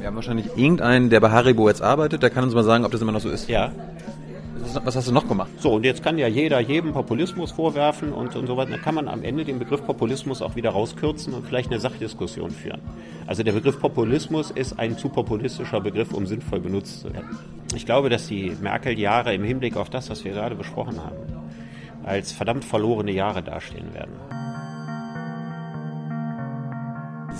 Wir haben wahrscheinlich irgendeinen, der bei Haribo jetzt arbeitet, der kann uns mal sagen, ob das immer noch so ist. Ja. Was, hast du noch gemacht? So, und jetzt kann ja jeder jedem Populismus vorwerfen und, und so weiter. Dann kann man am Ende den Begriff Populismus auch wieder rauskürzen und vielleicht eine Sachdiskussion führen. Also der Begriff Populismus ist ein zu populistischer Begriff, um sinnvoll benutzt zu werden. Ich glaube, dass die Merkel-Jahre im Hinblick auf das, was wir gerade besprochen haben, als verdammt verlorene Jahre dastehen werden.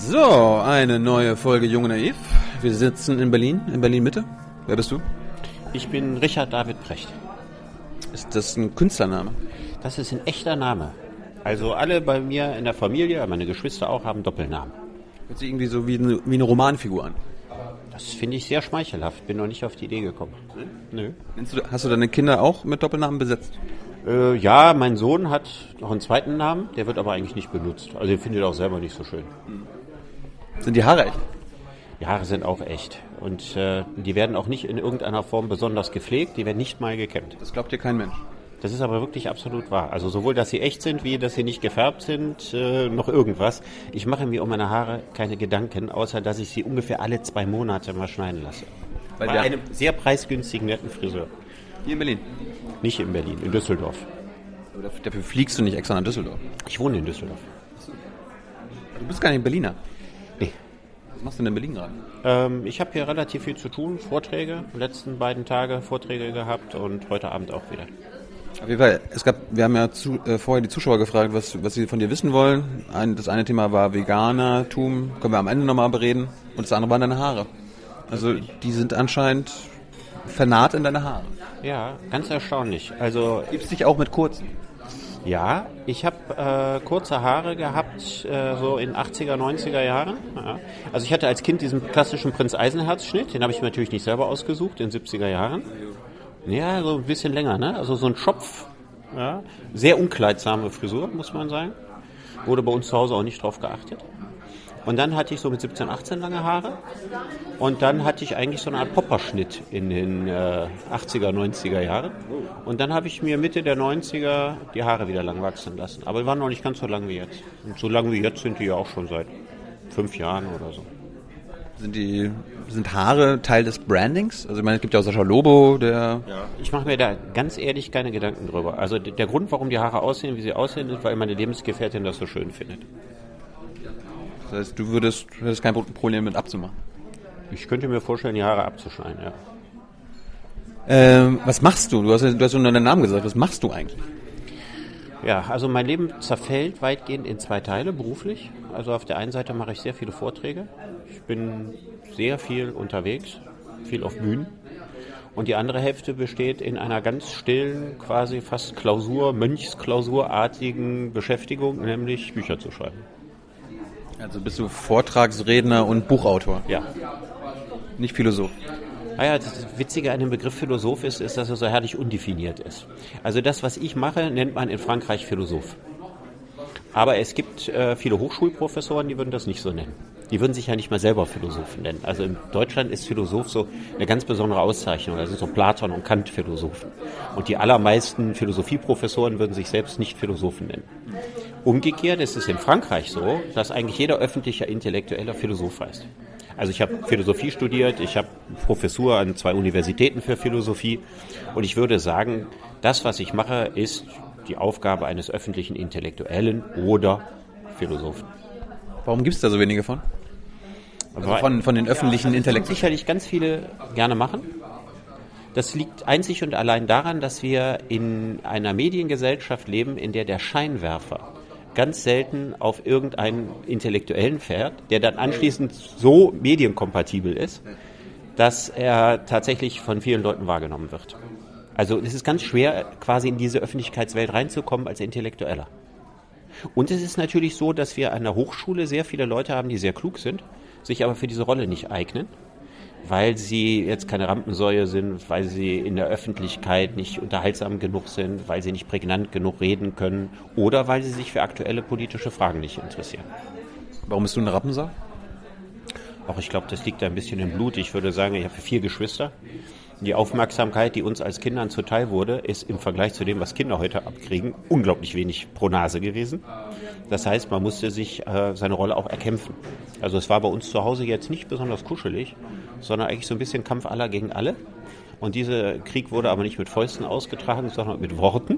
So, eine neue Folge Junge Naiv. Wir sitzen in Berlin, in Berlin Mitte. Wer bist du? Ich bin Richard David Precht. Ist das ein Künstlername? Das ist ein echter Name. Also alle bei mir in der Familie, meine Geschwister auch, haben Doppelnamen. Hört sich irgendwie so wie eine, wie eine Romanfigur an. Das finde ich sehr schmeichelhaft. Bin noch nicht auf die Idee gekommen. Nö. Du, hast du deine Kinder auch mit Doppelnamen besetzt? Äh, ja, mein Sohn hat noch einen zweiten Namen, der wird aber eigentlich nicht benutzt. Also den findet er auch selber nicht so schön. Sind die Haare echt? Die Haare sind auch echt. Und äh, die werden auch nicht in irgendeiner Form besonders gepflegt, die werden nicht mal gekämmt. Das glaubt dir kein Mensch. Das ist aber wirklich absolut wahr. Also sowohl, dass sie echt sind, wie dass sie nicht gefärbt sind, äh, noch irgendwas. Ich mache mir um meine Haare keine Gedanken, außer dass ich sie ungefähr alle zwei Monate mal schneiden lasse. Bei der- einem sehr preisgünstigen, netten Friseur. Hier in Berlin. Nicht in Berlin, in Düsseldorf. Aber dafür- Dafür fliegst du nicht extra nach Düsseldorf. Ich wohne in Düsseldorf. Du bist gar nicht Berliner. Was machst du denn in Berlin gerade? Ähm, ich habe hier relativ viel zu tun, Vorträge, die letzten beiden Tage Vorträge gehabt und heute Abend auch wieder. Auf jeden Fall, es gab, wir haben ja zu, äh, vorher die Zuschauer gefragt, was, was sie von dir wissen wollen. Ein, das eine Thema war Veganertum, können wir am Ende nochmal bereden. Und das andere waren deine Haare. Also die sind anscheinend vernarrt in deine Haare. Ja, ganz erstaunlich. Also Gibst dich auch mit kurzen? Ja, ich habe äh, kurze Haare gehabt, äh, so in 80er, 90er Jahren. Ja. Also ich hatte als Kind diesen klassischen Prinz Eisenherz-Schnitt, den habe ich mir natürlich nicht selber ausgesucht, in 70er Jahren. Ja, so ein bisschen länger, ne? Also so ein Schopf. Ja. Sehr unkleidsame Frisur, muss man sagen. Wurde bei uns zu Hause auch nicht drauf geachtet. Und dann hatte ich so mit 17, 18 lange Haare. Und dann hatte ich eigentlich so eine Art Popperschnitt in den äh, 80er, 90er Jahren. Und dann habe ich mir Mitte der 90er die Haare wieder lang wachsen lassen. Aber die waren noch nicht ganz so lang wie jetzt. Und so lang wie jetzt sind die ja auch schon seit fünf Jahren oder so. Sind die, sind Haare Teil des Brandings? Also ich meine, es gibt ja auch Sascha Lobo, der Ich mache mir da ganz ehrlich keine Gedanken drüber. Also der Grund, warum die Haare aussehen, wie sie aussehen, ist, weil meine Lebensgefährtin das so schön findet. Das heißt, du würdest, hättest kein Problem mit abzumachen. Ich könnte mir vorstellen, die Haare abzuschneiden, ja. Ähm, was machst du? Du hast, du hast nur deinen Namen gesagt. Was machst du eigentlich? Ja, also mein Leben zerfällt weitgehend in zwei Teile beruflich. Also auf der einen Seite mache ich sehr viele Vorträge. Ich bin sehr viel unterwegs, viel auf Bühnen. Und die andere Hälfte besteht in einer ganz stillen, quasi fast Klausur, Mönchsklausurartigen Beschäftigung, nämlich Bücher zu schreiben. Also bist du Vortragsredner und Buchautor, Ja. nicht Philosoph. Naja, das Witzige an dem Begriff Philosoph ist, ist, dass er so herrlich undefiniert ist. Also das, was ich mache, nennt man in Frankreich Philosoph. Aber es gibt äh, viele Hochschulprofessoren, die würden das nicht so nennen. Die würden sich ja nicht mal selber Philosophen nennen. Also in Deutschland ist Philosoph so eine ganz besondere Auszeichnung. Das sind so Platon und Kant Philosophen. Und die allermeisten Philosophieprofessoren würden sich selbst nicht Philosophen nennen. Umgekehrt ist es in Frankreich so, dass eigentlich jeder öffentliche intellektueller Philosoph heißt. Also ich habe Philosophie studiert, ich habe Professur an zwei Universitäten für Philosophie und ich würde sagen, das, was ich mache, ist die Aufgabe eines öffentlichen Intellektuellen oder Philosophen. Warum gibt es da so wenige von? Also von, von den öffentlichen Das Intellektuellen. sicherlich ganz viele gerne machen. Das liegt einzig und allein daran, dass wir in einer Mediengesellschaft leben, in der der Scheinwerfer ganz selten auf irgendeinen Intellektuellen fährt, der dann anschließend so medienkompatibel ist, dass er tatsächlich von vielen Leuten wahrgenommen wird. Also es ist ganz schwer, quasi in diese Öffentlichkeitswelt reinzukommen als Intellektueller. Und es ist natürlich so, dass wir an der Hochschule sehr viele Leute haben, die sehr klug sind, sich aber für diese Rolle nicht eignen, weil sie jetzt keine Rampensäue sind, weil sie in der Öffentlichkeit nicht unterhaltsam genug sind, weil sie nicht prägnant genug reden können oder weil sie sich für aktuelle politische Fragen nicht interessieren. Warum bist du eine Rappensau? Auch ich glaube, das liegt da ein bisschen im Blut. Ich würde sagen, ich habe vier Geschwister. Die Aufmerksamkeit, die uns als Kindern zuteil wurde, ist im Vergleich zu dem, was Kinder heute abkriegen, unglaublich wenig pro Nase gewesen. Das heißt, man musste sich äh, seine Rolle auch erkämpfen. Also es war bei uns zu Hause jetzt nicht besonders kuschelig, sondern eigentlich so ein bisschen Kampf aller gegen alle. Und dieser Krieg wurde aber nicht mit Fäusten ausgetragen, sondern mit Worten.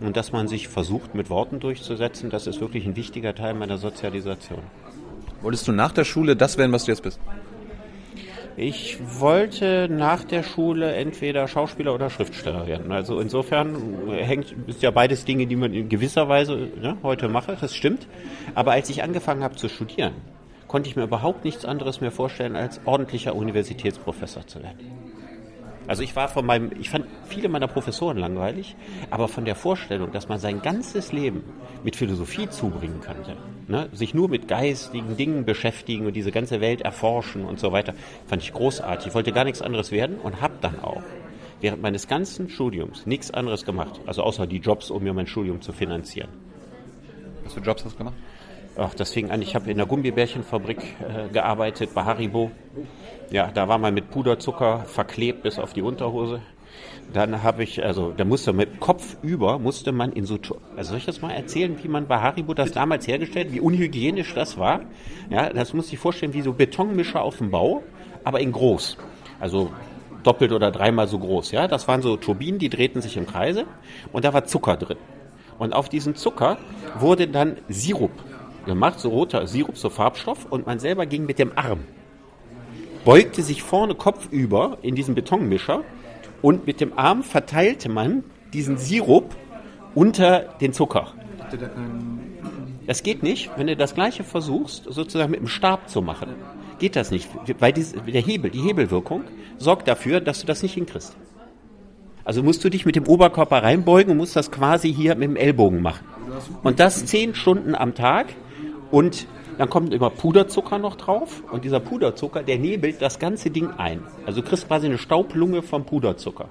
Und dass man sich versucht, mit Worten durchzusetzen, das ist wirklich ein wichtiger Teil meiner Sozialisation. Wolltest du nach der Schule das werden, was du jetzt bist? Ich wollte nach der Schule entweder Schauspieler oder Schriftsteller werden. Also insofern hängt ist ja beides Dinge, die man in gewisser Weise ne, heute mache. Das stimmt. Aber als ich angefangen habe zu studieren, konnte ich mir überhaupt nichts anderes mehr vorstellen, als ordentlicher Universitätsprofessor zu werden. Also ich war von meinem, ich fand viele meiner Professoren langweilig, aber von der Vorstellung, dass man sein ganzes Leben mit Philosophie zubringen könnte, ne, sich nur mit geistigen Dingen beschäftigen und diese ganze Welt erforschen und so weiter, fand ich großartig. Ich wollte gar nichts anderes werden und habe dann auch während meines ganzen Studiums nichts anderes gemacht, also außer die Jobs, um mir mein Studium zu finanzieren. Was für Jobs hast du gemacht? Ach, das fing an, ich habe in der Gummibärchenfabrik äh, gearbeitet, bei Haribo. Ja, da war man mit Puderzucker verklebt bis auf die Unterhose. Dann habe ich, also da musste mit Kopf über, musste man in so, also soll ich das mal erzählen, wie man bei Haribo das damals hergestellt, wie unhygienisch das war? Ja, das muss ich vorstellen wie so Betonmischer auf dem Bau, aber in groß. Also doppelt oder dreimal so groß, ja. Das waren so Turbinen, die drehten sich im Kreise und da war Zucker drin. Und auf diesen Zucker wurde dann Sirup gemacht, so roter Sirup, so Farbstoff und man selber ging mit dem Arm beugte sich vorne kopfüber in diesen Betonmischer und mit dem Arm verteilte man diesen Sirup unter den Zucker. Das geht nicht, wenn du das gleiche versuchst, sozusagen mit dem Stab zu machen. Geht das nicht, weil der Hebel, die Hebelwirkung sorgt dafür, dass du das nicht hinkriegst. Also musst du dich mit dem Oberkörper reinbeugen und musst das quasi hier mit dem Ellbogen machen. Und das zehn Stunden am Tag und dann kommt immer Puderzucker noch drauf und dieser Puderzucker, der nebelt das ganze Ding ein. Also du kriegst quasi eine Staublunge vom Puderzucker.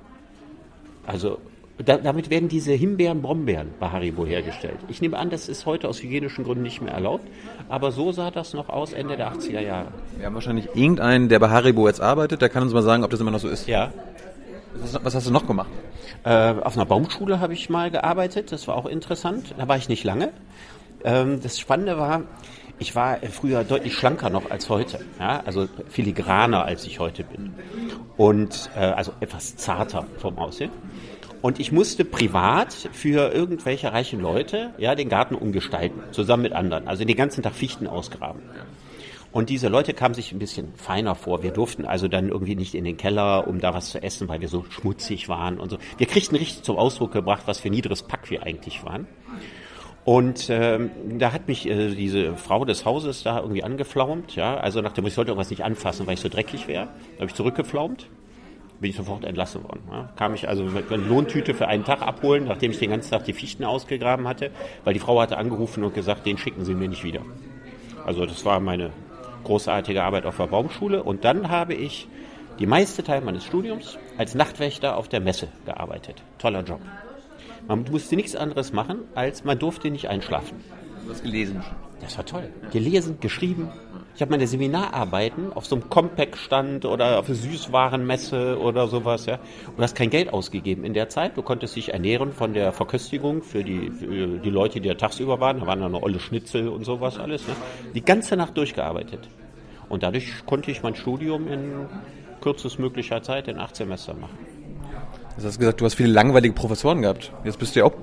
Also da, damit werden diese Himbeeren, Brombeeren bei Haribo hergestellt. Ich nehme an, das ist heute aus hygienischen Gründen nicht mehr erlaubt, aber so sah das noch aus Ende der 80er Jahre. Wir haben wahrscheinlich irgendeinen, der bei Haribo jetzt arbeitet, der kann uns mal sagen, ob das immer noch so ist. Ja. Was, was hast du noch gemacht? Äh, auf einer Baumschule habe ich mal gearbeitet, das war auch interessant. Da war ich nicht lange. Ähm, das Spannende war, ich war früher deutlich schlanker noch als heute, ja, also filigraner als ich heute bin und äh, also etwas zarter vom Aussehen. Und ich musste privat für irgendwelche reichen Leute ja den Garten umgestalten, zusammen mit anderen. Also den ganzen Tag Fichten ausgraben. Und diese Leute kamen sich ein bisschen feiner vor. Wir durften also dann irgendwie nicht in den Keller, um da was zu essen, weil wir so schmutzig waren und so. Wir kriegten richtig zum Ausdruck gebracht, was für niederes Pack wir eigentlich waren. Und ähm, da hat mich äh, diese Frau des Hauses da irgendwie angeflaumt, ja, also nach dem, ich sollte irgendwas nicht anfassen, weil ich so dreckig wäre. Da habe ich zurückgeflaumt, bin ich sofort entlassen worden. Ja. Kam ich also mit einer Lohntüte für einen Tag abholen, nachdem ich den ganzen Tag die Fichten ausgegraben hatte, weil die Frau hatte angerufen und gesagt, den schicken Sie mir nicht wieder. Also das war meine großartige Arbeit auf der Baumschule. Und dann habe ich die meiste Teil meines Studiums als Nachtwächter auf der Messe gearbeitet. Toller Job. Man musste nichts anderes machen, als man durfte nicht einschlafen. Du hast gelesen. Das war toll. Gelesen, geschrieben. Ich habe meine Seminararbeiten auf so einem Compact-Stand oder auf einer Süßwarenmesse oder sowas, ja. Und hast kein Geld ausgegeben in der Zeit. Du konntest dich ernähren von der Verköstigung für die, für die Leute, die da tagsüber waren. Da waren dann noch olle Schnitzel und sowas alles. Ne? Die ganze Nacht durchgearbeitet. Und dadurch konnte ich mein Studium in kürzestmöglicher Zeit in acht Semestern machen. Du hast gesagt, du hast viele langweilige Professoren gehabt. Jetzt bist du ja auch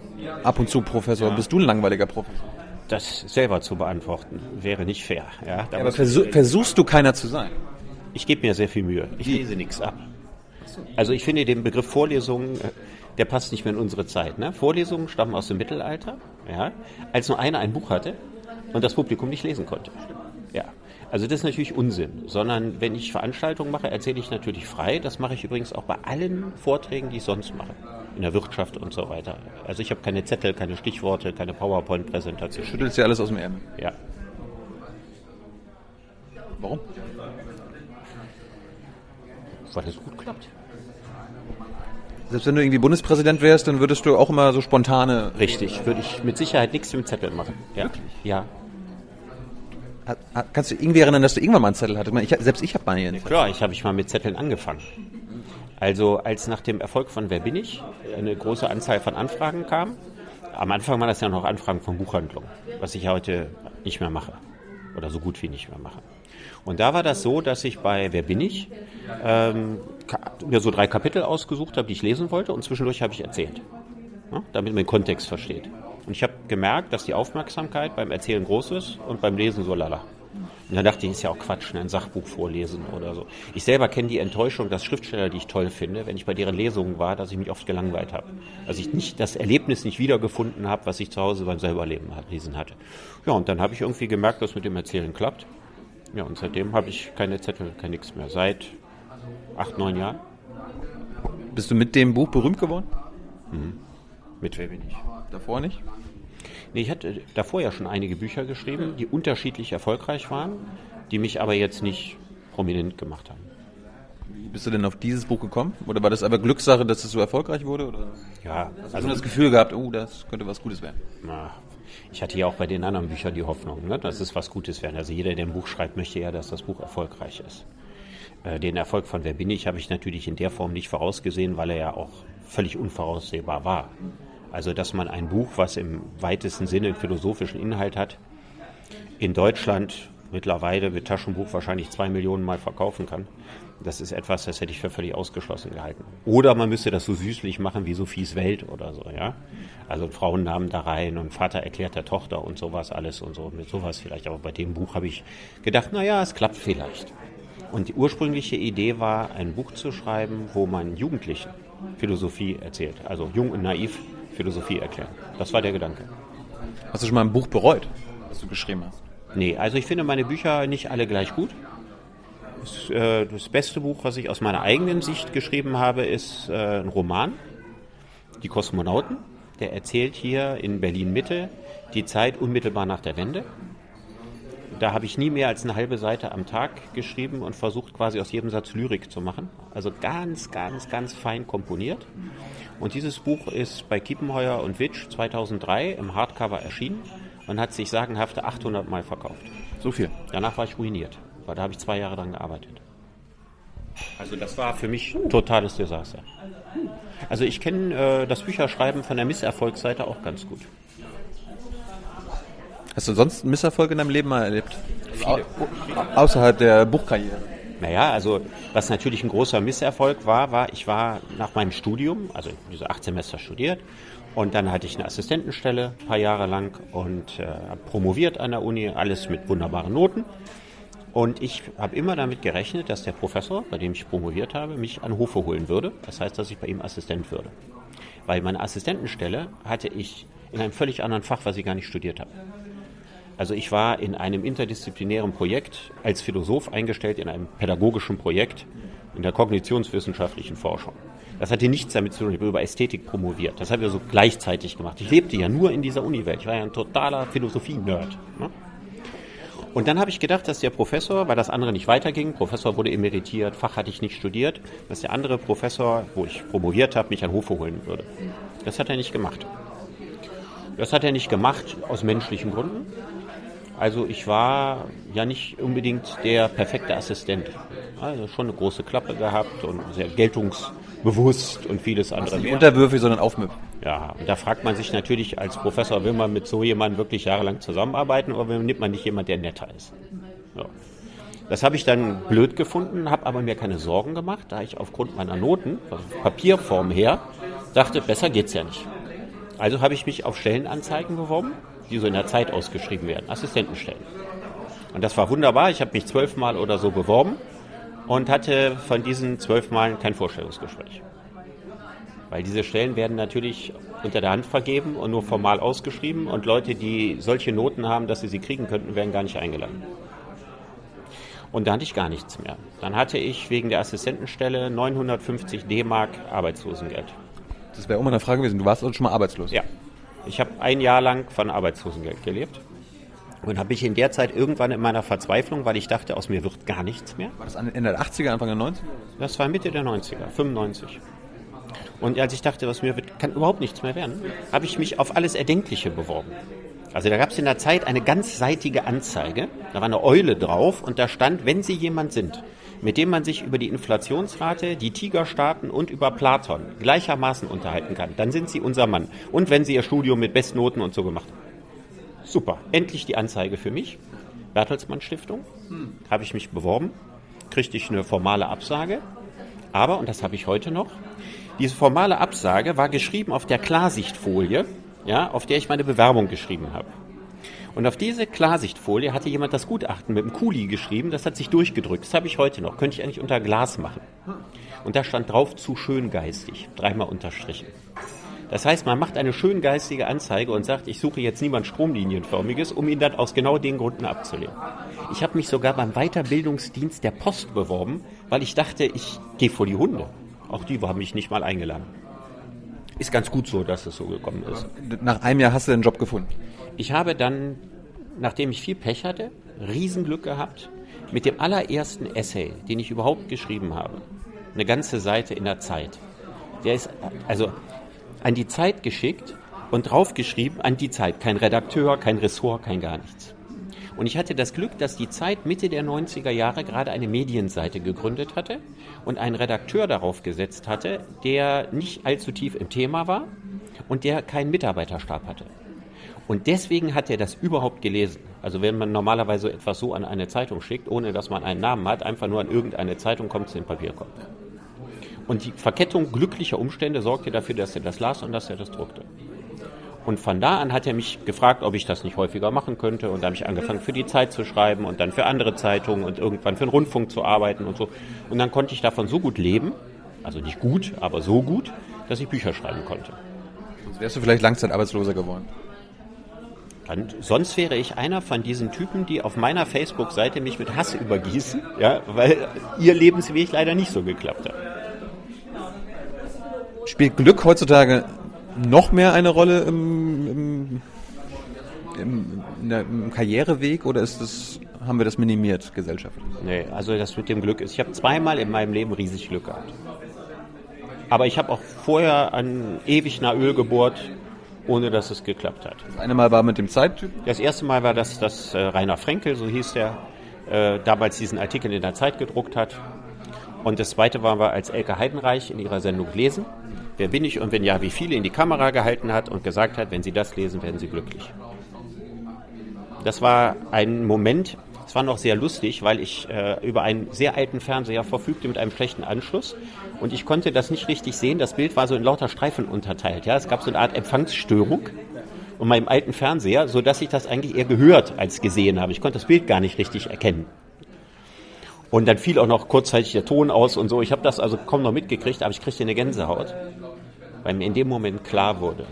ab und zu Professor. Ja. Bist du ein langweiliger Professor? Das selber zu beantworten wäre nicht fair. Ja, ja aber versuch, versuchst du keiner zu sein? Ich gebe mir sehr viel Mühe. Ich lese nichts ab. Also ich finde den Begriff Vorlesungen, äh, der passt nicht mehr in unsere Zeit. Ne? Vorlesungen stammen aus dem Mittelalter, ja, als nur einer ein Buch hatte und das Publikum nicht lesen konnte. Ja. Also das ist natürlich Unsinn, sondern wenn ich Veranstaltungen mache, erzähle ich natürlich frei. Das mache ich übrigens auch bei allen Vorträgen, die ich sonst mache, in der Wirtschaft und so weiter. Also ich habe keine Zettel, keine Stichworte, keine PowerPoint-Präsentation. Schüttelst ja alles aus dem Ärmel? Ja. Warum? Weil es gut klappt. Selbst wenn du irgendwie Bundespräsident wärst, dann würdest du auch immer so spontane... Richtig, würde ich mit Sicherheit nichts mit Zetteln machen. Ja. Wirklich? Ja. Kannst du irgendwie erinnern, dass du irgendwann mal einen Zettel hattest? Ich, selbst ich habe mal einen Klar, ich habe ich mal mit Zetteln angefangen. Also als nach dem Erfolg von Wer bin ich eine große Anzahl von Anfragen kam, am Anfang waren das ja noch Anfragen von Buchhandlungen, was ich heute nicht mehr mache oder so gut wie nicht mehr mache. Und da war das so, dass ich bei Wer bin ich ähm, mir so drei Kapitel ausgesucht habe, die ich lesen wollte und zwischendurch habe ich erzählt, ja, damit man den Kontext versteht. Und ich habe gemerkt, dass die Aufmerksamkeit beim Erzählen groß ist und beim Lesen so lala. Und dann dachte ich, ist ja auch Quatsch, ne, ein Sachbuch vorlesen oder so. Ich selber kenne die Enttäuschung, dass Schriftsteller, die ich toll finde, wenn ich bei deren Lesungen war, dass ich mich oft gelangweilt habe. Also ich nicht das Erlebnis nicht wiedergefunden habe, was ich zu Hause beim selberleben lesen hatte. Ja, und dann habe ich irgendwie gemerkt, dass mit dem Erzählen klappt. Ja, und seitdem habe ich keine Zettel, kein nichts mehr. Seit acht, neun Jahren. Bist du mit dem Buch berühmt geworden? Mhm. Mit wer bin ich? Davor nicht? Nee, ich hatte davor ja schon einige Bücher geschrieben, die unterschiedlich erfolgreich waren, die mich aber jetzt nicht prominent gemacht haben. Wie bist du denn auf dieses Buch gekommen? Oder war das aber Glückssache, dass es so erfolgreich wurde? Oder? Ja, Hast du also das Gefühl gehabt, oh, das könnte was Gutes werden? Na, ich hatte ja auch bei den anderen Büchern die Hoffnung, ne, dass es was Gutes werden. Also jeder, der ein Buch schreibt, möchte ja, dass das Buch erfolgreich ist. Äh, den Erfolg von Wer bin ich habe ich natürlich in der Form nicht vorausgesehen, weil er ja auch völlig unvoraussehbar war. Also dass man ein Buch, was im weitesten Sinne einen philosophischen Inhalt hat, in Deutschland mittlerweile mit Taschenbuch wahrscheinlich zwei Millionen Mal verkaufen kann. Das ist etwas, das hätte ich für völlig ausgeschlossen gehalten. Oder man müsste das so süßlich machen wie Sophies Welt oder so, ja. Also Frauennamen da rein und Vater erklärt der Tochter und sowas alles und so, mit sowas vielleicht. Aber bei dem Buch habe ich gedacht, na ja, es klappt vielleicht. Und die ursprüngliche Idee war, ein Buch zu schreiben, wo man Jugendlichen Philosophie erzählt. Also jung und naiv Philosophie erklären. Das war der Gedanke. Hast du schon mal ein Buch bereut, was du geschrieben hast? Nee, also ich finde meine Bücher nicht alle gleich gut. Das, äh, das beste Buch, was ich aus meiner eigenen Sicht geschrieben habe, ist äh, ein Roman, Die Kosmonauten. Der erzählt hier in Berlin Mitte die Zeit unmittelbar nach der Wende. Da habe ich nie mehr als eine halbe Seite am Tag geschrieben und versucht quasi aus jedem Satz Lyrik zu machen. Also ganz, ganz, ganz fein komponiert. Und dieses Buch ist bei Kiepenheuer und Witsch 2003 im Hardcover erschienen und hat sich sagenhafte 800 Mal verkauft. So viel. Danach war ich ruiniert, weil da habe ich zwei Jahre dran gearbeitet. Also das war für mich ein totales Desaster. Also ich kenne äh, das Bücherschreiben von der Misserfolgsseite auch ganz gut. Hast du sonst einen Misserfolg in deinem Leben mal erlebt? Viele. Au außerhalb der Buchkarriere? Naja, also was natürlich ein großer Misserfolg war, war, ich war nach meinem Studium, also diese acht Semester studiert, und dann hatte ich eine Assistentenstelle ein paar Jahre lang und äh, promoviert an der Uni, alles mit wunderbaren Noten. Und ich habe immer damit gerechnet, dass der Professor, bei dem ich promoviert habe, mich an Hofe holen würde. Das heißt, dass ich bei ihm Assistent würde. Weil meine Assistentenstelle hatte ich in einem völlig anderen Fach, was ich gar nicht studiert habe. Also ich war in einem interdisziplinären Projekt als Philosoph eingestellt in einem pädagogischen Projekt in der kognitionswissenschaftlichen Forschung. Das hatte nichts damit zu tun, ich bin über Ästhetik promoviert. Das haben wir so gleichzeitig gemacht. Ich lebte ja nur in dieser Uniwelt. Ich war ja ein totaler Philosophie-Nerd. Ne? Und dann habe ich gedacht, dass der Professor, weil das andere nicht weiterging, Professor wurde emeritiert, Fach hatte ich nicht studiert, dass der andere Professor, wo ich promoviert habe, mich an Hofe holen würde. Das hat er nicht gemacht. Das hat er nicht gemacht aus menschlichen Gründen. Also ich war ja nicht unbedingt der perfekte Assistent. Also schon eine große Klappe gehabt und sehr geltungsbewusst und vieles andere. Nicht unterwürfig, sondern aufmüpfig. Ja, und da fragt man sich natürlich als Professor, will man mit so jemandem wirklich jahrelang zusammenarbeiten oder nimmt man nicht jemanden, der netter ist? Ja. Das habe ich dann blöd gefunden, habe aber mir keine Sorgen gemacht, da ich aufgrund meiner Noten, also Papierform her, dachte, besser geht's ja nicht. Also habe ich mich auf Stellenanzeigen beworben die so in der Zeit ausgeschrieben werden, Assistentenstellen. Und das war wunderbar. Ich habe mich zwölfmal oder so beworben und hatte von diesen zwölf Malen kein Vorstellungsgespräch. Weil diese Stellen werden natürlich unter der Hand vergeben und nur formal ausgeschrieben und Leute, die solche Noten haben, dass sie sie kriegen könnten, werden gar nicht eingeladen. Und da hatte ich gar nichts mehr. Dann hatte ich wegen der Assistentenstelle 950 D-Mark Arbeitslosengeld. Das wäre auch mal eine Frage gewesen. Du warst also schon mal arbeitslos? Ja. Ich habe ein Jahr lang von Arbeitslosengeld gelebt. Und habe ich in der Zeit irgendwann in meiner Verzweiflung, weil ich dachte, aus mir wird gar nichts mehr. War das Ende der 80er, Anfang der 90er? Das war Mitte der 90er, 95. Und als ich dachte, aus mir wird, kann überhaupt nichts mehr werden, habe ich mich auf alles Erdenkliche beworben. Also da gab es in der Zeit eine ganzseitige Anzeige, da war eine Eule drauf und da stand, wenn Sie jemand sind, mit dem man sich über die Inflationsrate, die Tigerstaaten und über Platon gleichermaßen unterhalten kann. Dann sind Sie unser Mann. Und wenn Sie Ihr Studium mit Bestnoten und so gemacht haben. Super, endlich die Anzeige für mich. Bertelsmann Stiftung, habe ich mich beworben, kriegte ich eine formale Absage. Aber, und das habe ich heute noch, diese formale Absage war geschrieben auf der Klarsichtfolie, ja, auf der ich meine Bewerbung geschrieben habe. Und auf diese Klarsichtfolie hatte jemand das Gutachten mit dem Kuli geschrieben, das hat sich durchgedrückt. Das habe ich heute noch. Könnte ich eigentlich unter Glas machen. Und da stand drauf zu schöngeistig, dreimal unterstrichen. Das heißt, man macht eine schöngeistige Anzeige und sagt, ich suche jetzt niemand Stromlinienförmiges, um ihn dann aus genau den Gründen abzulehnen. Ich habe mich sogar beim Weiterbildungsdienst der Post beworben, weil ich dachte, ich gehe vor die Hunde. Auch die haben mich nicht mal eingeladen. Ist ganz gut so, dass es so gekommen ist. Nach einem Jahr hast du den Job gefunden? Ich habe dann, nachdem ich viel Pech hatte, Riesenglück gehabt, mit dem allerersten Essay, den ich überhaupt geschrieben habe, eine ganze Seite in der Zeit. Der ist also an die Zeit geschickt und draufgeschrieben an die Zeit. Kein Redakteur, kein Ressort, kein gar nichts. Und ich hatte das Glück, dass die Zeit Mitte der 90er Jahre gerade eine Medienseite gegründet hatte und einen Redakteur darauf gesetzt hatte, der nicht allzu tief im Thema war und der keinen Mitarbeiterstab hatte. Und deswegen hat er das überhaupt gelesen. Also wenn man normalerweise etwas so an eine Zeitung schickt, ohne dass man einen Namen hat, einfach nur an irgendeine Zeitung kommt, es in Papier kommt. Und die Verkettung glücklicher Umstände sorgte dafür, dass er das las und dass er das druckte. Und von da an hat er mich gefragt, ob ich das nicht häufiger machen könnte. Und da habe ich angefangen, für die Zeit zu schreiben und dann für andere Zeitungen und irgendwann für den Rundfunk zu arbeiten und so. Und dann konnte ich davon so gut leben, also nicht gut, aber so gut, dass ich Bücher schreiben konnte. Sonst wärst du vielleicht Langzeitarbeitsloser geworden. Und sonst wäre ich einer von diesen Typen, die auf meiner Facebook-Seite mich mit Hass übergießen, ja, weil ihr Lebensweg leider nicht so geklappt hat. Spielt Glück heutzutage noch mehr eine Rolle im, im, im, im Karriereweg oder ist das, haben wir das minimiert gesellschaftlich? Nee, also das mit dem Glück ist, ich habe zweimal in meinem Leben riesig Glück gehabt. Aber ich habe auch vorher an ewig nach Öl gebohrt, ohne dass es geklappt hat. Das eine Mal war mit dem Zeittyp? Das erste Mal war das, dass äh, Rainer Frenkel, so hieß der, äh, damals diesen Artikel in der Zeit gedruckt hat. Und das zweite war, war als Elke Heidenreich in ihrer Sendung lesen. Wer bin ich und wenn ja, wie viele in die Kamera gehalten hat und gesagt hat, wenn Sie das lesen, werden Sie glücklich. Das war ein Moment, es war noch sehr lustig, weil ich äh, über einen sehr alten Fernseher verfügte mit einem schlechten Anschluss und ich konnte das nicht richtig sehen. Das Bild war so in lauter Streifen unterteilt. Ja, es gab so eine Art Empfangsstörung und meinem alten Fernseher, so dass ich das eigentlich eher gehört als gesehen habe. Ich konnte das Bild gar nicht richtig erkennen. Und dann fiel auch noch kurzzeitig der Ton aus und so. Ich habe das also kaum noch mitgekriegt, aber ich kriegte eine Gänsehaut, weil mir in dem Moment klar wurde,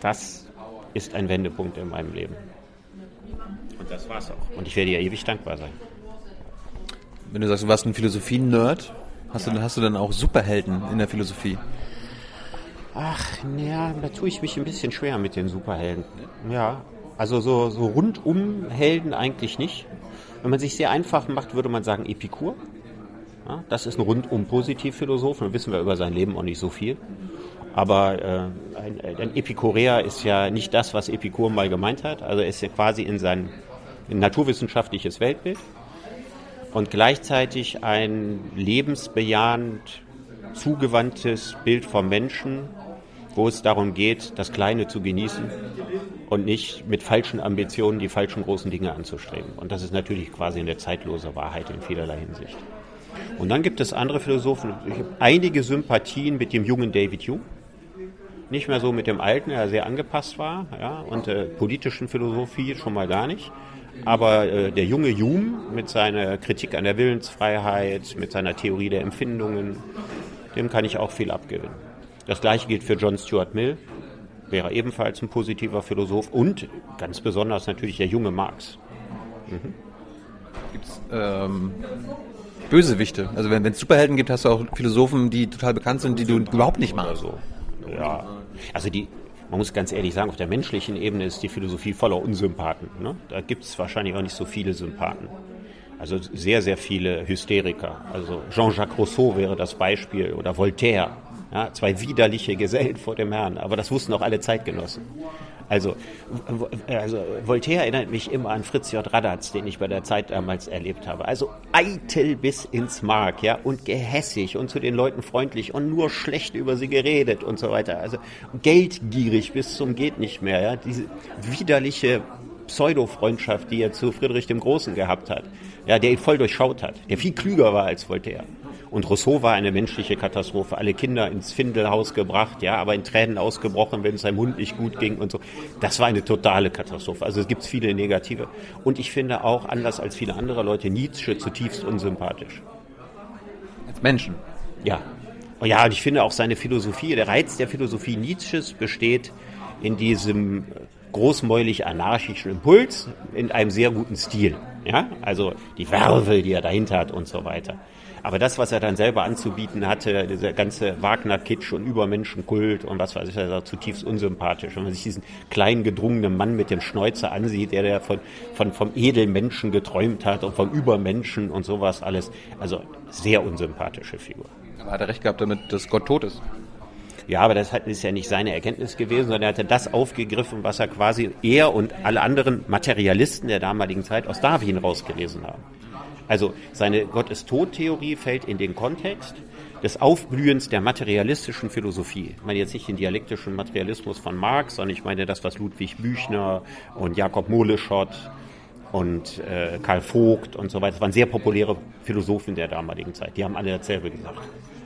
das ist ein Wendepunkt in meinem Leben. Und das war's auch. Und ich werde ihr ewig dankbar sein. Wenn du sagst, du warst ein Philosophie-Nerd, hast, ja. du, hast du dann auch Superhelden in der Philosophie? Ach, naja, da tue ich mich ein bisschen schwer mit den Superhelden. Ja, also so, so rundum Helden eigentlich nicht. Wenn man sich sehr einfach macht, würde man sagen Epikur. Ja, das ist ein rundum Positivphilosoph, dann wissen wir über sein Leben auch nicht so viel. Aber äh, ein, ein Epikureer ist ja nicht das, was Epikur mal gemeint hat. Also er ist ja quasi in sein ein naturwissenschaftliches Weltbild und gleichzeitig ein lebensbejahend zugewandtes Bild vom Menschen, wo es darum geht, das Kleine zu genießen und nicht mit falschen Ambitionen die falschen großen Dinge anzustreben. Und das ist natürlich quasi eine zeitlose Wahrheit in vielerlei Hinsicht. Und dann gibt es andere Philosophen, ich habe einige Sympathien mit dem jungen David Hume. Nicht mehr so mit dem alten, der sehr angepasst war, ja, und äh, politischen Philosophie schon mal gar nicht. Aber äh, der junge Hume mit seiner Kritik an der Willensfreiheit, mit seiner Theorie der Empfindungen, dem kann ich auch viel abgewinnen. Das gleiche gilt für John Stuart Mill, wäre ebenfalls ein positiver Philosoph und ganz besonders natürlich der junge Marx. Mhm. Gibt es ähm, Bösewichte? Also wenn es Superhelden gibt, hast du auch Philosophen, die total bekannt sind, die du überhaupt nicht magst. So. Ja, also die, man muss ganz ehrlich sagen, auf der menschlichen Ebene ist die Philosophie voller Unsympathen. Ne? Da gibt es wahrscheinlich auch nicht so viele Sympathen. Also sehr, sehr viele Hysteriker. Also Jean-Jacques Rousseau wäre das Beispiel oder Voltaire Ja, zwei widerliche Gesellen vor dem Herrn, aber das wussten auch alle Zeitgenossen. Also, also Voltaire erinnert mich immer an Fritz J. Radatz, den ich bei der Zeit damals erlebt habe. Also eitel bis ins Mark, ja, und gehässig und zu den Leuten freundlich und nur schlecht über sie geredet und so weiter. Also geldgierig bis zum geht nicht mehr, ja. Diese widerliche Pseudo-Freundschaft, die er zu Friedrich dem Großen gehabt hat, ja, der ihn voll durchschaut hat, der viel klüger war als Voltaire. Und Rousseau war eine menschliche Katastrophe. Alle Kinder ins Findelhaus gebracht, ja, aber in Tränen ausgebrochen, wenn es seinem Hund nicht gut ging und so. Das war eine totale Katastrophe. Also es gibt viele negative. Und ich finde auch, anders als viele andere Leute, Nietzsche zutiefst unsympathisch. Als Menschen? Ja. Ja, und ich finde auch seine Philosophie, der Reiz der Philosophie Nietzsches besteht in diesem großmäulig anarchischen Impuls in einem sehr guten Stil. Ja, also die Wervel, die er dahinter hat und so weiter. Aber das, was er dann selber anzubieten hatte, dieser ganze Wagner-Kitsch und Übermenschenkult und was weiß ich, das ist zutiefst unsympathisch. Wenn man sich diesen kleinen gedrungenen Mann mit dem Schnäuzer ansieht, der, der von, von, vom Edelmenschen geträumt hat und vom Übermenschen und sowas alles. Also sehr unsympathische Figur. Aber hat er recht gehabt damit, dass Gott tot ist? Ja, aber das ist ja nicht seine Erkenntnis gewesen, sondern er hatte das aufgegriffen, was er quasi er und alle anderen Materialisten der damaligen Zeit aus Darwin rausgelesen haben. Also seine Gott ist tot-Theorie fällt in den Kontext des Aufblühens der materialistischen Philosophie. Ich meine jetzt nicht den dialektischen Materialismus von Marx, sondern ich meine das, was Ludwig Büchner und Jakob Moleschott und äh, Karl Vogt und so weiter, das waren sehr populäre Philosophen der damaligen Zeit. Die haben alle dasselbe gesagt.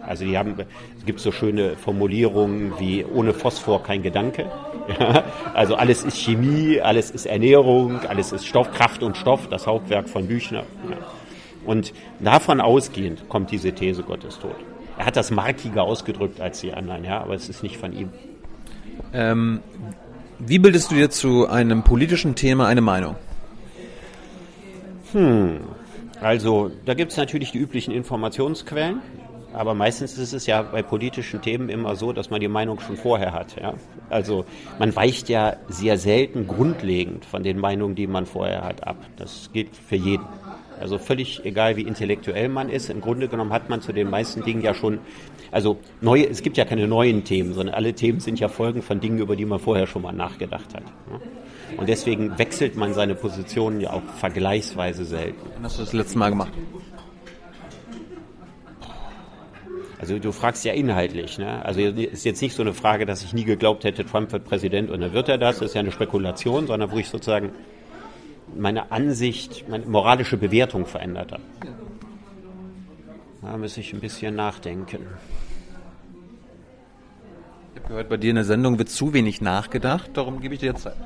Also die haben, es gibt so schöne Formulierungen wie ohne Phosphor kein Gedanke. Also alles ist Chemie, alles ist Ernährung, alles ist Stoff, Kraft und Stoff, das Hauptwerk von Büchner. Ja. Und davon ausgehend kommt diese These, Gott ist tot. Er hat das markiger ausgedrückt als die anderen, ja, aber es ist nicht von ihm. Ähm, wie bildest du dir zu einem politischen Thema eine Meinung? Hm, also da gibt es natürlich die üblichen Informationsquellen, aber meistens ist es ja bei politischen Themen immer so, dass man die Meinung schon vorher hat. Ja? Also man weicht ja sehr selten grundlegend von den Meinungen, die man vorher hat, ab. Das gilt für jeden. Also völlig egal, wie intellektuell man ist. Im Grunde genommen hat man zu den meisten Dingen ja schon, also neue, es gibt ja keine neuen Themen, sondern alle Themen sind ja Folgen von Dingen, über die man vorher schon mal nachgedacht hat. Und deswegen wechselt man seine Positionen ja auch vergleichsweise selten. Wann hast du das letzte Mal gemacht? Also du fragst ja inhaltlich. Ne? Also ist jetzt nicht so eine Frage, dass ich nie geglaubt hätte, Trump wird Präsident und dann wird er das. Das ist ja eine Spekulation, sondern wo ich sozusagen meine Ansicht, meine moralische Bewertung verändert hat. Da muss ich ein bisschen nachdenken. Ich habe gehört, bei dir in der Sendung wird zu wenig nachgedacht, darum gebe ich dir jetzt Zeit.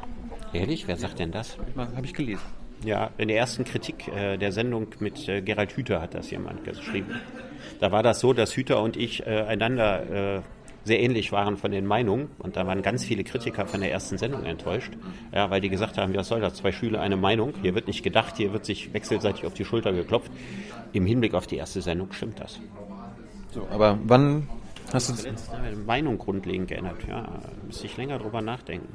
Ehrlich? Wer sagt denn das? Habe ich gelesen. Ja, in der ersten Kritik äh, der Sendung mit äh, Gerald Hüther hat das jemand geschrieben. Da war das so, dass Hüther und ich äh, einander äh, sehr ähnlich waren von den Meinungen. Und da waren ganz viele Kritiker von der ersten Sendung enttäuscht, ja, weil die gesagt haben, was soll das, zwei Schüler, eine Meinung. Hier wird nicht gedacht, hier wird sich wechselseitig auf die Schulter geklopft. Im Hinblick auf die erste Sendung stimmt das. So, aber wann hast du... Meinung grundlegend geändert, ja. Müsste ich länger drüber nachdenken.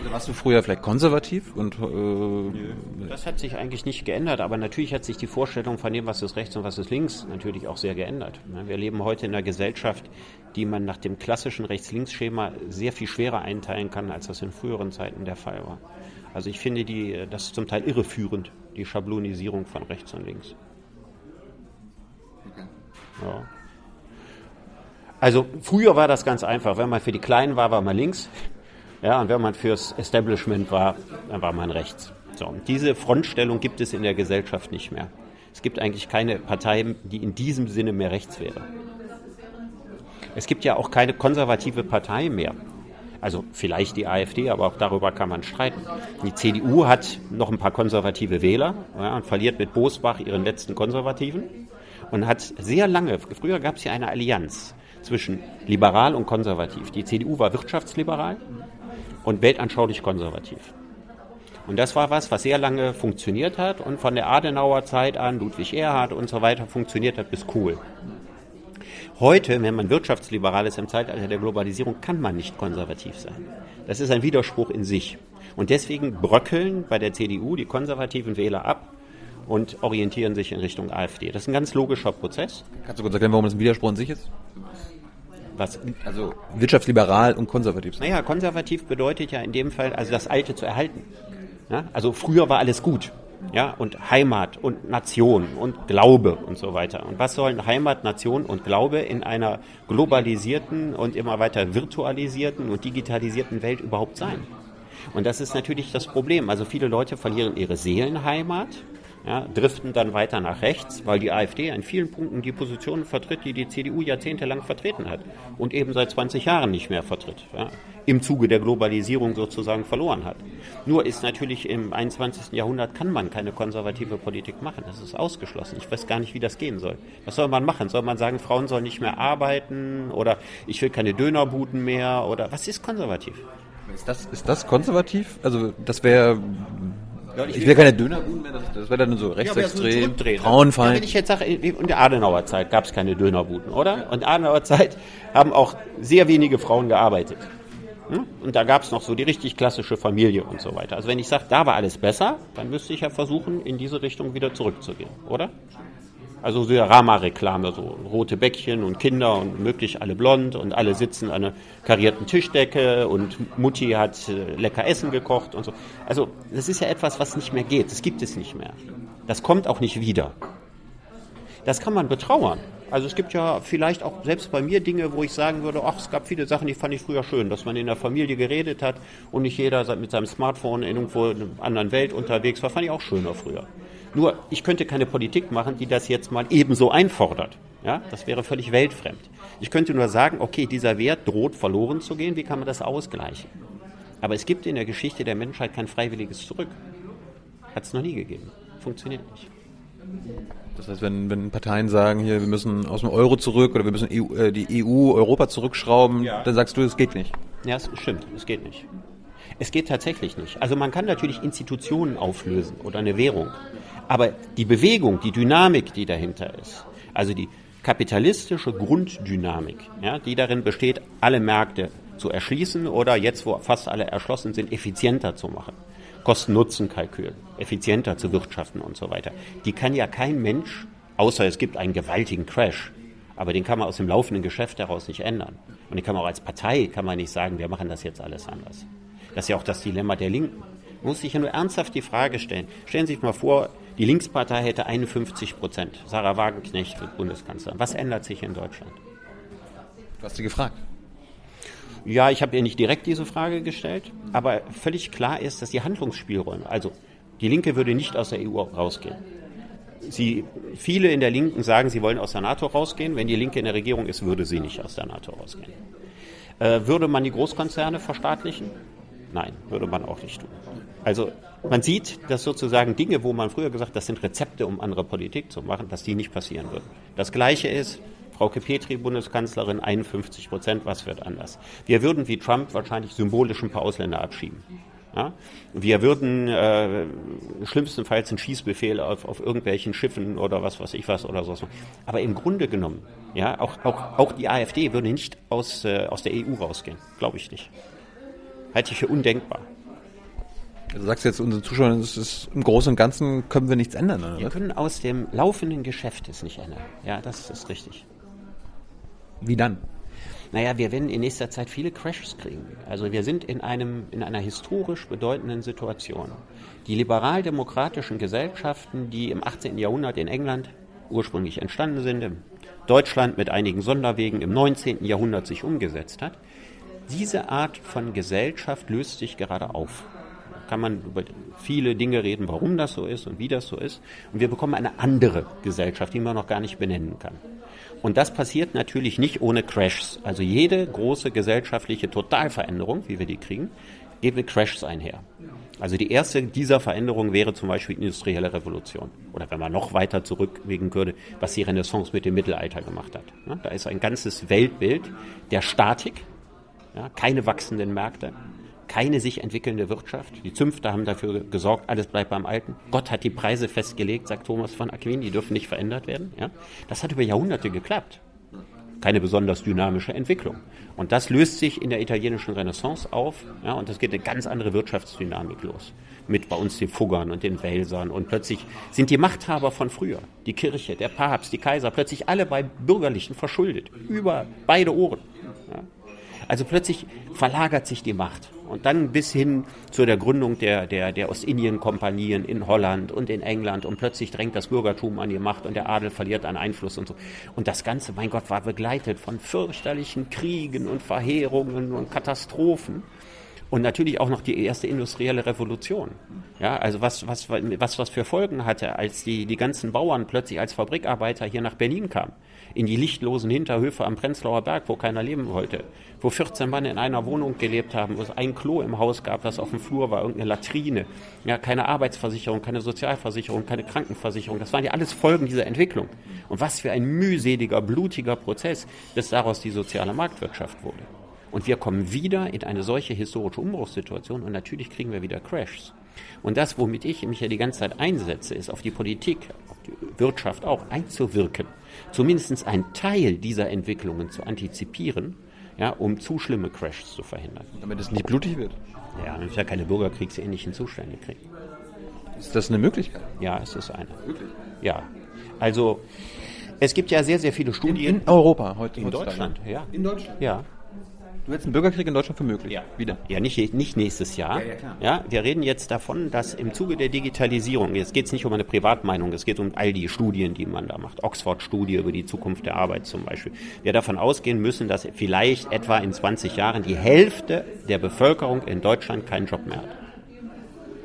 Oder warst du früher vielleicht konservativ? Und, äh, das hat sich eigentlich nicht geändert, aber natürlich hat sich die Vorstellung von dem, was ist rechts und was ist links, natürlich auch sehr geändert. Wir leben heute in einer Gesellschaft, die man nach dem klassischen Rechts-Links-Schema sehr viel schwerer einteilen kann, als das in früheren Zeiten der Fall war. Also ich finde die, das ist zum Teil irreführend, die Schablonisierung von rechts und links. Okay. Ja. Also früher war das ganz einfach. Wenn man für die Kleinen war, war man links. Ja, und wenn man fürs Establishment war, dann war man rechts. So, und diese Frontstellung gibt es in der Gesellschaft nicht mehr. Es gibt eigentlich keine Partei, die in diesem Sinne mehr rechts wäre. Es gibt ja auch keine konservative Partei mehr. Also vielleicht die AfD, aber auch darüber kann man streiten. Die CDU hat noch ein paar konservative Wähler ja, und verliert mit Bosbach ihren letzten Konservativen und hat sehr lange, früher gab es ja eine Allianz zwischen liberal und konservativ. Die CDU war wirtschaftsliberal und weltanschaulich konservativ. Und das war was, was sehr lange funktioniert hat und von der Adenauer Zeit an, Ludwig Erhard und so weiter, funktioniert hat bis Kohl. Heute, wenn man wirtschaftsliberal ist im Zeitalter der Globalisierung, kann man nicht konservativ sein. Das ist ein Widerspruch in sich. Und deswegen bröckeln bei der CDU die konservativen Wähler ab und orientieren sich in Richtung AfD. Das ist ein ganz logischer Prozess. Kannst du kurz erklären, warum das ein Widerspruch in sich ist? Was? Also wirtschaftsliberal und konservativ. Naja, konservativ bedeutet ja in dem Fall, also das Alte zu erhalten. Ja? Also früher war alles gut. Ja, und Heimat und Nation und Glaube und so weiter. Und was sollen Heimat, Nation und Glaube in einer globalisierten und immer weiter virtualisierten und digitalisierten Welt überhaupt sein? Und das ist natürlich das Problem. Also viele Leute verlieren ihre Seelenheimat, ja, driften dann weiter nach rechts, weil die AfD in vielen Punkten die Positionen vertritt, die die CDU jahrzehntelang vertreten hat und eben seit 20 Jahren nicht mehr vertritt, ja, im Zuge der Globalisierung sozusagen verloren hat. Nur ist natürlich im 21. Jahrhundert kann man keine konservative Politik machen. Das ist ausgeschlossen. Ich weiß gar nicht, wie das gehen soll. Was soll man machen? Soll man sagen, Frauen sollen nicht mehr arbeiten oder ich will keine Dönerbuden mehr oder was ist konservativ? Ist das, ist das konservativ? Also das wäre ja, ich, will keine Dönerbuden mehr, das, das wäre dann so rechtsextrem, ja, frauenfeindlich. Ja, wenn ich jetzt sage, in der Adenauer Zeit gab es keine Dönerbuden, oder? Und in der Adenauer Zeit haben auch sehr wenige Frauen gearbeitet. Hm? Und da gab es noch so die richtig klassische Familie und so weiter. Also wenn ich sage, da war alles besser, dann müsste ich ja versuchen, in diese Richtung wieder zurückzugehen, oder? Also so Rama-Reklame, so rote Bäckchen und Kinder und möglich alle blond und alle sitzen an einer karierten Tischdecke und Mutti hat äh, lecker Essen gekocht und so. Also das ist ja etwas, was nicht mehr geht. Das gibt es nicht mehr. Das kommt auch nicht wieder. Das kann man betrauern. Also es gibt ja vielleicht auch selbst bei mir Dinge, wo ich sagen würde, ach, es gab viele Sachen, die fand ich früher schön, dass man in der Familie geredet hat und nicht jeder mit seinem Smartphone irgendwo in einer anderen Welt unterwegs war, fand ich auch schöner früher. Nur, ich könnte keine Politik machen, die das jetzt mal ebenso einfordert. Ja, das wäre völlig weltfremd. Ich könnte nur sagen, okay, dieser Wert droht verloren zu gehen, wie kann man das ausgleichen? Aber es gibt in der Geschichte der Menschheit kein freiwilliges Zurück. Hat es noch nie gegeben. Funktioniert nicht. Das heißt, wenn, wenn Parteien sagen, hier, wir müssen aus dem Euro zurück oder wir müssen EU, äh, die EU, Europa zurückschrauben, ja. dann sagst du, es geht nicht. Ja, es stimmt, es geht nicht. Es geht tatsächlich nicht. Also man kann natürlich Institutionen auflösen oder eine Währung. Aber die Bewegung, die Dynamik, die dahinter ist, also die kapitalistische Grunddynamik, ja, die darin besteht, alle Märkte zu erschließen oder jetzt, wo fast alle erschlossen sind, effizienter zu machen. Kosten-Nutzen-Kalkül, effizienter zu wirtschaften und so weiter. Die kann ja kein Mensch, außer es gibt einen gewaltigen Crash, aber den kann man aus dem laufenden Geschäft heraus nicht ändern. Und den kann man auch als Partei, kann man nicht sagen, wir machen das jetzt alles anders. Das ist ja auch das Dilemma der Linken. Man muss sich ja nur ernsthaft die Frage stellen. Stellen Sie sich mal vor, die Linkspartei hätte 51 Prozent. Sarah Wagenknecht wird Bundeskanzlerin. Was ändert sich in Deutschland? Du hast sie gefragt. Ja, ich habe ihr nicht direkt diese Frage gestellt, aber völlig klar ist, dass die Handlungsspielräume, also die Linke würde nicht aus der EU rausgehen. Sie, viele in der Linken sagen, sie wollen aus der NATO rausgehen. Wenn die Linke in der Regierung ist, würde sie nicht aus der NATO rausgehen. Äh, würde man die Großkonzerne verstaatlichen? Nein, würde man auch nicht tun. Also man sieht, dass sozusagen Dinge, wo man früher gesagt, das sind Rezepte, um andere Politik zu machen, dass die nicht passieren würden. Das Gleiche ist, Frau Petri, Bundeskanzlerin, 51 Prozent, was wird anders? Wir würden wie Trump wahrscheinlich symbolisch ein paar Ausländer abschieben. Ja? Wir würden äh, schlimmstenfalls einen Schießbefehl auf, auf irgendwelchen Schiffen oder was weiß ich was oder so. Aber im Grunde genommen, ja, auch, auch, auch die AfD würde nicht aus, äh, aus der EU rausgehen. Glaube ich nicht. Halte ich für undenkbar. Du sagst jetzt unseren Zuschauern, es ist im Großen und Ganzen können wir nichts ändern, oder? Wir können aus dem laufenden Geschäft es nicht ändern. Ja, das ist richtig. Wie dann? Naja, wir werden in nächster Zeit viele Crashes kriegen. Also wir sind in, einem, in einer historisch bedeutenden Situation. Die liberal-demokratischen Gesellschaften, die im 18. Jahrhundert in England ursprünglich entstanden sind, in Deutschland mit einigen Sonderwegen im 19. Jahrhundert sich umgesetzt hat, diese Art von Gesellschaft löst sich gerade auf kann man über viele Dinge reden, warum das so ist und wie das so ist. Und wir bekommen eine andere Gesellschaft, die man noch gar nicht benennen kann. Und das passiert natürlich nicht ohne Crashs. Also jede große gesellschaftliche Totalveränderung, wie wir die kriegen, geht mit Crashs einher. Also die erste dieser Veränderungen wäre zum Beispiel die industrielle Revolution. Oder wenn man noch weiter zurückwegen würde, was die Renaissance mit dem Mittelalter gemacht hat. Da ist ein ganzes Weltbild der Statik, keine wachsenden Märkte, keine sich entwickelnde Wirtschaft. Die Zünfte haben dafür gesorgt, alles bleibt beim Alten. Gott hat die Preise festgelegt, sagt Thomas von Aquin, die dürfen nicht verändert werden. Ja? Das hat über Jahrhunderte geklappt. keine besonders dynamische Entwicklung. Und das löst sich in der italienischen Renaissance auf ja, und es geht eine ganz andere Wirtschaftsdynamik los. Mit bei uns den Fuggern und den Welsern und plötzlich sind die Machthaber von früher, die Kirche, der Papst, die Kaiser, plötzlich alle bei Bürgerlichen verschuldet, über beide Ohren. Ja. Also plötzlich verlagert sich die Macht. Und dann bis hin zu der Gründung der, der, der Ostindien-Kompanien in Holland und in England. Und plötzlich drängt das Bürgertum an die Macht und der Adel verliert an Einfluss und so. Und das Ganze, mein Gott, war begleitet von fürchterlichen Kriegen und Verheerungen und Katastrophen. Und natürlich auch noch die erste industrielle Revolution. Ja, also was, was, was, was für Folgen hatte, als die, die ganzen Bauern plötzlich als Fabrikarbeiter hier nach Berlin kamen. In die lichtlosen Hinterhöfe am Prenzlauer Berg, wo keiner leben wollte. Wo 14 Mann in einer Wohnung gelebt haben, wo es ein Klo im Haus gab, das auf dem Flur war, irgendeine Latrine. Ja, keine Arbeitsversicherung, keine Sozialversicherung, keine Krankenversicherung. Das waren ja alles Folgen dieser Entwicklung. Und was für ein mühseliger, blutiger Prozess, bis daraus die soziale Marktwirtschaft wurde. Und wir kommen wieder in eine solche historische Umbruchssituation und natürlich kriegen wir wieder Crashs. Und das, womit ich mich ja die ganze Zeit einsetze, ist auf die Politik, auf die Wirtschaft auch einzuwirken. Zumindest einen Teil dieser Entwicklungen zu antizipieren, ja, um zu schlimme Crashs zu verhindern. Damit es nicht blutig wird. Ja, damit wir keine bürgerkriegsähnlichen Zustände kriegen. Ist das eine Möglichkeit? Ja, es ist eine. Wirklich? Ja. Also, es gibt ja sehr, sehr viele Studien. In, in Europa heute. In Deutschland, ja. In Deutschland? Ja. Du hältst einen Bürgerkrieg in Deutschland für möglich? Ja. Wieder? Ja, nicht, nicht nächstes Jahr. Ja, ja, klar. Ja, wir reden jetzt davon, dass im Zuge der Digitalisierung, jetzt geht es nicht um eine Privatmeinung, es geht um all die Studien, die man da macht. Oxford-Studie über die Zukunft der Arbeit zum Beispiel. Wir davon ausgehen müssen, dass vielleicht etwa in 20 Jahren die Hälfte der Bevölkerung in Deutschland keinen Job mehr hat.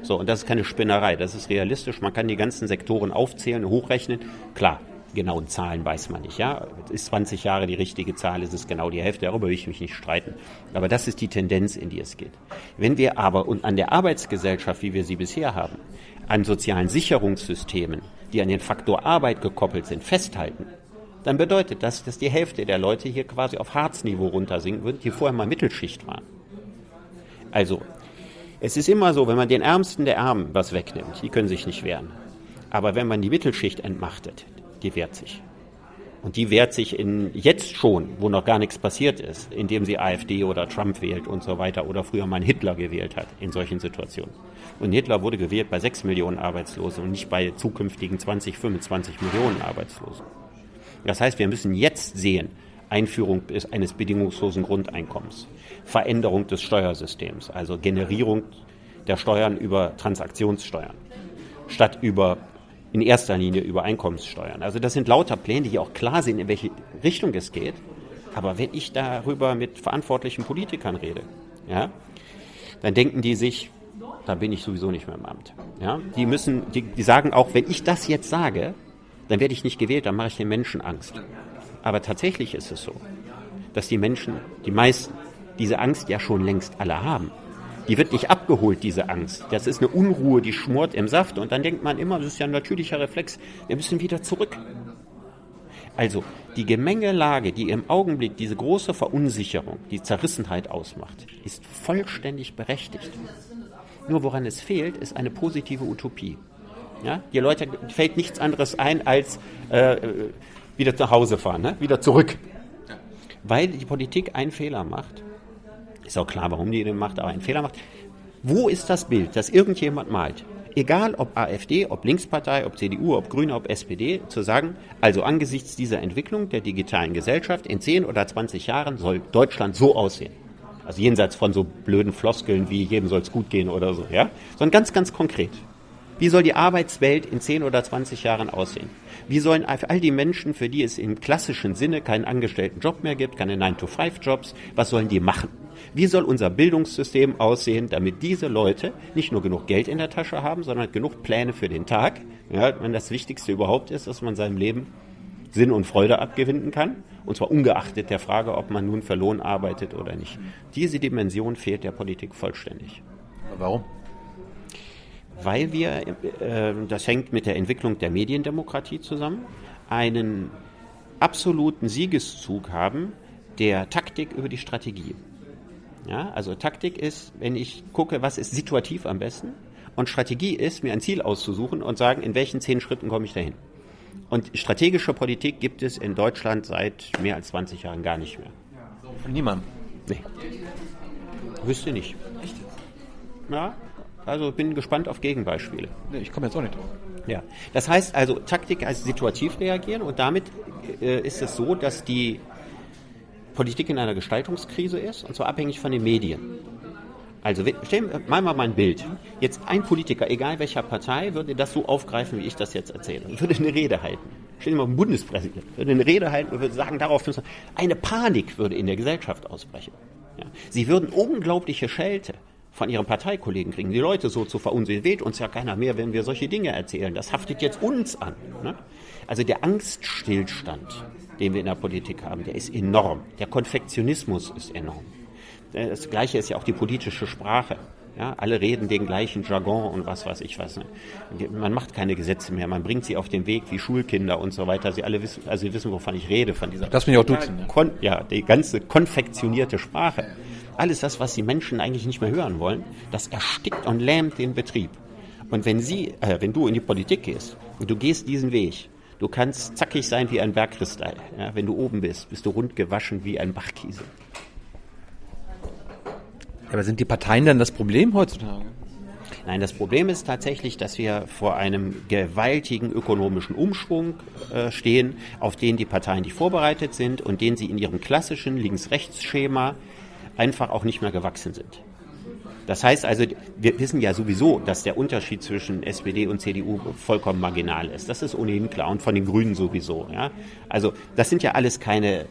So, und das ist keine Spinnerei, das ist realistisch. Man kann die ganzen Sektoren aufzählen, hochrechnen. Klar, genauen Zahlen weiß man nicht. Ja, ist 20 Jahre die richtige Zahl, ist es genau die Hälfte, darüber will ich mich nicht streiten. Aber das ist die Tendenz, in die es geht. Wenn wir aber und an der Arbeitsgesellschaft, wie wir sie bisher haben, an sozialen Sicherungssystemen, die an den Faktor Arbeit gekoppelt sind, festhalten, dann bedeutet das, dass die Hälfte der Leute hier quasi auf Harzniveau runtersinken würden, die vorher mal Mittelschicht waren. Also, es ist immer so, wenn man den Ärmsten der Armen was wegnimmt, die können sich nicht wehren. Aber wenn man die Mittelschicht entmachtet, die wehrt sich. Und die wehrt sich in, jetzt schon, wo noch gar nichts passiert ist, indem sie AfD oder Trump wählt und so weiter oder früher mal Hitler gewählt hat in solchen Situationen. Und Hitler wurde gewählt bei 6 Millionen Arbeitslosen und nicht bei zukünftigen 20, 25 Millionen Arbeitslosen. Das heißt, wir müssen jetzt sehen, Einführung eines bedingungslosen Grundeinkommens, Veränderung des Steuersystems, also Generierung der Steuern über Transaktionssteuern, statt über in erster Linie über Einkommenssteuern. Also das sind lauter Pläne, die auch klar sind, in welche Richtung es geht. Aber wenn ich darüber mit verantwortlichen Politikern rede, ja, dann denken die sich, da bin ich sowieso nicht mehr im Amt. Ja, die müssen, die, die sagen auch, wenn ich das jetzt sage, dann werde ich nicht gewählt, dann mache ich den Menschen Angst. Aber tatsächlich ist es so, dass die Menschen, die meisten, diese Angst ja schon längst alle haben. Die wird nicht abgeholt, diese Angst. Das ist eine Unruhe, die schmort im Saft. Und dann denkt man immer, das ist ja ein natürlicher Reflex, wir müssen wieder zurück. Also die Gemengelage, die im Augenblick diese große Verunsicherung, die Zerrissenheit ausmacht, ist vollständig berechtigt. Nur woran es fehlt, ist eine positive Utopie. Ja? Die Leute fällt nichts anderes ein als äh, wieder nach Hause fahren, ne? wieder zurück. Weil die Politik einen Fehler macht ist auch klar, warum die den macht, aber einen Fehler macht. Wo ist das Bild, das irgendjemand malt? Egal ob AfD, ob Linkspartei, ob CDU, ob Grüne, ob SPD, zu sagen, also angesichts dieser Entwicklung der digitalen Gesellschaft in 10 oder 20 Jahren soll Deutschland so aussehen. Also jenseits von so blöden Floskeln wie jedem soll es gut gehen oder so, ja, sondern ganz, ganz konkret. Wie soll die Arbeitswelt in 10 oder 20 Jahren aussehen? Wie sollen all die Menschen, für die es im klassischen Sinne keinen angestellten Job mehr gibt, keine 9-to-5-Jobs, was sollen die machen? Wie soll unser Bildungssystem aussehen, damit diese Leute nicht nur genug Geld in der Tasche haben, sondern genug Pläne für den Tag? Ja, wenn das Wichtigste überhaupt ist, dass man seinem Leben Sinn und Freude abgewinnen kann. Und zwar ungeachtet der Frage, ob man nun für Lohn arbeitet oder nicht. Diese Dimension fehlt der Politik vollständig. Warum? Weil wir, äh, das hängt mit der Entwicklung der Mediendemokratie zusammen, einen absoluten Siegeszug haben der Taktik über die Strategie. Ja, also Taktik ist, wenn ich gucke, was ist situativ am besten. Und Strategie ist, mir ein Ziel auszusuchen und sagen, in welchen zehn Schritten komme ich dahin. Und strategische Politik gibt es in Deutschland seit mehr als 20 Jahren gar nicht mehr. Von niemandem? Nee. Wüsste nicht. Echt? Ja, also bin gespannt auf Gegenbeispiele. Nee, ich komme jetzt auch nicht drauf. Ja, das heißt also Taktik als situativ reagieren und damit äh, ist es so, dass die Politik in einer Gestaltungskrise ist und zwar abhängig von den Medien. Also stellen wir mal ein Bild. Jetzt ein Politiker, egal welcher Partei, würde das so aufgreifen, wie ich das jetzt erzähle. Würde eine Rede halten. Stellen wir mal ein Bundespräsident, würde eine Rede halten und würde sagen, darauf eine Panik würde in der Gesellschaft ausbrechen. Ja. Sie würden unglaubliche Schelte von ihren Parteikollegen kriegen, die Leute so zu verunsichern. Weht uns ja keiner mehr, wenn wir solche Dinge erzählen. Das haftet jetzt uns an. Ne? Also der Angststillstand, den wir in der Politik haben, der ist enorm. Der Konfektionismus ist enorm. Das Gleiche ist ja auch die politische Sprache. Ja, alle reden den gleichen Jargon und was weiß ich was. Man macht keine Gesetze mehr, man bringt sie auf den Weg wie Schulkinder und so weiter. Sie alle wissen, also sie wissen, wovon ich rede, von dieser. Das bin ich auch duzen. Kon ja, die ganze konfektionierte Sprache. Alles das, was die Menschen eigentlich nicht mehr hören wollen, das erstickt und lähmt den Betrieb. Und wenn sie, äh, wenn du in die Politik gehst und du gehst diesen Weg, du kannst zackig sein wie ein Bergkristall. Ja, wenn du oben bist, bist du rund gewaschen wie ein Bachkiesel. Aber sind die Parteien dann das Problem heutzutage? Nein, das Problem ist tatsächlich, dass wir vor einem gewaltigen ökonomischen Umschwung äh, stehen, auf den die Parteien nicht vorbereitet sind und den sie in ihrem klassischen Links-Rechts-Schema einfach auch nicht mehr gewachsen sind. Das heißt also, wir wissen ja sowieso, dass der Unterschied zwischen SPD und CDU vollkommen marginal ist. Das ist ohnehin klar und von den Grünen sowieso. Ja? Also das sind ja alles keine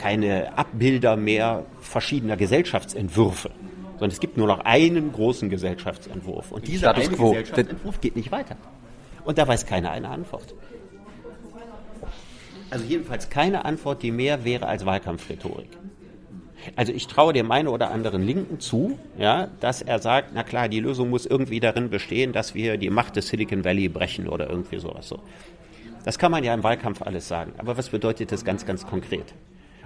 keine Abbilder mehr verschiedener Gesellschaftsentwürfe, sondern es gibt nur noch einen großen Gesellschaftsentwurf. Und dieser eine Gesellschaftsentwurf geht nicht weiter. Und da weiß keiner eine Antwort. Also jedenfalls keine Antwort, die mehr wäre als Wahlkampfrhetorik. Also ich traue dem einen oder anderen Linken zu, ja, dass er sagt, na klar, die Lösung muss irgendwie darin bestehen, dass wir die Macht des Silicon Valley brechen oder irgendwie sowas so. Das kann man ja im Wahlkampf alles sagen. Aber was bedeutet das ganz, ganz konkret?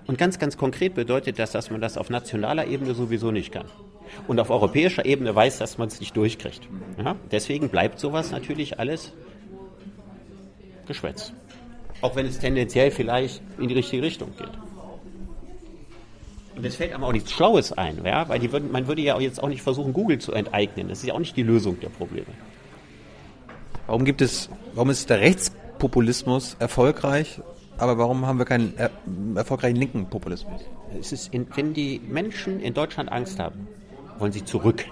Und ganz, ganz konkret bedeutet das, dass man das auf nationaler Ebene sowieso nicht kann. Und auf europäischer Ebene weiß, dass man es nicht durchkriegt. Ja? Deswegen bleibt sowas natürlich alles Geschwätz. Auch wenn es tendenziell vielleicht in die richtige Richtung geht. Und es fällt einem auch nichts Schlaues ein, ja? weil würden, man würde ja jetzt auch nicht versuchen, Google zu enteignen. Das ist ja auch nicht die Lösung der Probleme. Warum gibt es, warum ist der Rechtspopulismus erfolgreich aber warum haben wir keinen er erfolgreichen linken Populismus? Es ist, in, wenn die Menschen in Deutschland Angst haben, wollen sie zurück.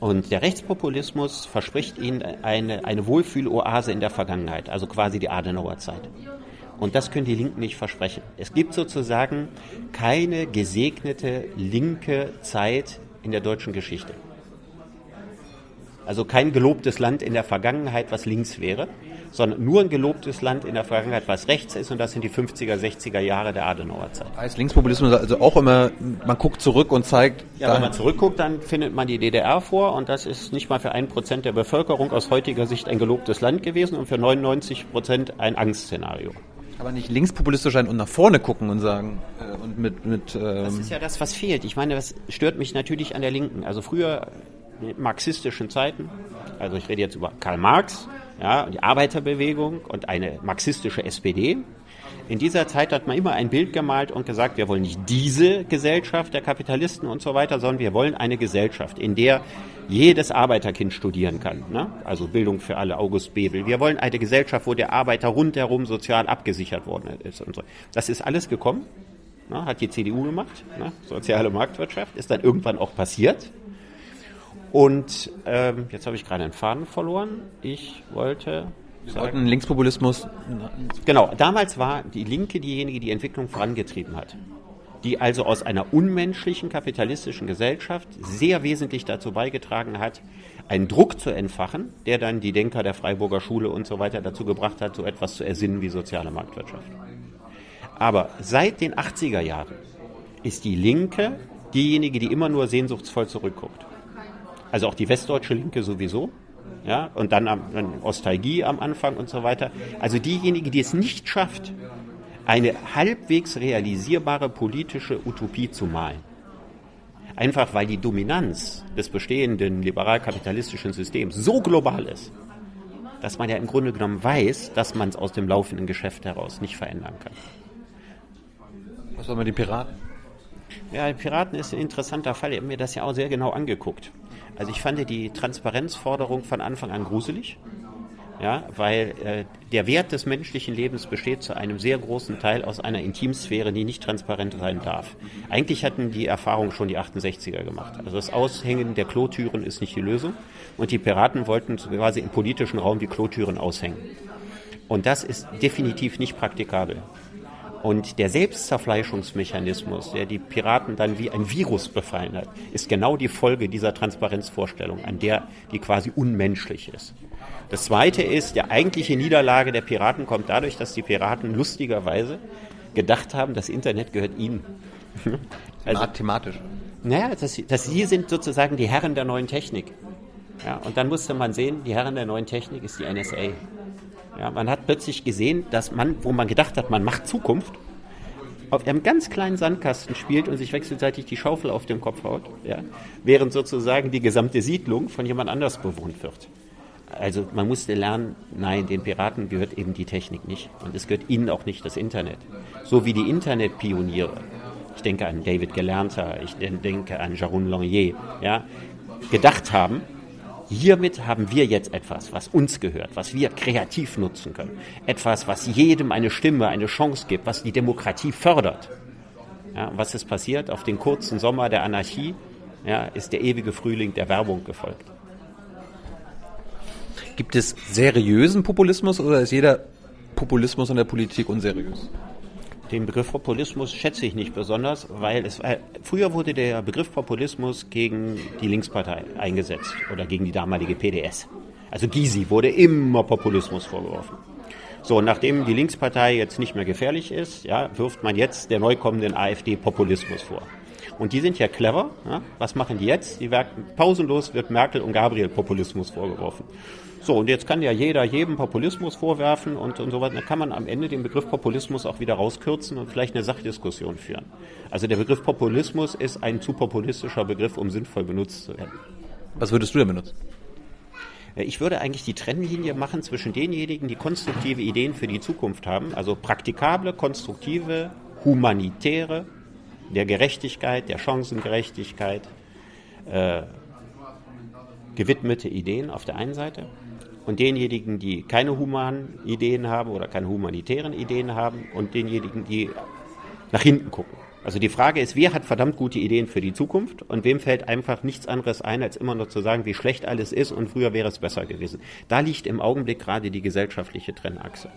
Und der Rechtspopulismus verspricht ihnen eine, eine Wohlfühloase in der Vergangenheit, also quasi die Adenauer Zeit. Und das können die Linken nicht versprechen. Es gibt sozusagen keine gesegnete linke Zeit in der deutschen Geschichte. Also kein gelobtes Land in der Vergangenheit, was links wäre, sondern nur ein gelobtes Land in der Vergangenheit, was rechts ist, und das sind die 50er, 60er Jahre der Adenauer Zeit. Heißt Linkspopulismus also auch immer, man guckt zurück und zeigt. Ja, wenn man zurückguckt, dann findet man die DDR vor, und das ist nicht mal für ein Prozent der Bevölkerung aus heutiger Sicht ein gelobtes Land gewesen und für 99 Prozent ein Angstszenario. Aber nicht linkspopulistisch sein und nach vorne gucken und sagen äh, und mit mit. Ähm das ist ja das, was fehlt. Ich meine, das stört mich natürlich an der Linken. Also früher in marxistischen Zeiten, also ich rede jetzt über Karl Marx, ja, die Arbeiterbewegung und eine marxistische SPD. In dieser Zeit hat man immer ein Bild gemalt und gesagt, wir wollen nicht diese Gesellschaft der Kapitalisten und so weiter, sondern wir wollen eine Gesellschaft, in der jedes Arbeiterkind studieren kann. Ne? Also Bildung für alle, August Bebel. Wir wollen eine Gesellschaft, wo der Arbeiter rundherum sozial abgesichert worden ist. Und so. Das ist alles gekommen, ne? hat die CDU gemacht, ne? soziale Marktwirtschaft, ist dann irgendwann auch passiert. Und ähm, jetzt habe ich gerade einen Faden verloren. Ich wollte. Wir wollten Linkspopulismus. Genau, damals war die Linke diejenige, die Entwicklung vorangetrieben hat. Die also aus einer unmenschlichen kapitalistischen Gesellschaft sehr wesentlich dazu beigetragen hat, einen Druck zu entfachen, der dann die Denker der Freiburger Schule und so weiter dazu gebracht hat, so etwas zu ersinnen wie soziale Marktwirtschaft. Aber seit den 80er Jahren ist die Linke diejenige, die immer nur sehnsuchtsvoll zurückguckt also auch die westdeutsche Linke sowieso, ja, und dann, am, dann Ostalgie am Anfang und so weiter. Also diejenige, die es nicht schafft, eine halbwegs realisierbare politische Utopie zu malen. Einfach weil die Dominanz des bestehenden liberal-kapitalistischen Systems so global ist, dass man ja im Grunde genommen weiß, dass man es aus dem laufenden Geschäft heraus nicht verändern kann. Was wollen wir die Piraten? Ja, Piraten ist ein interessanter Fall. Ich habe mir das ja auch sehr genau angeguckt. Also ich fand die Transparenzforderung von Anfang an gruselig. Ja, weil äh, der Wert des menschlichen Lebens besteht zu einem sehr großen Teil aus einer Intimsphäre, die nicht transparent sein darf. Eigentlich hatten die Erfahrung schon die 68er gemacht. Also das Aushängen der Klotüren ist nicht die Lösung. Und die Piraten wollten quasi im politischen Raum die Klotüren aushängen. Und das ist definitiv nicht praktikabel. Und der Selbstzerfleischungsmechanismus, der die Piraten dann wie ein Virus befallen hat, ist genau die Folge dieser Transparenzvorstellung, an der die quasi unmenschlich ist. Das Zweite ist, die eigentliche Niederlage der Piraten kommt dadurch, dass die Piraten lustigerweise gedacht haben, das Internet gehört ihnen. Also, thematisch. Naja, dass, dass sie sind sozusagen die Herren der neuen Technik. Ja, und dann musste man sehen, die Herren der neuen Technik ist die NSA. Ja, man hat plötzlich gesehen, dass man, wo man gedacht hat, man macht Zukunft, auf einem ganz kleinen Sandkasten spielt und sich wechselseitig die Schaufel auf den Kopf haut, ja, während sozusagen die gesamte Siedlung von jemand anders bewohnt wird. Also man musste lernen, nein, den Piraten gehört eben die Technik nicht und es gehört ihnen auch nicht das Internet. So wie die Internetpioniere, ich denke an David Gelernter, ich denke an Jaron Lanier, ja, gedacht haben, Hiermit haben wir jetzt etwas, was uns gehört, was wir kreativ nutzen können. Etwas, was jedem eine Stimme, eine Chance gibt, was die Demokratie fördert. Ja, was ist passiert? Auf den kurzen Sommer der Anarchie ja, ist der ewige Frühling der Werbung gefolgt. Gibt es seriösen Populismus oder ist jeder Populismus in der Politik unseriös? Den Begriff Populismus schätze ich nicht besonders, weil es äh, früher wurde der Begriff Populismus gegen die Linkspartei eingesetzt oder gegen die damalige PDS. Also Gysi wurde immer Populismus vorgeworfen. So, nachdem die Linkspartei jetzt nicht mehr gefährlich ist, ja, wirft man jetzt der neu kommenden AfD Populismus vor. Und die sind ja clever. Ja? Was machen die jetzt? Die werden, pausenlos wird Merkel und Gabriel Populismus vorgeworfen. So, und jetzt kann ja jeder jedem Populismus vorwerfen und, und so weiter. Dann kann man am Ende den Begriff Populismus auch wieder rauskürzen und vielleicht eine Sachdiskussion führen. Also der Begriff Populismus ist ein zu populistischer Begriff, um sinnvoll benutzt zu werden. Was würdest du denn benutzen? Ich würde eigentlich die Trennlinie machen zwischen denjenigen, die konstruktive Ideen für die Zukunft haben, also praktikable, konstruktive, humanitäre, der Gerechtigkeit, der Chancengerechtigkeit, äh, gewidmete Ideen auf der einen Seite und denjenigen, die keine humanen Ideen haben oder keine humanitären Ideen haben und denjenigen, die nach hinten gucken. Also die Frage ist, wer hat verdammt gute Ideen für die Zukunft und wem fällt einfach nichts anderes ein, als immer nur zu sagen, wie schlecht alles ist und früher wäre es besser gewesen. Da liegt im Augenblick gerade die gesellschaftliche Trennachse.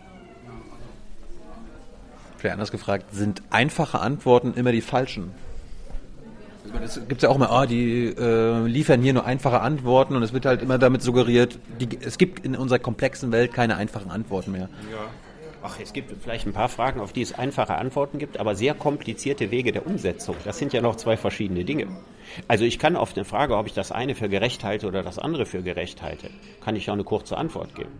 Vielleicht anders gefragt, sind einfache Antworten immer die falschen? Es gibt ja auch immer, oh, die äh, liefern hier nur einfache Antworten und es wird halt immer damit suggeriert, die, es gibt in unserer komplexen Welt keine einfachen Antworten mehr. Ja. Ach, es gibt vielleicht ein paar Fragen, auf die es einfache Antworten gibt, aber sehr komplizierte Wege der Umsetzung. Das sind ja noch zwei verschiedene Dinge. Also ich kann auf eine Frage, ob ich das eine für gerecht halte oder das andere für gerecht halte, kann ich auch eine kurze Antwort geben.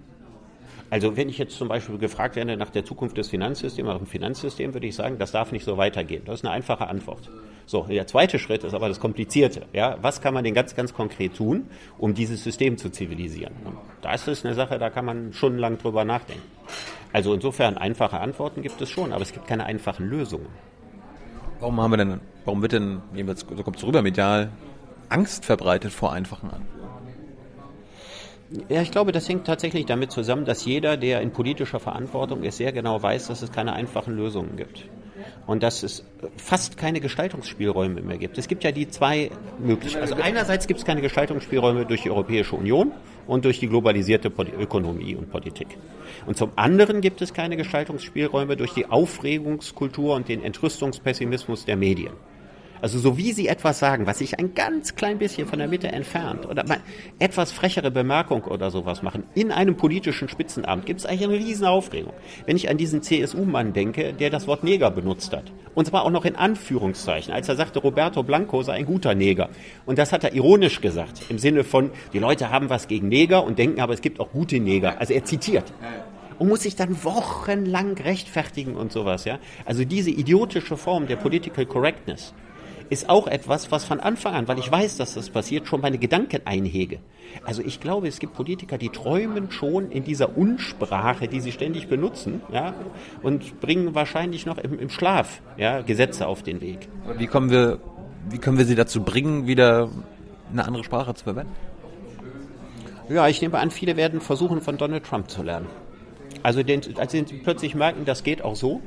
Also wenn ich jetzt zum Beispiel gefragt werde nach der Zukunft des Finanzsystems, nach dem Finanzsystem, würde ich sagen, das darf nicht so weitergehen. Das ist eine einfache Antwort. So, der zweite Schritt ist aber das Komplizierte. Ja, was kann man denn ganz, ganz konkret tun, um dieses System zu zivilisieren? Und da ist eine Sache, da kann man schon lang drüber nachdenken. Also insofern einfache Antworten gibt es schon, aber es gibt keine einfachen Lösungen. Warum haben wir denn, warum wird denn, so kommt es rüber medial, Angst verbreitet vor einfachen Antworten? Ja, ich glaube, das hängt tatsächlich damit zusammen, dass jeder, der in politischer Verantwortung ist, sehr genau weiß, dass es keine einfachen Lösungen gibt. Und dass es fast keine Gestaltungsspielräume mehr gibt. Es gibt ja die zwei Möglichkeiten. Also einerseits gibt es keine Gestaltungsspielräume durch die Europäische Union und durch die globalisierte Ökonomie und Politik. Und zum anderen gibt es keine Gestaltungsspielräume durch die Aufregungskultur und den Entrüstungspessimismus der Medien. Also so wie Sie etwas sagen, was sich ein ganz klein bisschen von der Mitte entfernt oder mal etwas frechere Bemerkung oder sowas machen, in einem politischen Spitzenamt gibt es eigentlich eine riesen Aufregung. Wenn ich an diesen CSU-Mann denke, der das Wort Neger benutzt hat. Und zwar auch noch in Anführungszeichen, als er sagte, Roberto Blanco sei ein guter Neger. Und das hat er ironisch gesagt, im Sinne von, die Leute haben was gegen Neger und denken aber, es gibt auch gute Neger. Also er zitiert und muss sich dann wochenlang rechtfertigen und sowas, ja. Also diese idiotische Form der Political Correctness, ist auch etwas, was von Anfang an, weil ich weiß, dass das passiert, schon meine Gedanken einhege. Also ich glaube, es gibt Politiker, die träumen schon in dieser Unsprache, die sie ständig benutzen, ja, und bringen wahrscheinlich noch im, im Schlaf ja, Gesetze auf den Weg. Wie kommen wir, wie können wir sie dazu bringen, wieder eine andere Sprache zu verwenden? Ja, ich nehme an, viele werden versuchen, von Donald Trump zu lernen. Also den, als sie plötzlich merken, das geht auch so,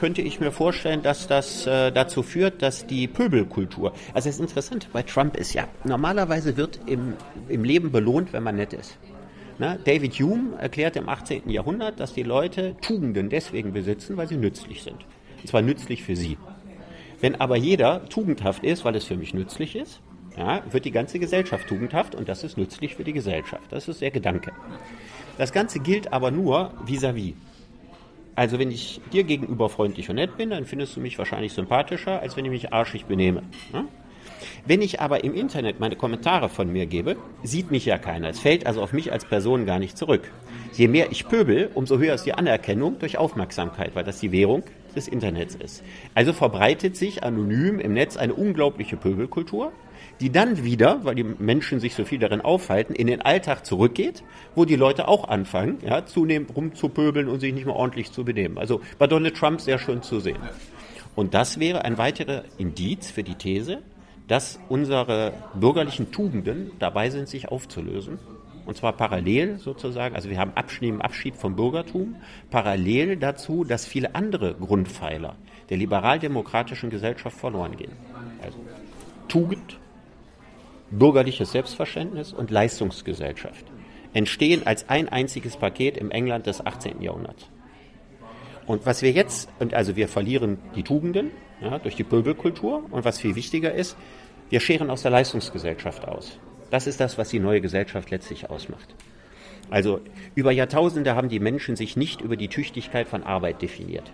könnte ich mir vorstellen, dass das äh, dazu führt, dass die Pöbelkultur, also das Interessante bei Trump ist ja, normalerweise wird im, im Leben belohnt, wenn man nett ist. Na, David Hume erklärt im 18. Jahrhundert, dass die Leute Tugenden deswegen besitzen, weil sie nützlich sind. Und zwar nützlich für sie. Wenn aber jeder tugendhaft ist, weil es für mich nützlich ist, ja, wird die ganze Gesellschaft tugendhaft und das ist nützlich für die Gesellschaft. Das ist der Gedanke. Das Ganze gilt aber nur vis-à-vis. -vis. Also wenn ich dir gegenüber freundlich und nett bin, dann findest du mich wahrscheinlich sympathischer, als wenn ich mich arschig benehme. Ja? Wenn ich aber im Internet meine Kommentare von mir gebe, sieht mich ja keiner. Es fällt also auf mich als Person gar nicht zurück. Je mehr ich pöbel, umso höher ist die Anerkennung durch Aufmerksamkeit, weil das die Währung des Internets ist. Also verbreitet sich anonym im Netz eine unglaubliche Pöbelkultur die dann wieder, weil die Menschen sich so viel darin aufhalten, in den Alltag zurückgeht, wo die Leute auch anfangen, ja, zunehmend rumzupöbeln und sich nicht mehr ordentlich zu benehmen. Also bei Donald Trump sehr schön zu sehen. Und das wäre ein weiterer Indiz für die These, dass unsere bürgerlichen Tugenden dabei sind, sich aufzulösen. Und zwar parallel sozusagen, also wir haben Abschied, Abschied vom Bürgertum, parallel dazu, dass viele andere Grundpfeiler der liberaldemokratischen Gesellschaft verloren gehen. Also Tugend, bürgerliches Selbstverständnis und Leistungsgesellschaft entstehen als ein einziges Paket im England des 18. Jahrhunderts. Und was wir jetzt, und also wir verlieren die Tugenden ja, durch die Pöbelkultur und was viel wichtiger ist, wir scheren aus der Leistungsgesellschaft aus. Das ist das, was die neue Gesellschaft letztlich ausmacht. Also über Jahrtausende haben die Menschen sich nicht über die Tüchtigkeit von Arbeit definiert.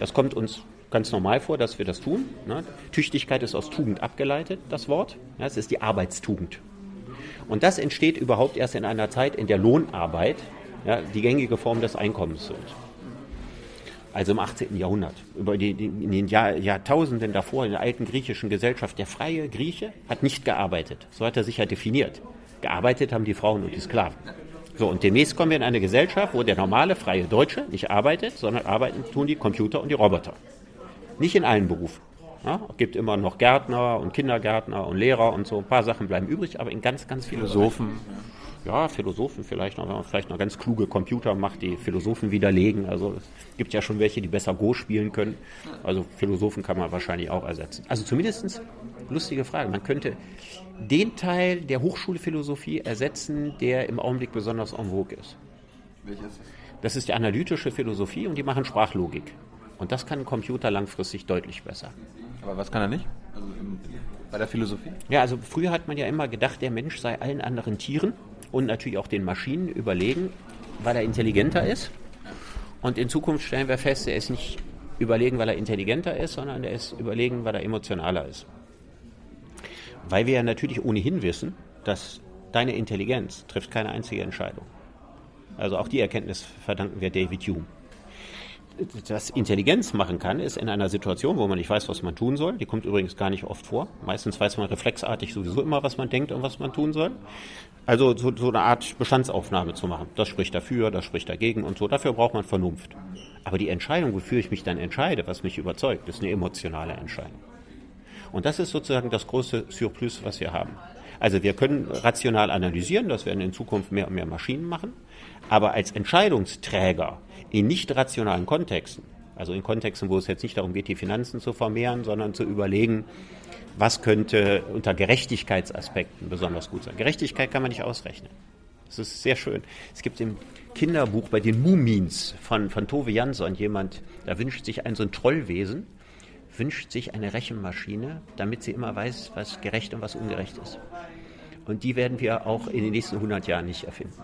Das kommt uns ganz normal vor, dass wir das tun. Ne? Tüchtigkeit ist aus Tugend abgeleitet, das Wort. Ja, es ist die Arbeitstugend. Und das entsteht überhaupt erst in einer Zeit, in der Lohnarbeit ja, die gängige Form des Einkommens sind. Also im 18. Jahrhundert. Über die, in den Jahr, Jahrtausenden davor, in der alten griechischen Gesellschaft, der freie Grieche hat nicht gearbeitet. So hat er sich ja definiert. Gearbeitet haben die Frauen und die Sklaven. So, und demnächst kommen wir in eine Gesellschaft, wo der normale freie Deutsche nicht arbeitet, sondern arbeiten tun die Computer und die Roboter. Nicht in allen Berufen. Ja, es gibt immer noch Gärtner und Kindergärtner und Lehrer und so. Ein paar Sachen bleiben übrig, aber in ganz, ganz vielen Philosophen. Bereichen. Ja, Philosophen vielleicht noch, wenn man vielleicht noch ganz kluge Computer macht, die Philosophen widerlegen. Also es gibt ja schon welche, die besser Go spielen können. Also Philosophen kann man wahrscheinlich auch ersetzen. Also zumindestens lustige Frage. Man könnte den Teil der Hochschulphilosophie ersetzen, der im Augenblick besonders en vogue ist. Welches? Das ist die analytische Philosophie und die machen Sprachlogik. Und das kann ein Computer langfristig deutlich besser. Aber was kann er nicht? Also bei der Philosophie? Ja, also früher hat man ja immer gedacht, der Mensch sei allen anderen Tieren und natürlich auch den Maschinen überlegen, weil er intelligenter ist. Und in Zukunft stellen wir fest, er ist nicht überlegen, weil er intelligenter ist, sondern er ist überlegen, weil er emotionaler ist. Weil wir ja natürlich ohnehin wissen, dass deine Intelligenz trifft keine einzige Entscheidung. Also auch die Erkenntnis verdanken wir David Hume das Intelligenz machen kann, ist in einer Situation, wo man nicht weiß, was man tun soll. Die kommt übrigens gar nicht oft vor. Meistens weiß man reflexartig sowieso immer, was man denkt und was man tun soll. Also so, so eine Art Bestandsaufnahme zu machen. Das spricht dafür, das spricht dagegen und so. Dafür braucht man Vernunft. Aber die Entscheidung, wofür ich mich dann entscheide, was mich überzeugt, ist eine emotionale Entscheidung. Und das ist sozusagen das große Surplus, was wir haben. Also wir können rational analysieren, das werden in Zukunft mehr und mehr Maschinen machen. Aber als Entscheidungsträger in nicht rationalen Kontexten, also in Kontexten, wo es jetzt nicht darum geht, die Finanzen zu vermehren, sondern zu überlegen, was könnte unter Gerechtigkeitsaspekten besonders gut sein. Gerechtigkeit kann man nicht ausrechnen. Das ist sehr schön. Es gibt im Kinderbuch bei den Mumins von, von Tove Jansson jemand, da wünscht sich ein so ein Trollwesen, wünscht sich eine Rechenmaschine, damit sie immer weiß, was gerecht und was ungerecht ist. Und die werden wir auch in den nächsten 100 Jahren nicht erfinden.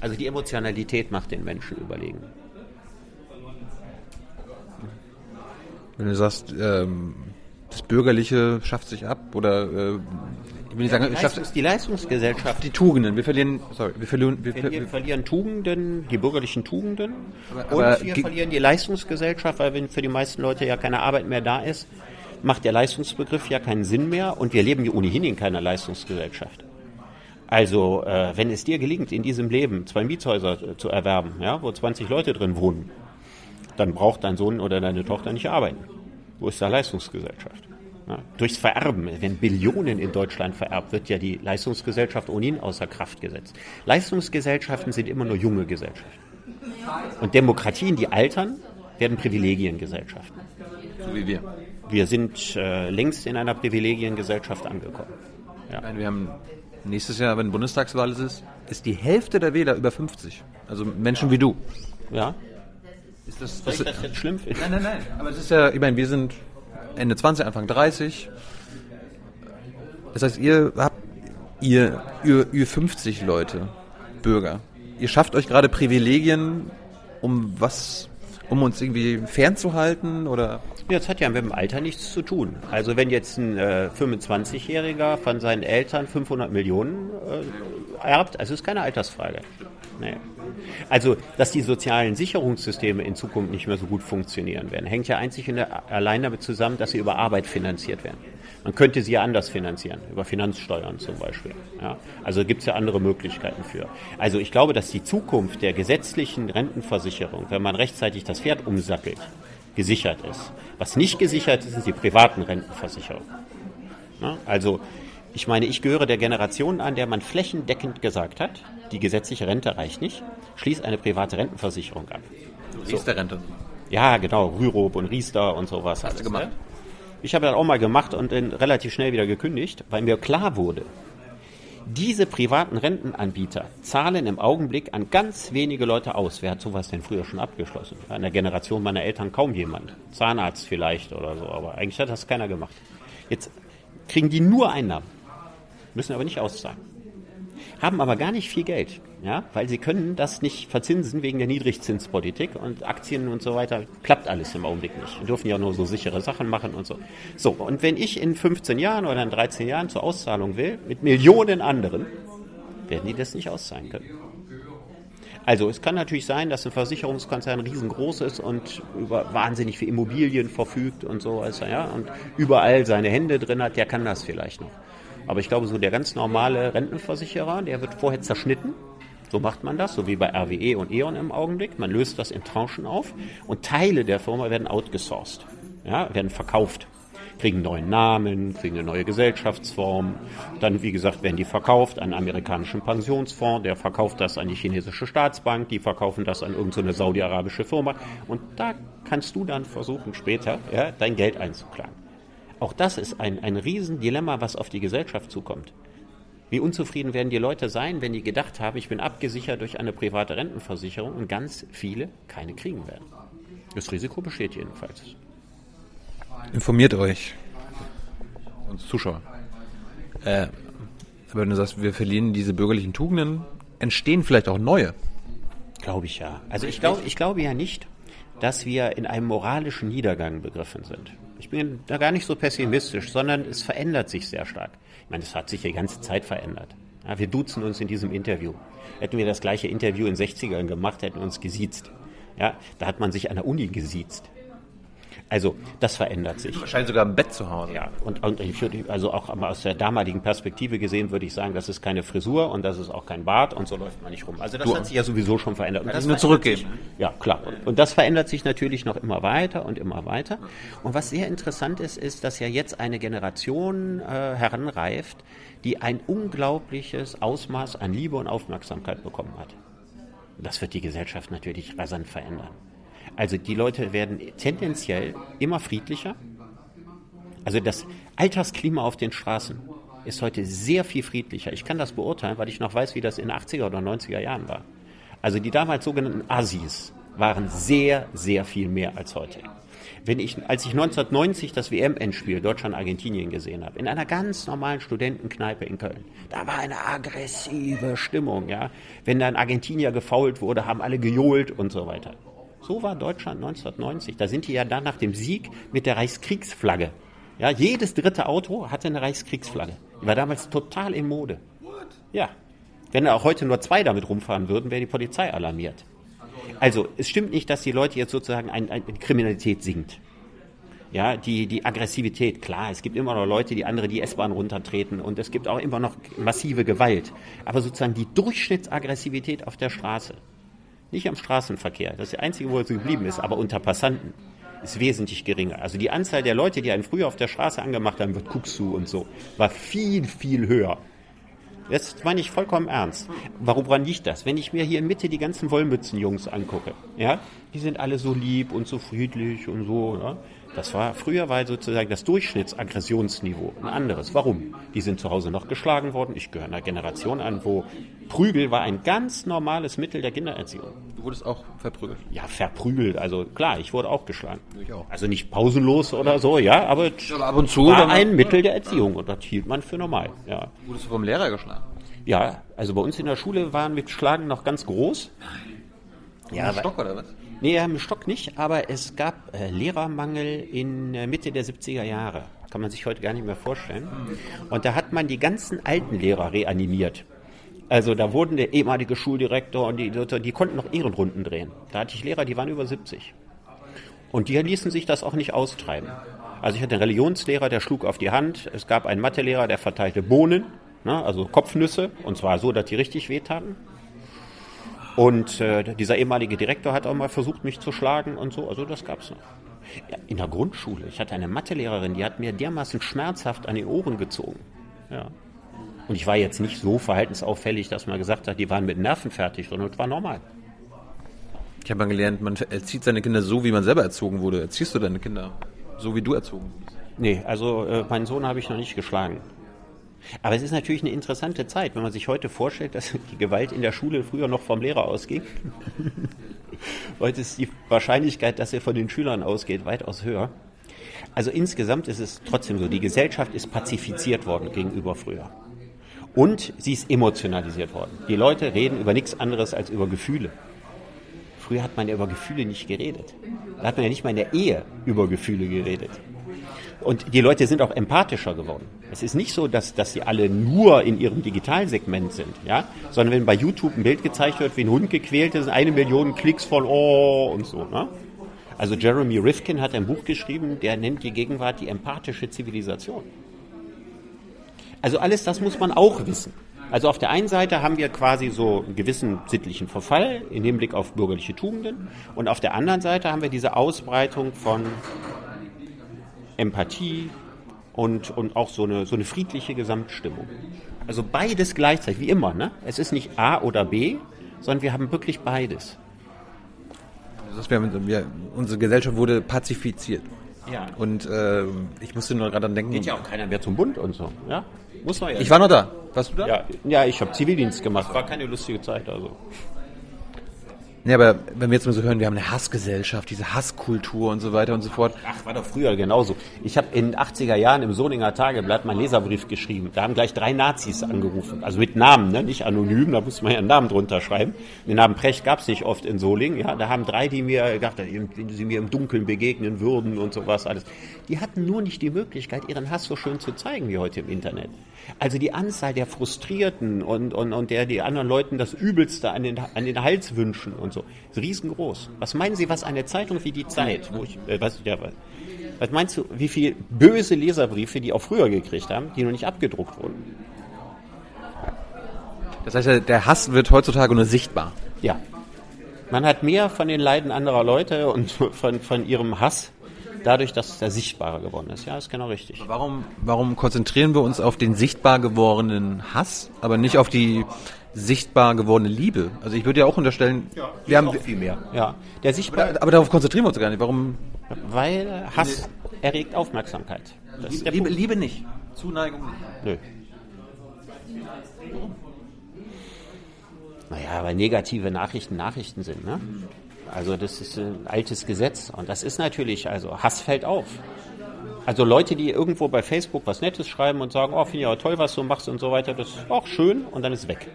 Also die Emotionalität macht den Menschen überlegen. Wenn du sagst, ähm, das Bürgerliche schafft sich ab oder äh, Ich will nicht sagen, ich Leistungs, die Leistungsgesellschaft. die Tugenden. Wir verlieren, sorry, wir verlieren, wir, Wir, wir, verlieren Tugenden, die bürgerlichen Tugenden. Aber- und aber wir verlieren die Leistungsgesellschaft, weil wenn für die meisten Leute ja keine Arbeit mehr da ist, macht der Leistungsbegriff ja keinen Sinn mehr. Und wir leben ja ohnehin in keiner Leistungsgesellschaft. Also, äh, wenn es dir gelingt, in diesem Leben zwei Mietshäuser äh, zu erwerben, ja, wo 20 Leute drin wohnen, dann braucht dein Sohn oder deine Tochter nicht arbeiten. Wo ist da Leistungsgesellschaft? Ja, durchs Vererben, wenn Billionen in Deutschland vererbt, wird ja die Leistungsgesellschaft ohnehin außer Kraft gesetzt. Leistungsgesellschaften sind immer nur junge Gesellschaften. Und Demokratien, die altern, werden Privilegiengesellschaften. so wie wir. Wir sind äh, längst in einer Privilegiengesellschaft angekommen. Ich meine, wir haben nächstes Jahr, wenn Bundestagswahl ist, ist die Hälfte der Wähler über 50. Also Menschen wie du. Ja? Ist das, Soll ich das jetzt schlimm? Nein, nein, nein. Aber es ist ja, ich meine, wir sind Ende 20, Anfang 30. Das heißt, ihr habt, ihr, ihr, ihr 50 Leute, Bürger, ihr schafft euch gerade Privilegien, um was, um uns irgendwie fernzuhalten oder? Das hat ja mit dem Alter nichts zu tun. Also wenn jetzt ein äh, 25-Jähriger von seinen Eltern 500 Millionen äh, erbt, also ist keine Altersfrage. Nee. Also, dass die sozialen Sicherungssysteme in Zukunft nicht mehr so gut funktionieren werden, hängt ja einzig und allein damit zusammen, dass sie über Arbeit finanziert werden. Man könnte sie ja anders finanzieren, über Finanzsteuern zum Beispiel. Ja? Also gibt es ja andere Möglichkeiten für. Also ich glaube, dass die Zukunft der gesetzlichen Rentenversicherung, wenn man rechtzeitig das Pferd umsattelt, gesichert ist. Was nicht gesichert ist, sind die privaten Rentenversicherungen. Also, ich meine, ich gehöre der Generation an, der man flächendeckend gesagt hat, die gesetzliche Rente reicht nicht, schließt eine private Rentenversicherung ab. So. Ist der Rente. Ja, genau, Rürup und Riester und sowas. Hast du gemacht? Ne? Ich habe das auch mal gemacht und dann relativ schnell wieder gekündigt, weil mir klar wurde, diese privaten Rentenanbieter zahlen im Augenblick an ganz wenige Leute aus. Wer hat sowas denn früher schon abgeschlossen? In der Generation meiner Eltern kaum jemand. Zahnarzt vielleicht oder so, aber eigentlich hat das keiner gemacht. Jetzt kriegen die nur Einnahmen, müssen aber nicht auszahlen. Haben aber gar nicht viel Geld, ja, weil sie können das nicht verzinsen wegen der Niedrigzinspolitik und Aktien und so weiter. Klappt alles im Augenblick nicht. Wir dürfen ja nur so sichere Sachen machen und so. So, und wenn ich in 15 Jahren oder in 13 Jahren zur Auszahlung will, mit Millionen anderen, werden die das nicht auszahlen können. Also es kann natürlich sein, dass ein Versicherungskonzern riesengroß ist und über wahnsinnig viel Immobilien verfügt und so, also, ja, und überall seine Hände drin hat, der kann das vielleicht noch. Aber ich glaube, so der ganz normale Rentenversicherer, der wird vorher zerschnitten. So macht man das, so wie bei RWE und E.ON im Augenblick. Man löst das in Tranchen auf und Teile der Firma werden outgesourced, ja, werden verkauft kriegen neuen Namen, kriegen eine neue Gesellschaftsform. Dann, wie gesagt, werden die verkauft an einen amerikanischen Pensionsfonds, der verkauft das an die chinesische Staatsbank, die verkaufen das an irgendeine saudi-arabische Firma. Und da kannst du dann versuchen, später ja, dein Geld einzuklagen. Auch das ist ein, ein Riesendilemma, was auf die Gesellschaft zukommt. Wie unzufrieden werden die Leute sein, wenn die gedacht haben, ich bin abgesichert durch eine private Rentenversicherung und ganz viele keine kriegen werden. Das Risiko besteht jedenfalls. Informiert euch. Uns Zuschauer. Äh, aber wenn du sagst, wir verlieren diese bürgerlichen Tugenden, entstehen vielleicht auch neue. Glaube ich ja. Also ich glaube, ich glaube ja nicht, dass wir in einem moralischen Niedergang begriffen sind. Ich bin da gar nicht so pessimistisch, sondern es verändert sich sehr stark. Ich meine, es hat sich die ganze Zeit verändert. Ja, wir duzen uns in diesem Interview. Hätten wir das gleiche Interview in den 60ern gemacht, hätten wir uns gesiezt. Ja, da hat man sich an der Uni gesiezt. Also, das verändert sich. Wahrscheinlich sogar im Bett zu Hause. Ja, und, und ich würde, also auch aus der damaligen Perspektive gesehen, würde ich sagen, das ist keine Frisur und das ist auch kein Bart und so läuft man nicht rum. Also das Du- hat sich ja sowieso schon verändert. Und das nur zurückgeben. Sich, ja, klar. Und, und das verändert sich natürlich noch immer weiter und immer weiter. Und was sehr interessant ist, ist, dass ja jetzt eine Generation äh, heranreift, die ein unglaubliches Ausmaß an Liebe und Aufmerksamkeit bekommen hat. Und Das wird die Gesellschaft natürlich rasant verändern. Also die Leute werden tendenziell immer friedlicher. Also das Alltagsklima auf den Straßen ist heute sehr viel friedlicher. Ich kann das beurteilen, weil ich noch weiß, wie das in den 80er oder 90er Jahren war. Also die damals sogenannten Assis waren sehr, sehr viel mehr als heute. Wenn ich, als ich 1990 das WM-Endspiel Deutschland-Argentinien gesehen habe, in einer ganz normalen Studentenkneipe in Köln, da war eine aggressive Stimmung, ja. Wenn dann Argentinier gefault wurde, haben alle gejohlt und so weiter. So war Deutschland 1990. Da sind die ja dann nach dem Sieg mit der Reichskriegsflagge Ja, jedes dritte Auto hatte eine Reichskriegsflagge. Die war damals total in Mode. Ja. Wenn auch heute nur zwei damit rumfahren würden, wäre die Polizei alarmiert. Also, es stimmt nicht, dass die Leute jetzt sozusagen ein, ein, Kriminalität sinkt. Ja, die, die Aggressivität, klar, es gibt immer noch Leute, die andere die S-Bahn runtertreten und es gibt auch immer noch massive Gewalt. Aber sozusagen die Durchschnittsaggressivität auf der Straße, nicht am Straßenverkehr, das ist der einzige, wo es geblieben ist, aber unter Passanten, ist wesentlich geringer. Also die Anzahl der Leute, die einen früher auf der Straße angemacht haben, wird guckst du und so, war viel, viel höher. Das meine ich vollkommen ernst. Woran liegt das? Wenn ich mir hier in Mitte die ganzen Wollmützenjungs angucke, ja, die sind alle so lieb und so friedlich und so, ja. Das war, früher war sozusagen das Durchschnittsaggressionsniveau ein anderes. Warum? Die sind zu Hause noch geschlagen worden. Ich gehöre einer Generation an, wo Prügel war ein ganz normales Mittel der Kindererziehung. Du wurdest auch verprügelt? Ja, verprügelt. Also klar, ich wurde auch geschlagen. Ich auch. Also nicht pausenlos oder so, ja, aber, ja, ab und zu war ein Mittel der Erziehung und das hielt man für normal. Ja. Wurdest du vom Lehrer geschlagen? Ja, also bei uns in der Schule waren wir Schlagen noch ganz groß. Nein. Ja, Stock oder was? Nee, im Stock nicht, aber es gab äh, Lehrermangel in äh, Mitte der 70er Jahre. Kann man sich heute gar nicht mehr vorstellen. Und da hat man die ganzen alten Lehrer reanimiert. Also da wurden der ehemalige Schuldirektor und die, die konnten noch Ehrenrunden drehen. Da hatte ich Lehrer, die waren über 70. Und die ließen sich das auch nicht austreiben. Also ich hatte einen Religionslehrer, der schlug auf die Hand. Es gab einen Mathelehrer, der verteilte Bohnen, ne, also Kopfnüsse, und zwar so, dass die richtig wehtaten. Und äh, dieser ehemalige Direktor hat auch mal versucht, mich zu schlagen und so. Also das gab's noch. Ja, in der Grundschule. Ich hatte eine Mathelehrerin, die hat mir dermaßen schmerzhaft an den Ohren gezogen. Ja. Und ich war jetzt nicht so verhaltensauffällig, dass man gesagt hat, die waren mit Nerven fertig, sondern es war normal. Ich habe mal gelernt, man erzieht seine Kinder so, wie man selber erzogen wurde. Erziehst du deine Kinder so, wie du erzogen wurdest? Nee, also äh, meinen Sohn habe ich noch nicht geschlagen. Aber es ist natürlich eine interessante Zeit, wenn man sich heute vorstellt, dass die Gewalt in der Schule früher noch vom Lehrer ausging. heute ist die Wahrscheinlichkeit, dass er von den Schülern ausgeht, weitaus höher. Also insgesamt ist es trotzdem so, die Gesellschaft ist pazifiziert worden gegenüber früher. Und sie ist emotionalisiert worden. Die Leute reden über nichts anderes als über Gefühle. Früher hat man ja über Gefühle nicht geredet. Da hat man ja nicht mal in der Ehe über Gefühle geredet. Und die Leute sind auch empathischer geworden. Es ist nicht so, dass, dass sie alle nur in ihrem Digitalsegment sind, ja, sondern wenn bei YouTube ein Bild gezeigt wird, wie ein Hund gequält ist, eine Million Klicks von Oh und so. Ne? Also Jeremy Rifkin hat ein Buch geschrieben, der nennt die Gegenwart die empathische Zivilisation. Also alles das muss man auch wissen. Also auf der einen Seite haben wir quasi so einen gewissen sittlichen Verfall im Hinblick auf bürgerliche Tugenden und auf der anderen Seite haben wir diese Ausbreitung von Empathie und, und auch so eine, so eine friedliche Gesamtstimmung. Also beides gleichzeitig, wie immer. Ne? Es ist nicht A oder B, sondern wir haben wirklich beides. Das wir, wir, unsere Gesellschaft wurde pazifiziert. Ja. Und äh, ich musste nur gerade an denken. Geht ja auch keiner mehr zum Bund und so. Ja? Muss man ja. Ich war noch da. Warst du da? Ja, ja ich habe Zivildienst gemacht. War keine lustige Zeit. Also. Ja, aber wenn wir jetzt mal so hören, wir haben eine Hassgesellschaft, diese Hasskultur und so weiter und so fort. Ach, war doch früher genauso. Ich habe in den 80er Jahren im Solinger Tageblatt meinen Leserbrief geschrieben. Da haben gleich drei Nazis angerufen. Also mit Namen, ne? nicht anonym, da musste man ja einen Namen drunter schreiben. Den Namen Precht gab es nicht oft in Solingen. Ja? Da haben drei, die mir gedacht wenn sie mir im Dunkeln begegnen würden und sowas alles. Die hatten nur nicht die Möglichkeit, ihren Hass so schön zu zeigen wie heute im Internet. Also die Anzahl der Frustrierten und, und, und der die anderen Leuten das Übelste an den, an den Hals wünschen und so, ist riesengroß. Was meinen Sie, was eine Zeitung wie die Zeit, wo ich, äh, was, ja, was, was meinst du, wie viele böse Leserbriefe die auch früher gekriegt haben, die noch nicht abgedruckt wurden? Das heißt, der Hass wird heutzutage nur sichtbar. Ja. Man hat mehr von den Leiden anderer Leute und von, von ihrem Hass dadurch, dass er sichtbarer geworden ist. Ja, ist genau richtig. Warum, warum konzentrieren wir uns auf den sichtbar gewordenen Hass, aber nicht auf die sichtbar gewordene Liebe? Also ich würde ja auch unterstellen, ja, wir haben viel mehr. Ja, der sichtbar. Aber, aber, darauf konzentrieren wir uns gar nicht. Warum? Weil Hass erregt Aufmerksamkeit. Liebe, Liebe, Liebe, nicht. Zuneigung nicht. Nö. Warum? Naja, weil negative Nachrichten Nachrichten sind, ne? Also das ist ein altes Gesetz und das ist natürlich, also Hass fällt auf. Also Leute, die irgendwo bei Facebook was Nettes schreiben und sagen, oh, finde ich aber toll, was du machst und so weiter, das ist auch schön und dann ist weg.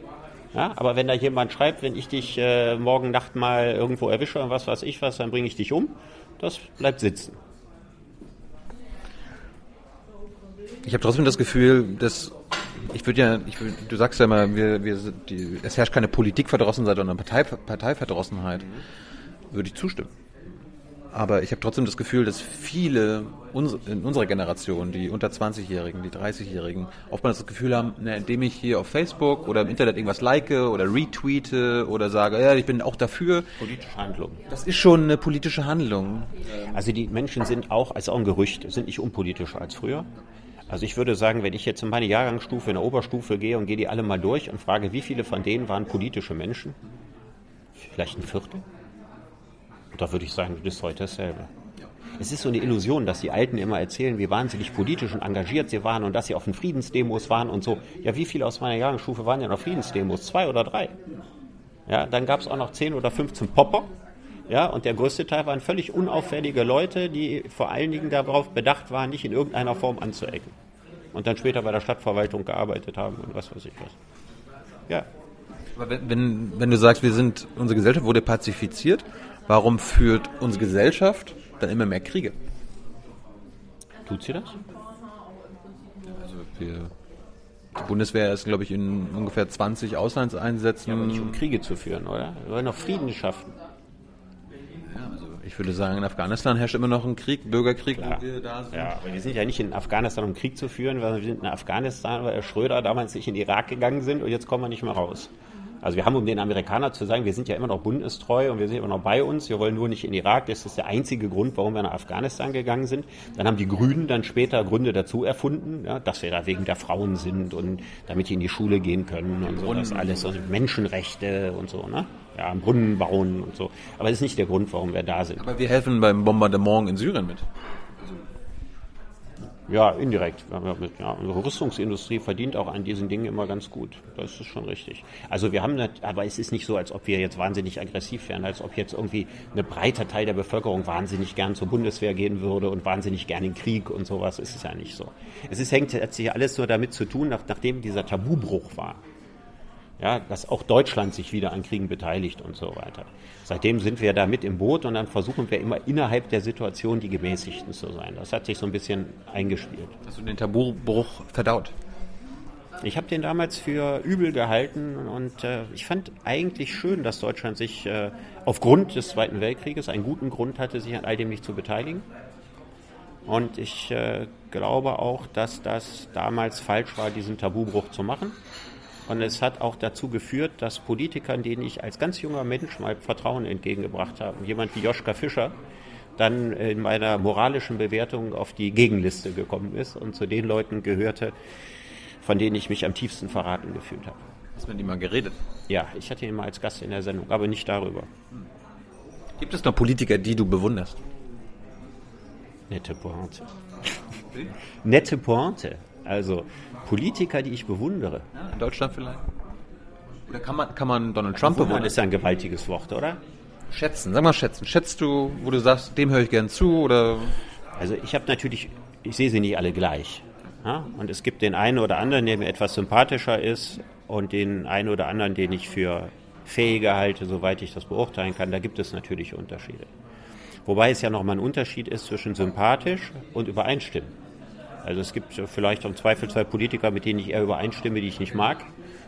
Ja, aber wenn da jemand schreibt, wenn ich dich äh, morgen Nacht mal irgendwo erwische und was weiß ich was, dann bringe ich dich um, das bleibt sitzen. Ich habe trotzdem das Gefühl, dass ich würde ja, ich würd, du sagst ja immer, wir, wir die, es herrscht keine Politikverdrossenheit, sondern Partei, Parteiverdrossenheit. Würde ich zustimmen. Aber ich habe trotzdem das Gefühl, dass viele in unserer Generation, die unter 20-Jährigen, die 30-Jährigen, oftmals das Gefühl haben, na, indem ich hier auf Facebook oder im Internet irgendwas like oder retweete oder sage, ja, ich bin auch dafür. Politische Handlung. Das ist schon eine politische Handlung. Also die Menschen sind auch, als auch ein Gerücht, sind nicht unpolitischer als früher. Also ich würde sagen, wenn ich jetzt in meine Jahrgangsstufe, in der Oberstufe gehe und gehe die alle mal durch und frage, wie viele von denen waren politische Menschen? Vielleicht ein Viertel? Da würde ich sagen, das ist heute dasselbe. Es ist so eine Illusion, dass die Alten immer erzählen, wie wahnsinnig politisch und engagiert sie waren und dass sie auf den Friedensdemos waren und so. Ja, wie viele aus meiner Jahrgangsstufe waren denn auf Friedensdemos? Zwei oder drei. Ja, dann gab es auch noch zehn oder 15 Popper. Ja, und der größte Teil waren völlig unauffällige Leute, die vor allen Dingen darauf bedacht waren, nicht in irgendeiner Form anzuecken. Und dann später bei der Stadtverwaltung gearbeitet haben und was weiß ich was. Ja. Aber wenn, wenn, wenn du sagst, wir sind, unsere Gesellschaft wurde pazifiziert, Warum führt unsere Gesellschaft dann immer mehr Kriege? Tut sie das? Also wir, die Bundeswehr ist, glaube ich, in ungefähr 20 Auslandseinsätzen. Ja, aber nicht um Kriege zu führen, oder? Wir wollen noch Frieden schaffen. Ja, also ich würde sagen, in Afghanistan herrscht immer noch ein Krieg, Bürgerkrieg, Klar. wo wir da sind. Ja, aber wir sind ja nicht in Afghanistan, um Krieg zu führen, weil wir sind in Afghanistan, weil Schröder damals nicht in den Irak gegangen sind und jetzt kommen wir nicht mehr raus. Also wir haben, um den Amerikanern zu sagen, wir sind ja immer noch bundestreu und wir sind immer noch bei uns, wir wollen nur nicht in Irak. Das ist der einzige Grund, warum wir nach Afghanistan gegangen sind. Dann haben die Grünen dann später Gründe dazu erfunden, ja, dass wir da wegen der Frauen sind und damit die in die Schule gehen können und so, das alles und Menschenrechte und so, ne? Ja, Brunnen bauen und so. Aber das ist nicht der Grund, warum wir da sind. Aber wir helfen beim Bombardement in Syrien mit. Ja, indirekt. Ja, unsere Rüstungsindustrie verdient auch an diesen Dingen immer ganz gut. Das ist schon richtig. Also wir haben, nicht, aber es ist nicht so, als ob wir jetzt wahnsinnig aggressiv wären, als ob jetzt irgendwie eine breiter Teil der Bevölkerung wahnsinnig gern zur Bundeswehr gehen würde und wahnsinnig gern in Krieg und sowas. Ist es ja nicht so. Es ist, hängt hat sich alles nur damit zu tun, nach, nachdem dieser Tabubruch war ja, dass auch Deutschland sich wieder an Kriegen beteiligt und so weiter. Seitdem sind wir da mit im Boot und dann versuchen wir immer innerhalb der Situation die Gemäßigten zu sein. Das hat sich so ein bisschen eingespielt. Hast du den Tabubruch verdaut? Ich habe den damals für übel gehalten und äh, ich fand eigentlich schön, dass Deutschland sich äh, aufgrund des Zweiten Weltkrieges einen guten Grund hatte, sich an all dem nicht zu beteiligen. Und ich äh, glaube auch, dass das damals falsch war, diesen Tabubruch zu machen. Und es hat auch dazu geführt, dass Politikern, denen ich als ganz junger Mensch mal Vertrauen entgegengebracht habe, jemand wie Joschka Fischer, dann in meiner moralischen Bewertung auf die Gegenliste gekommen ist und zu den Leuten gehörte, von denen ich mich am tiefsten verraten gefühlt habe. Hast du mit ihm mal geredet? Ja, ich hatte ihn mal als Gast in der Sendung, aber nicht darüber. Gibt es noch Politiker, die du bewunderst? Nette Pointe. Nette Pointe. Also Politiker, die ich bewundere. Ja, in Deutschland vielleicht? Oder kann man, kann man Donald Trump bewundern? ist ja ein gewaltiges Wort, oder? Schätzen, sag mal schätzen. Schätzt du, wo du sagst, dem höre ich gern zu oder? Also ich habe natürlich, ich sehe sie nicht alle gleich. Ja? Und es gibt den einen oder anderen, der mir etwas sympathischer ist und den einen oder anderen, den ich für fähiger halte, soweit ich das beurteilen kann. Da gibt es natürlich Unterschiede. Wobei es ja nochmal ein Unterschied ist zwischen sympathisch und übereinstimmen. Also es gibt vielleicht im Zweifelsfall Politiker, mit denen ich eher übereinstimme, die ich nicht mag.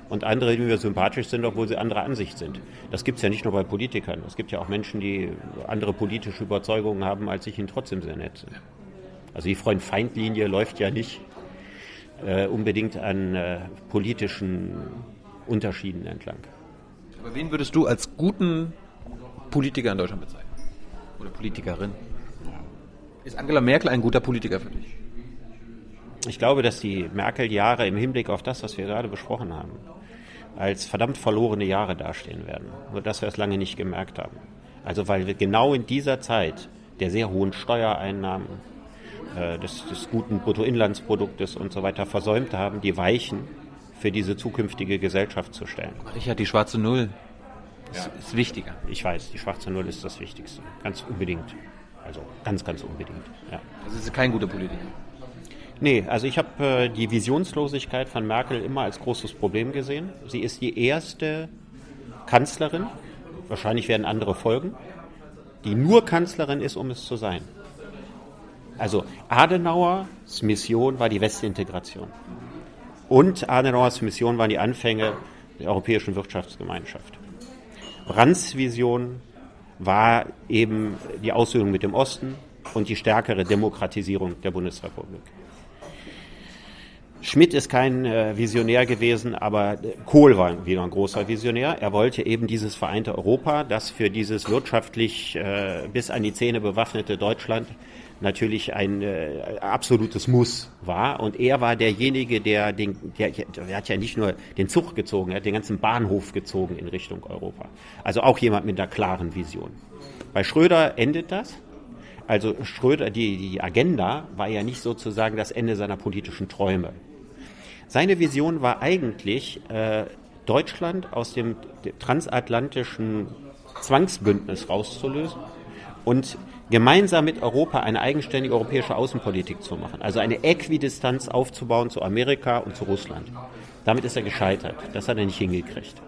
Und andere, die mir sympathisch sind, obwohl sie anderer Ansicht sind. Das gibt es ja nicht nur bei Politikern. Es gibt ja auch Menschen, die andere politische Überzeugungen haben, als ich ihnen trotzdem sehr nett sind. Also die Freund-Feind-Linie läuft ja nicht äh, unbedingt an äh, politischen Unterschieden entlang. Aber wen würdest du als guten Politiker in Deutschland bezeichnen? Oder Politikerin? Ist Angela Merkel ein guter Politiker für dich? Ich glaube, dass die Merkel-Jahre im Hinblick auf das, was wir gerade besprochen haben, als verdammt verlorene Jahre dastehen werden. Nur dass wir es lange nicht gemerkt haben. Also weil wir genau in dieser Zeit der sehr hohen Steuereinnahmen, äh, des, des guten Bruttoinlandsproduktes und so weiter versäumt haben, die Weichen für diese zukünftige Gesellschaft zu stellen. Richard, die schwarze Null ist, ja. ist wichtiger. Ich weiß, die schwarze Null ist das Wichtigste. Ganz unbedingt. Also ganz, ganz unbedingt. Ja. Also ist kein guter Politiker. Nee, also ich habe äh, die Visionslosigkeit von Merkel immer als großes Problem gesehen. Sie ist die erste Kanzlerin, wahrscheinlich werden andere folgen, die nur Kanzlerin ist, um es zu sein. Also Adenauers Mission war die Westintegration. Und Adenauers Mission waren die Anfänge der Europäischen Wirtschaftsgemeinschaft. Brandts Vision war eben die Aussöhnung mit dem Osten und die stärkere Demokratisierung der Bundesrepublik. Schmidt ist kein äh, Visionär gewesen, aber Kohl war wieder ein großer Visionär. Er wollte eben dieses vereinte Europa, das für dieses wirtschaftlich äh, bis an die Zähne bewaffnete Deutschland natürlich ein äh, absolutes Muss war. Und er war derjenige, der, den, der, der hat ja nicht nur den Zug gezogen, er hat den ganzen Bahnhof gezogen in Richtung Europa. Also auch jemand mit einer klaren Vision. Bei Schröder endet das. Also Schröder, die, die Agenda war ja nicht sozusagen das Ende seiner politischen Träume. Seine Vision war eigentlich, äh, Deutschland aus dem transatlantischen Zwangsbündnis rauszulösen und gemeinsam mit Europa eine eigenständige europäische Außenpolitik zu machen, also eine Äquidistanz aufzubauen zu Amerika und zu Russland. Damit ist er gescheitert. Das hat er nicht hingekriegt.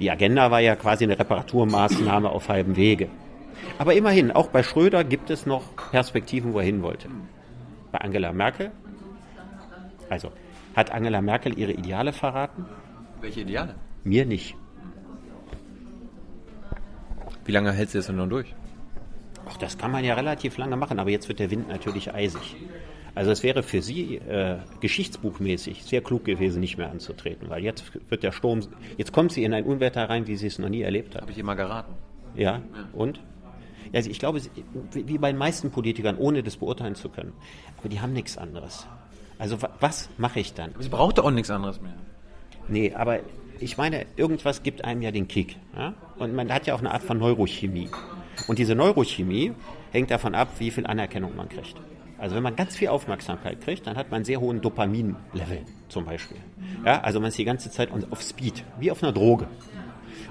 Die Agenda war ja quasi eine Reparaturmaßnahme auf halbem Wege. Aber immerhin, auch bei Schröder gibt es noch Perspektiven, wo er hin wollte. Bei Angela Merkel, also hat Angela Merkel ihre Ideale verraten? Welche Ideale? Mir nicht. Wie lange hält sie das denn noch durch? Ach, das kann man ja relativ lange machen, aber jetzt wird der Wind natürlich eisig. Also es wäre für sie äh, geschichtsbuchmäßig sehr klug gewesen, nicht mehr anzutreten, weil jetzt wird der Sturm, jetzt kommt sie in ein Unwetter rein, wie sie es noch nie erlebt hat. Habe ich immer geraten. Ja, ja. und? Also ich glaube, wie bei den meisten Politikern, ohne das beurteilen zu können, aber die haben nichts anderes. Also was mache ich dann? Sie braucht auch nichts anderes mehr. Nee, aber ich meine, irgendwas gibt einem ja den Kick. Ja? Und man hat ja auch eine Art von Neurochemie. Und diese Neurochemie hängt davon ab, wie viel Anerkennung man kriegt. Also wenn man ganz viel Aufmerksamkeit kriegt, dann hat man einen sehr hohen Dopamin-Level zum Beispiel. Ja, also man ist die ganze Zeit auf Speed, wie auf einer Droge.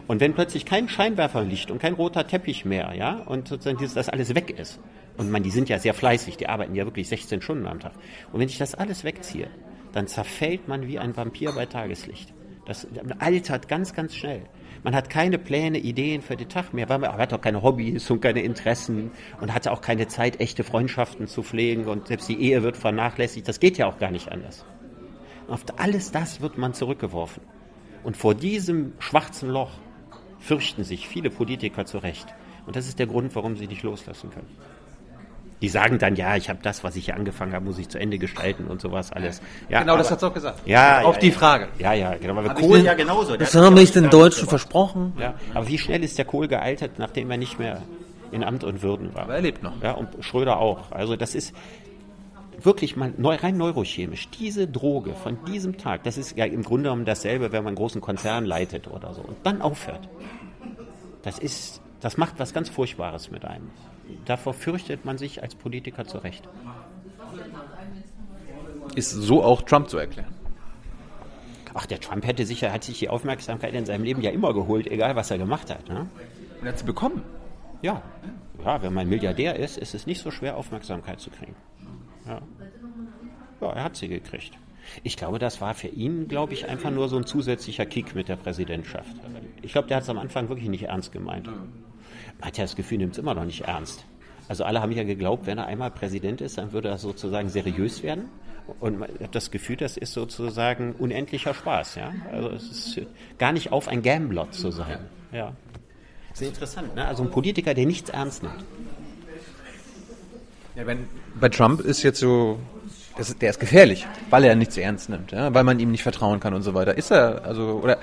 Und wenn plötzlich kein Scheinwerferlicht und kein roter Teppich mehr, ja, und sozusagen dieses, das alles weg ist, und man, die sind ja sehr fleißig, die arbeiten ja wirklich 16 Stunden am Tag. Und wenn ich das alles wegziehe, dann zerfällt man wie ein Vampir bei Tageslicht. Das altert ganz, ganz schnell. Man hat keine Pläne, Ideen für den Tag mehr, weil man hat auch keine Hobbys und keine Interessen und hat auch keine Zeit, echte Freundschaften zu pflegen und selbst die Ehe wird vernachlässigt. Das geht ja auch gar nicht anders. Und auf alles das wird man zurückgeworfen. Und vor diesem schwarzen Loch fürchten sich viele Politiker zu Recht. Und das ist der Grund, warum sie nicht loslassen können. Die sagen dann, ja, ich habe das, was ich hier angefangen habe, muss ich zu Ende gestalten und sowas alles. Ja, genau, aber, das hat es auch gesagt. Ja, auf ja, die. Frage. Ja, ja, genau. Aber Kohl ja genauso. Das haben wir den Deutschen versprochen. Ja, aber wie schnell ist der Kohl gealtert, nachdem er nicht mehr in Amt und Würden war? Aber er lebt noch. Ja, und Schröder auch. Also das ist wirklich mal neu, rein neurochemisch. Diese Droge von diesem Tag, das ist ja im Grunde genommen dasselbe, wenn man einen großen Konzern leitet oder so und dann aufhört. Das ist, das macht was ganz Furchtbares mit einem davor fürchtet man sich als Politiker zu Recht. Ist so auch Trump zu erklären? Ach, der Trump hätte sicher, hat sich die Aufmerksamkeit in seinem Leben ja immer geholt, egal was er gemacht hat. Ne? Und er hat sie bekommen. Ja. ja, wenn man Milliardär ist, ist es nicht so schwer, Aufmerksamkeit zu kriegen. Ja, ja er hat sie gekriegt. Ich glaube, das war für ihn, glaube ich, einfach nur so ein zusätzlicher Kick mit der Präsidentschaft. Ich glaube, der hat es am Anfang wirklich nicht ernst gemeint. Hat ja das Gefühl, nimmt es immer noch nicht ernst. Also alle haben ja geglaubt, wenn er einmal Präsident ist, dann würde er sozusagen seriös werden. Und man hat das Gefühl, das ist sozusagen unendlicher Spaß. Ja? Also es ist gar nicht auf, ein Gambler zu sein. Ja. Sehr interessant, ne? Also ein Politiker, der nichts ernst nimmt. Ja, wenn, bei Trump ist jetzt so, ist, der ist gefährlich, weil er nichts ernst nimmt, ja? weil man ihm nicht vertrauen kann und so weiter. Ist er, also, oder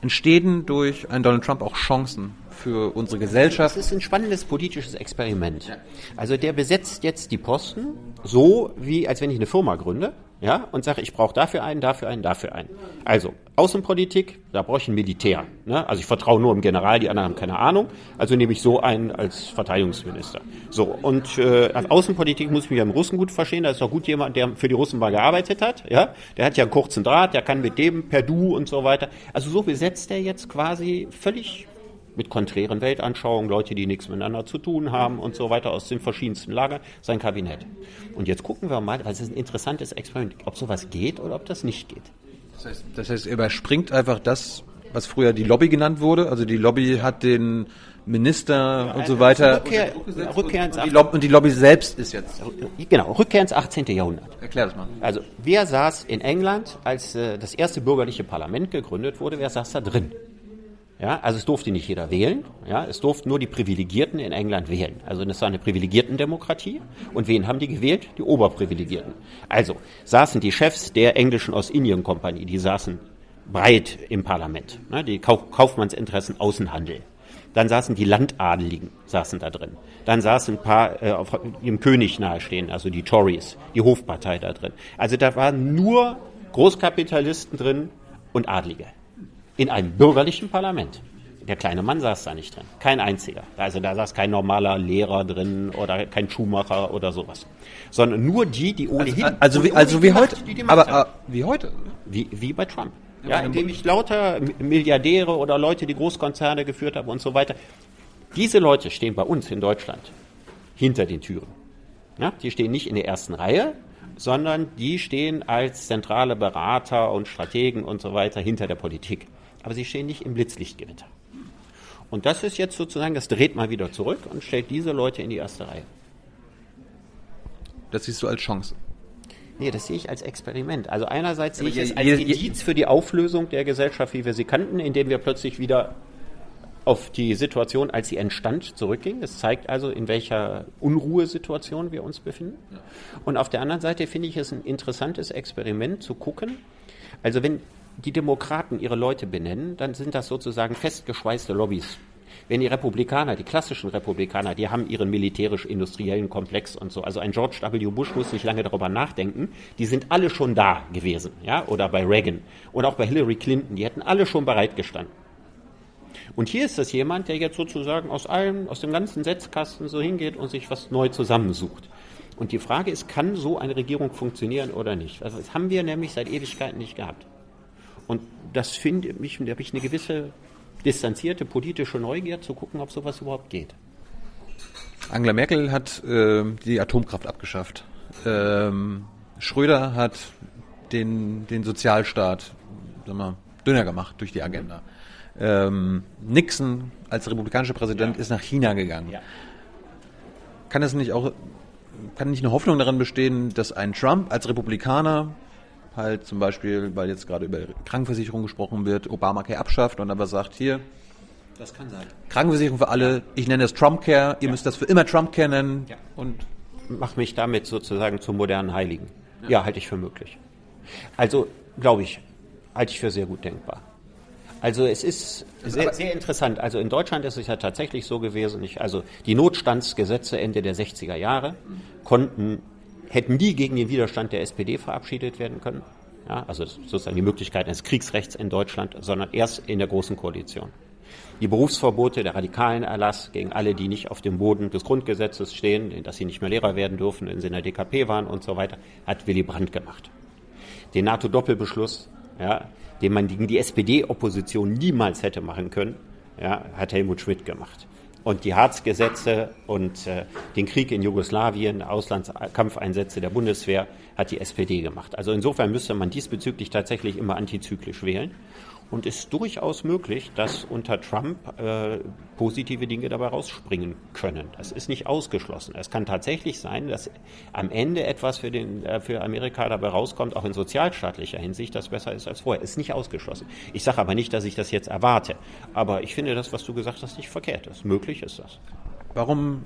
entstehen durch einen Donald Trump auch Chancen für unsere Gesellschaft. Das ist ein spannendes politisches Experiment. Also der besetzt jetzt die Posten so, wie als wenn ich eine Firma gründe ja, und sage, ich brauche dafür einen, dafür einen, dafür einen. Also Außenpolitik, da brauche ich ein Militär. Ne? Also ich vertraue nur dem General, die anderen haben keine Ahnung. Also nehme ich so einen als Verteidigungsminister. So und äh, Außenpolitik muss ich mich am Russen gut verstehen. Da ist doch gut jemand, der für die Russen mal gearbeitet hat. Ja, der hat ja einen kurzen Draht, der kann mit dem per Du und so weiter. Also so besetzt er jetzt quasi völlig mit konträren Weltanschauungen, Leute, die nichts miteinander zu tun haben und so weiter aus den verschiedensten Lagern, sein Kabinett. Und jetzt gucken wir mal, das ist ein interessantes Experiment, ob sowas geht oder ob das nicht geht. Das heißt, das heißt, er überspringt einfach das, was früher die Lobby genannt wurde. Also die Lobby hat den Minister und so weiter. Rückkehr, Rückkehr ins Und die, Lob und die Lobby selbst ist jetzt. Genau, Rückkehr ins 18. Jahrhundert. Erklär das mal. Also wer saß in England, als äh, das erste bürgerliche Parlament gegründet wurde, wer saß da drin? Ja, also es durfte nicht jeder wählen, ja, es durften nur die Privilegierten in England wählen. Also das war eine Privilegiertendemokratie. Und wen haben die gewählt? Die Oberprivilegierten. Also saßen die Chefs der englischen Ostindien-Kompanie, die saßen breit im Parlament, ne, die Kau Kaufmannsinteressen Außenhandel. Dann saßen die Landadeligen, saßen da drin. Dann saßen ein paar äh, auf, dem König nahestehen, also die Tories, die Hofpartei da drin. Also da waren nur Großkapitalisten drin und Adlige. In einem bürgerlichen Parlament. Der kleine Mann saß da nicht drin. Kein einziger. Also da saß kein normaler Lehrer drin oder kein Schuhmacher oder sowas. Sondern nur die, die ohnehin. Also wie, die also wie heute. Die die Aber haben. äh, wie heute. Wie, wie bei Trump. Ja, indem ich lauter Milliardäre oder Leute, die Großkonzerne geführt haben und so weiter. Diese Leute stehen bei uns in Deutschland hinter den Türen. Ja, die stehen nicht in der ersten Reihe, sondern die stehen als zentrale Berater und Strategen und so weiter hinter der Politik. Aber sie stehen nicht im Blitzlichtgewitter. Und das ist jetzt sozusagen, das dreht mal wieder zurück und stellt diese Leute in die erste Reihe. Das siehst du als Chance. Nee, das sehe ich als Experiment. Also einerseits sehe ich es als Indiz für die Auflösung der Gesellschaft, wie wir sie kannten, indem wir plötzlich wieder auf die Situation, als sie entstand, zurückging. Es zeigt also, in welcher Unruhesituation wir uns befinden. Und auf der anderen Seite finde ich es ein interessantes Experiment zu gucken. Also wenn die Demokraten ihre Leute benennen, dann sind das sozusagen festgeschweißte Lobbys. Wenn die Republikaner, die klassischen Republikaner, die haben ihren militärisch-industriellen Komplex und so. Also ein George W. Bush muss nicht lange darüber nachdenken. Die sind alle schon da gewesen, ja, oder bei Reagan und auch bei Hillary Clinton. Die hätten alle schon bereitgestanden. Und hier ist das jemand, der jetzt sozusagen aus allem, aus dem ganzen Setzkasten so hingeht und sich was neu zusammensucht. Und die Frage ist, kann so eine Regierung funktionieren oder nicht? Also das haben wir nämlich seit Ewigkeiten nicht gehabt. Und das finde ich, da habe ich eine gewisse distanzierte politische Neugier zu gucken, ob sowas überhaupt geht. Angela Merkel hat äh, die Atomkraft abgeschafft. Ähm, Schröder hat den, den Sozialstaat sag mal, dünner gemacht durch die Agenda. Ähm, Nixon als republikanischer Präsident ist nach China gegangen. Ja. Kann es nicht auch, kann nicht eine Hoffnung daran bestehen, dass ein Trump als Republikaner halt zum Beispiel, weil jetzt gerade über Krankenversicherung gesprochen wird, Obamacare abschafft und aber sagt, hier, Das kann sein. Krankenversicherung für alle, ich nenne das Trumpcare, ihr müsst das für immer Trumpcare nennen Ja. und Mach mich damit sozusagen zum modernen Heiligen. Ja, halte ich für möglich. Also, glaube ich, halte ich für sehr gut denkbar. Also es ist sehr, sehr interessant. Also in Deutschland ist es ja tatsächlich so gewesen, ich, also die Notstandsgesetze Ende der 60er Jahre konnten, hätten nie gegen den Widerstand der SPD verabschiedet werden können. Ja, also sozusagen die Möglichkeit eines Kriegsrechts in Deutschland, sondern erst in der Großen Koalition. Die Berufsverbote, der radikalen Erlass gegen alle, die nicht auf dem Boden des Grundgesetzes stehen, dass sie nicht mehr Lehrer werden dürfen, wenn sie in der DKP waren und so weiter, hat Willy Brandt gemacht. Den NATO-Doppelbeschluss, ja, den man gegen die SPD-Opposition niemals hätte machen können, ja, hat Helmut Schmidt gemacht. Und die Harz-Gesetze und äh, den Krieg in Jugoslawien, Auslandskampfeinsätze der Bundeswehr hat die SPD gemacht. Also insofern müsste man diesbezüglich tatsächlich immer antizyklisch wählen. Und ist durchaus möglich, dass unter Trump äh, positive Dinge dabei rausspringen können. Das ist nicht ausgeschlossen. Es kann tatsächlich sein, dass am Ende etwas für, den, äh, für Amerika dabei rauskommt, auch in sozialstaatlicher Hinsicht, das besser ist als vorher. Ist nicht ausgeschlossen. Ich sage aber nicht, dass ich das jetzt erwarte. Aber ich finde das, was du gesagt hast, nicht verkehrt ist. Möglich ist das. warum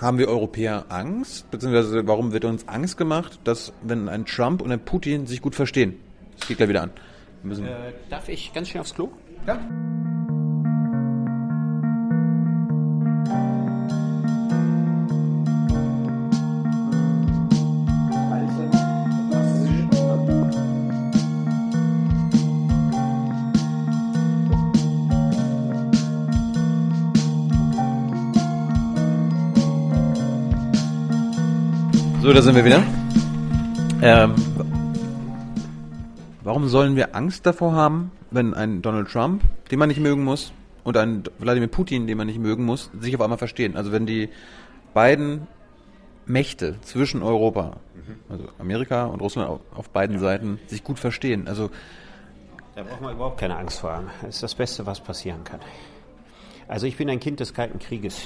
haben wir Europäer Angst, beziehungsweise warum wird uns Angst gemacht, dass wenn ein Trump und ein Putin sich gut verstehen? Das geht gleich wieder an. Müssen, Äh, darf ich ganz schnell aufs Klo? ja. So, da sind wir wieder. Ähm, warum sollen wir Angst davor haben, wenn ein Donald Trump, den man nicht mögen muss, und ein Wladimir Putin, den man nicht mögen muss, sich auf einmal verstehen? Also wenn die beiden Mächte zwischen Europa, also Amerika und Russland auf, beiden Seiten, sich gut verstehen. Also Da braucht man überhaupt keine Angst vor haben. Das ist das Beste, was passieren kann. Also ich bin ein Kind des Kalten Krieges.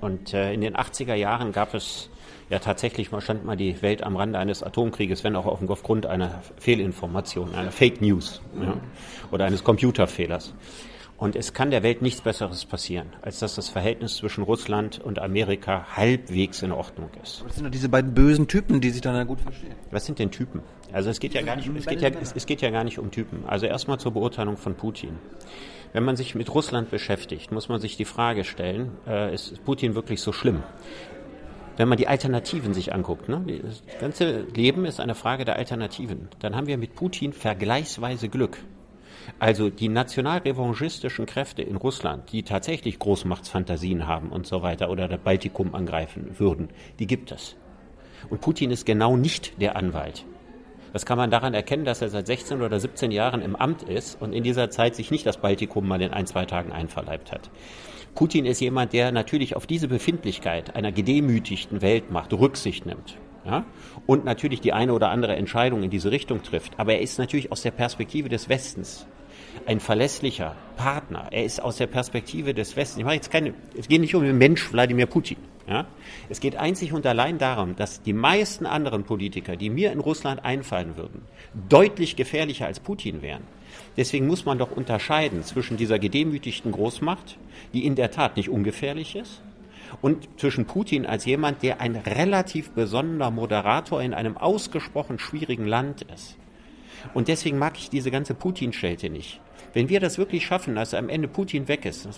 Und äh, in den 80er Jahren gab es ja tatsächlich mal stand mal die Welt am Rande eines Atomkrieges, wenn auch aufgrund einer Fehlinformation, einer Fake News ja, oder eines Computerfehlers. Und es kann der Welt nichts Besseres passieren, als dass das Verhältnis zwischen Russland und Amerika halbwegs in Ordnung ist. Aber das sind doch diese beiden bösen Typen, die sich dann gut verstehen. Was sind denn Typen? Also es geht ja gar nicht, es geht ja, es, es geht ja gar nicht um Typen. Also erstmal zur Beurteilung von Putin. Wenn man sich mit Russland beschäftigt, muss man sich die Frage stellen, äh, ist Putin wirklich so schlimm? Wenn man die Alternativen sich anguckt, ne? das ganze Leben ist eine Frage der Alternativen, dann haben wir mit Putin vergleichsweise Glück. Also die nationalrevanchistischen Kräfte in Russland, die tatsächlich Großmachtsfantasien haben und so weiter oder das Baltikum angreifen würden, die gibt es. Und Putin ist genau nicht der Anwalt. Das kann man daran erkennen, dass er seit 16 oder 17 Jahren im Amt ist und in dieser Zeit sich nicht das Baltikum mal in ein, zwei Tagen einverleibt hat. Putin ist jemand, der natürlich auf diese Befindlichkeit einer gedemütigten Weltmacht Rücksicht nimmt. Ja? Und natürlich die eine oder andere Entscheidung in diese Richtung trifft. Aber er ist natürlich aus der Perspektive des Westens ein verlässlicher Partner. Er ist aus der Perspektive des Westens. Ich mache jetzt keine, es geht nicht um den Mensch Wladimir Putin. Ja? Es geht einzig und allein darum, dass die meisten anderen Politiker, die mir in Russland einfallen würden, deutlich gefährlicher als Putin wären. Deswegen muss man doch unterscheiden zwischen dieser gedemütigten Großmacht, die in der Tat nicht ungefährlich ist, und zwischen Putin als jemand, der ein relativ besonderer Moderator in einem ausgesprochen schwierigen Land ist. Und deswegen mag ich diese ganze Putin-Schelte nicht. Wenn wir das wirklich schaffen, dass am Ende Putin weg ist,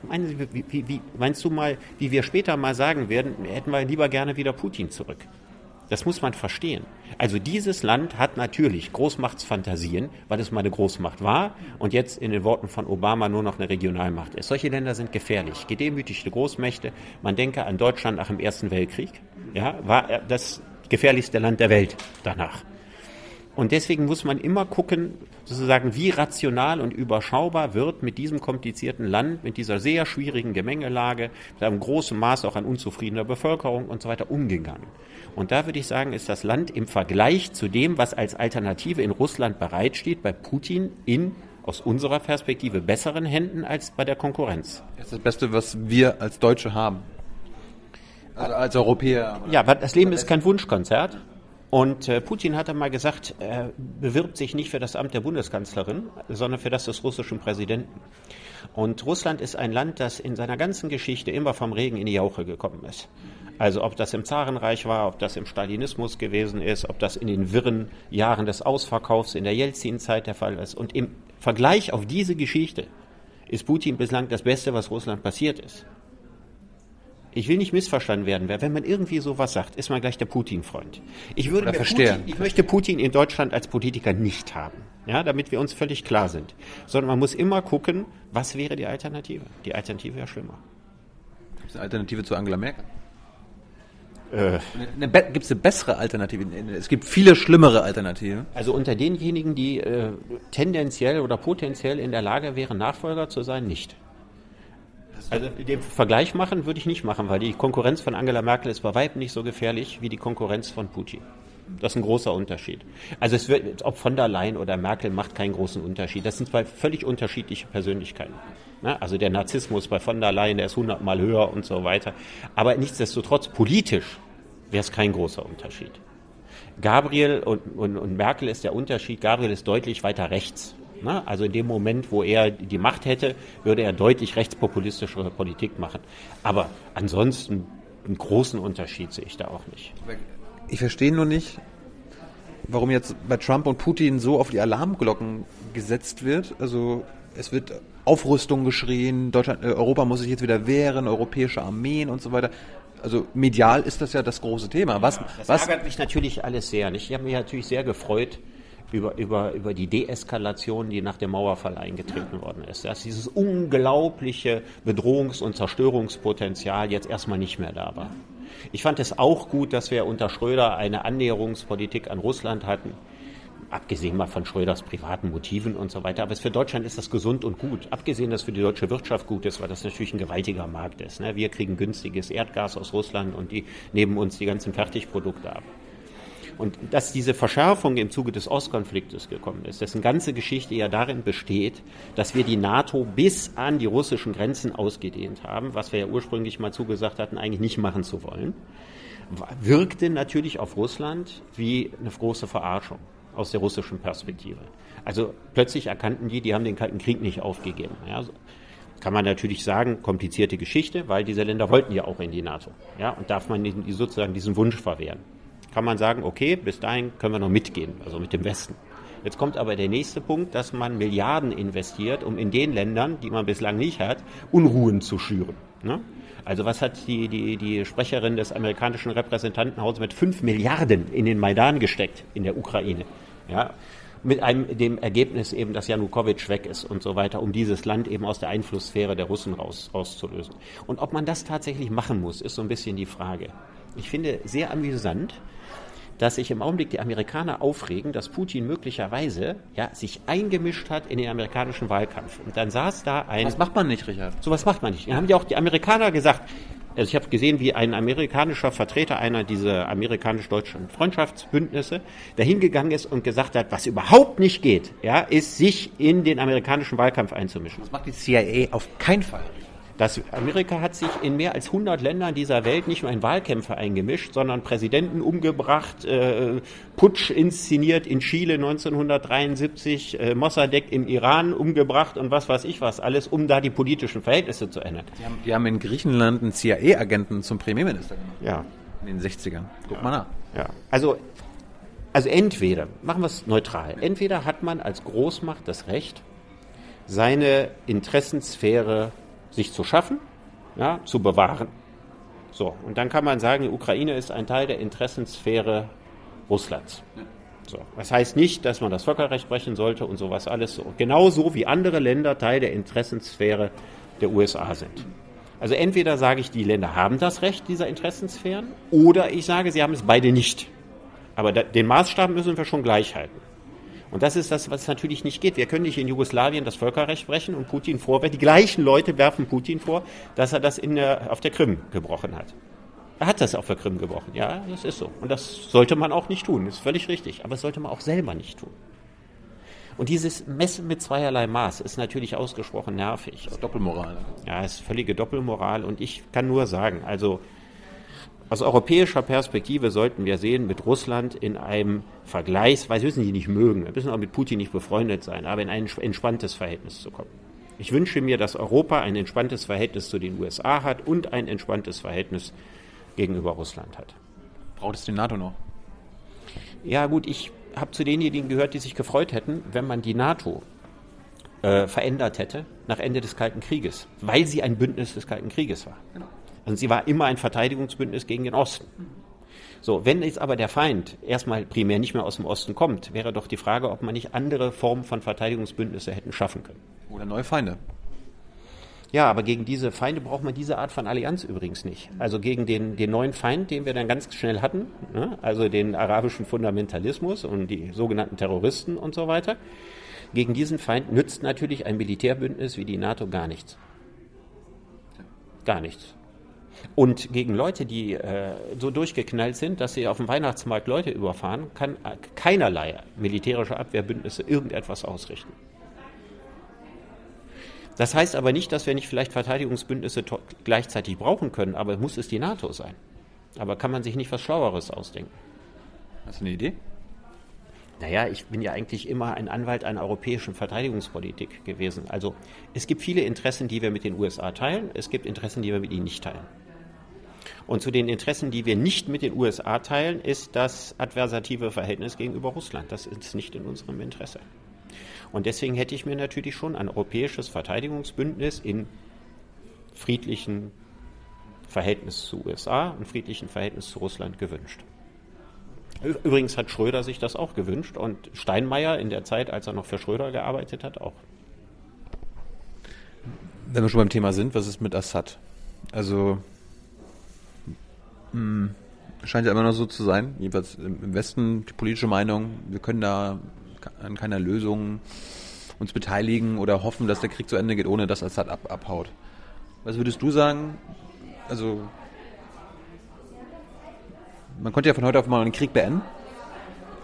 meinst du mal, wie wir später mal sagen werden, hätten wir lieber gerne wieder Putin zurück? Das muss man verstehen. Also dieses Land hat natürlich Großmachtsfantasien, weil es mal eine Großmacht war und jetzt in den Worten von Obama nur noch eine Regionalmacht ist. Solche Länder sind gefährlich. Gedemütigte Großmächte, man denke an Deutschland nach dem Ersten Weltkrieg, ja, war das gefährlichste Land der Welt danach. Und deswegen muss man immer gucken, sozusagen, wie rational und überschaubar wird mit diesem komplizierten Land, mit dieser sehr schwierigen Gemengelage, mit einem großen Maß auch an unzufriedener Bevölkerung und so weiter umgegangen. Und da würde ich sagen, ist das Land im Vergleich zu dem, was als Alternative in Russland bereitsteht, bei Putin in aus unserer Perspektive besseren Händen als bei der Konkurrenz. Das ist das Beste, was wir als Deutsche haben. Also als Europäer. Ja, aber das Leben ist kein Wunschkonzert. Und äh, Putin hat einmal gesagt, er bewirbt sich nicht für das Amt der Bundeskanzlerin, sondern für das des russischen Präsidenten. Und Russland ist ein Land, das in seiner ganzen Geschichte immer vom Regen in die Jauche gekommen ist. Also ob das im Zarenreich war, ob das im Stalinismus gewesen ist, ob das in den wirren Jahren des Ausverkaufs in der Jelzin-Zeit der Fall ist. Und im Vergleich auf diese Geschichte ist Putin bislang das Beste, was Russland passiert ist. Ich will nicht missverstanden werden. Wenn man irgendwie sowas sagt, ist man gleich der Putin-Freund. Ich würde Putin, ich möchte Putin in Deutschland als Politiker nicht haben. Ja, damit wir uns völlig klar sind. Sondern man muss immer gucken, was wäre die Alternative? Die Alternative wäre schlimmer. Gibt es eine Alternative zu Angela Merkel? Äh, gibt es eine bessere Alternative? Es gibt viele schlimmere Alternativen. Also unter denjenigen, die äh, tendenziell oder potenziell in der Lage wären, Nachfolger zu sein, nicht. Also den Vergleich machen würde ich nicht machen, weil die Konkurrenz von Angela Merkel ist bei weitem nicht so gefährlich wie die Konkurrenz von Putin. Das ist ein großer Unterschied. Also es wird, ob von der Leyen oder Merkel macht keinen großen Unterschied. Das sind zwei völlig unterschiedliche Persönlichkeiten. Also der Narzissmus bei von der Leyen, der ist hundertmal höher und so weiter. Aber nichtsdestotrotz, politisch wäre es kein großer Unterschied. Gabriel und, und, und Merkel ist der Unterschied. Gabriel ist deutlich weiter rechts. Ne? Also in dem Moment, wo er die Macht hätte, würde er deutlich rechtspopulistischere Politik machen. Aber ansonsten einen großen Unterschied sehe ich da auch nicht. Ich verstehe nur nicht, warum jetzt bei Trump und Putin so auf die Alarmglocken gesetzt wird. Also es wird Aufrüstung geschrien, Deutschland, äh, Europa muss sich jetzt wieder wehren, europäische Armeen und so weiter. Also medial ist das ja das große Thema. Was, ja, das was ärgert mich natürlich alles sehr. Ich habe mich natürlich sehr gefreut, über, über, über die Deeskalation, die nach dem Mauerfall eingetreten worden ist. Dass dieses unglaubliche Bedrohungs- und Zerstörungspotenzial jetzt erstmal nicht mehr da war. Ich fand es auch gut, dass wir unter Schröder eine Annäherungspolitik an Russland hatten. Abgesehen mal von Schröders privaten Motiven und so weiter. Aber für Deutschland ist das gesund und gut. Abgesehen, dass für die deutsche Wirtschaft gut ist, weil das natürlich ein gewaltiger Markt ist. Ne? Wir kriegen günstiges Erdgas aus Russland und die nehmen uns die ganzen Fertigprodukte ab. Und dass diese Verschärfung im Zuge des Ostkonfliktes gekommen ist, dessen ganze Geschichte ja darin besteht, dass wir die NATO bis an die russischen Grenzen ausgedehnt haben, was wir ja ursprünglich mal zugesagt hatten, eigentlich nicht machen zu wollen, wirkte natürlich auf Russland wie eine große Verarschung aus der russischen Perspektive. Also plötzlich erkannten die, die haben den Kalten Krieg nicht aufgegeben. Ja, kann man natürlich sagen, komplizierte Geschichte, weil diese Länder wollten ja auch in die NATO. Ja, und darf man sozusagen diesen Wunsch verwehren. Kann man sagen, okay, bis dahin können wir noch mitgehen, also mit dem Westen. Jetzt kommt aber der nächste Punkt, dass man Milliarden investiert, um in den Ländern, die man bislang nicht hat, Unruhen zu schüren. Ne? Also was hat die, die, die Sprecherin des amerikanischen Repräsentantenhauses mit fünf Milliarden in den Maidan gesteckt in der Ukraine? Ja, mit einem, dem Ergebnis eben, dass Janukowitsch weg ist und so weiter, um dieses Land eben aus der Einflusssphäre der Russen raus, rauszulösen. Und ob man das tatsächlich machen muss, ist so ein bisschen die Frage. Ich finde sehr amüsant, dass sich im Augenblick die Amerikaner aufregen, dass Putin möglicherweise ja, sich eingemischt hat in den amerikanischen Wahlkampf. Und dann saß da ein. Das macht man nicht, Richard. So was macht man nicht. Dann haben ja auch die Amerikaner gesagt, also ich habe gesehen, wie ein amerikanischer Vertreter einer dieser amerikanisch-deutschen Freundschaftsbündnisse dahingegangen ist und gesagt hat, was überhaupt nicht geht, ja, ist sich in den amerikanischen Wahlkampf einzumischen. Das macht die CIA auf keinen Fall. Das Amerika hat sich in mehr als 100 Ländern dieser Welt nicht nur in Wahlkämpfe eingemischt, sondern Präsidenten umgebracht, äh, Putsch inszeniert in Chile 1973, äh, Mossadegh im Iran umgebracht und was weiß ich was alles, um da die politischen Verhältnisse zu ändern. Die haben, die haben in Griechenland einen CIA-Agenten zum Premierminister gemacht. Ja. In den 60ern. Guck ja. mal nach. Ja. Also, also entweder, machen wir es neutral, entweder hat man als Großmacht das Recht, seine Interessensphäre sich zu schaffen, ja, zu bewahren. So, und dann kann man sagen, die Ukraine ist ein Teil der Interessensphäre Russlands. So, das heißt nicht, dass man das Völkerrecht brechen sollte und sowas alles so. Genauso wie andere Länder Teil der Interessensphäre der USA sind. Also entweder sage ich, die Länder haben das Recht dieser Interessensphären, oder ich sage, sie haben es beide nicht. Aber den Maßstab müssen wir schon gleich halten. Und das ist das, was natürlich nicht geht. Wir können nicht in Jugoslawien das Völkerrecht brechen und Putin vorwerfen. Die gleichen Leute werfen Putin vor, dass er das der, auf der Krim gebrochen hat. Er hat das auf der Krim gebrochen. Ja, das ist so. Und das sollte man auch nicht tun. Das ist völlig richtig. Aber das sollte man auch selber nicht tun. Und dieses Messen mit zweierlei Maß ist natürlich ausgesprochen nervig. Das ist Doppelmoral. Ja, ist völlige Doppelmoral. Und ich kann nur sagen, also aus europäischer Perspektive sollten wir sehen, mit Russland in einem Vergleichsweise, müssen die nicht mögen, wir müssen auch mit Putin nicht befreundet sein, aber in ein entspanntes Verhältnis zu kommen. Ich wünsche mir, dass Europa ein entspanntes Verhältnis zu den USA hat und ein entspanntes Verhältnis gegenüber Russland hat. Braucht es die NATO noch? Ja gut, ich habe zu denjenigen gehört, die sich gefreut hätten, wenn man die NATO äh, verändert hätte nach Ende des Kalten Krieges, weil sie ein Bündnis des Kalten Krieges war. Genau. Also sie war immer ein Verteidigungsbündnis gegen den Osten. So, wenn jetzt aber der Feind erstmal primär nicht mehr aus dem Osten kommt, wäre doch die Frage, ob man nicht andere Formen von Verteidigungsbündnisse hätten schaffen können. Oder neue Feinde. Ja, aber gegen diese Feinde braucht man diese Art von Allianz übrigens nicht. Also gegen den, den neuen Feind, den wir dann ganz schnell hatten, ne? also den arabischen Fundamentalismus und die sogenannten Terroristen und so weiter, gegen diesen Feind nützt natürlich ein Militärbündnis wie die NATO gar nichts. Gar nichts. Und gegen Leute, die äh, so durchgeknallt sind, dass sie auf dem Weihnachtsmarkt Leute überfahren, kann äh, keinerlei militärische Abwehrbündnisse irgendetwas ausrichten. Das heißt aber nicht, dass wir nicht vielleicht Verteidigungsbündnisse gleichzeitig brauchen können, aber muss es die NATO sein. Aber kann man sich nicht was Schlaueres ausdenken? Hast du eine Idee? Naja, ich bin ja eigentlich immer ein Anwalt einer europäischen Verteidigungspolitik gewesen. Also es gibt viele Interessen, die wir mit den USA teilen, es gibt Interessen, die wir mit ihnen nicht teilen. Und zu den Interessen, die wir nicht mit den USA teilen, ist das adversative Verhältnis gegenüber Russland. Das ist nicht in unserem Interesse. Und deswegen hätte ich mir natürlich schon ein europäisches Verteidigungsbündnis in friedlichen Verhältnis zu USA und friedlichen Verhältnis zu Russland gewünscht. Übrigens hat Schröder sich das auch gewünscht und Steinmeier in der Zeit, als er noch für Schröder gearbeitet hat, auch. Wenn wir schon beim Thema sind, was ist mit Assad? Also hm, scheint ja immer noch so zu sein, jedenfalls im Westen die politische Meinung, wir können da an keiner Lösung uns beteiligen oder hoffen, dass der Krieg zu Ende geht, ohne dass Assad ab, abhaut. Was würdest du sagen? Also, man konnte ja von heute auf morgen den Krieg beenden.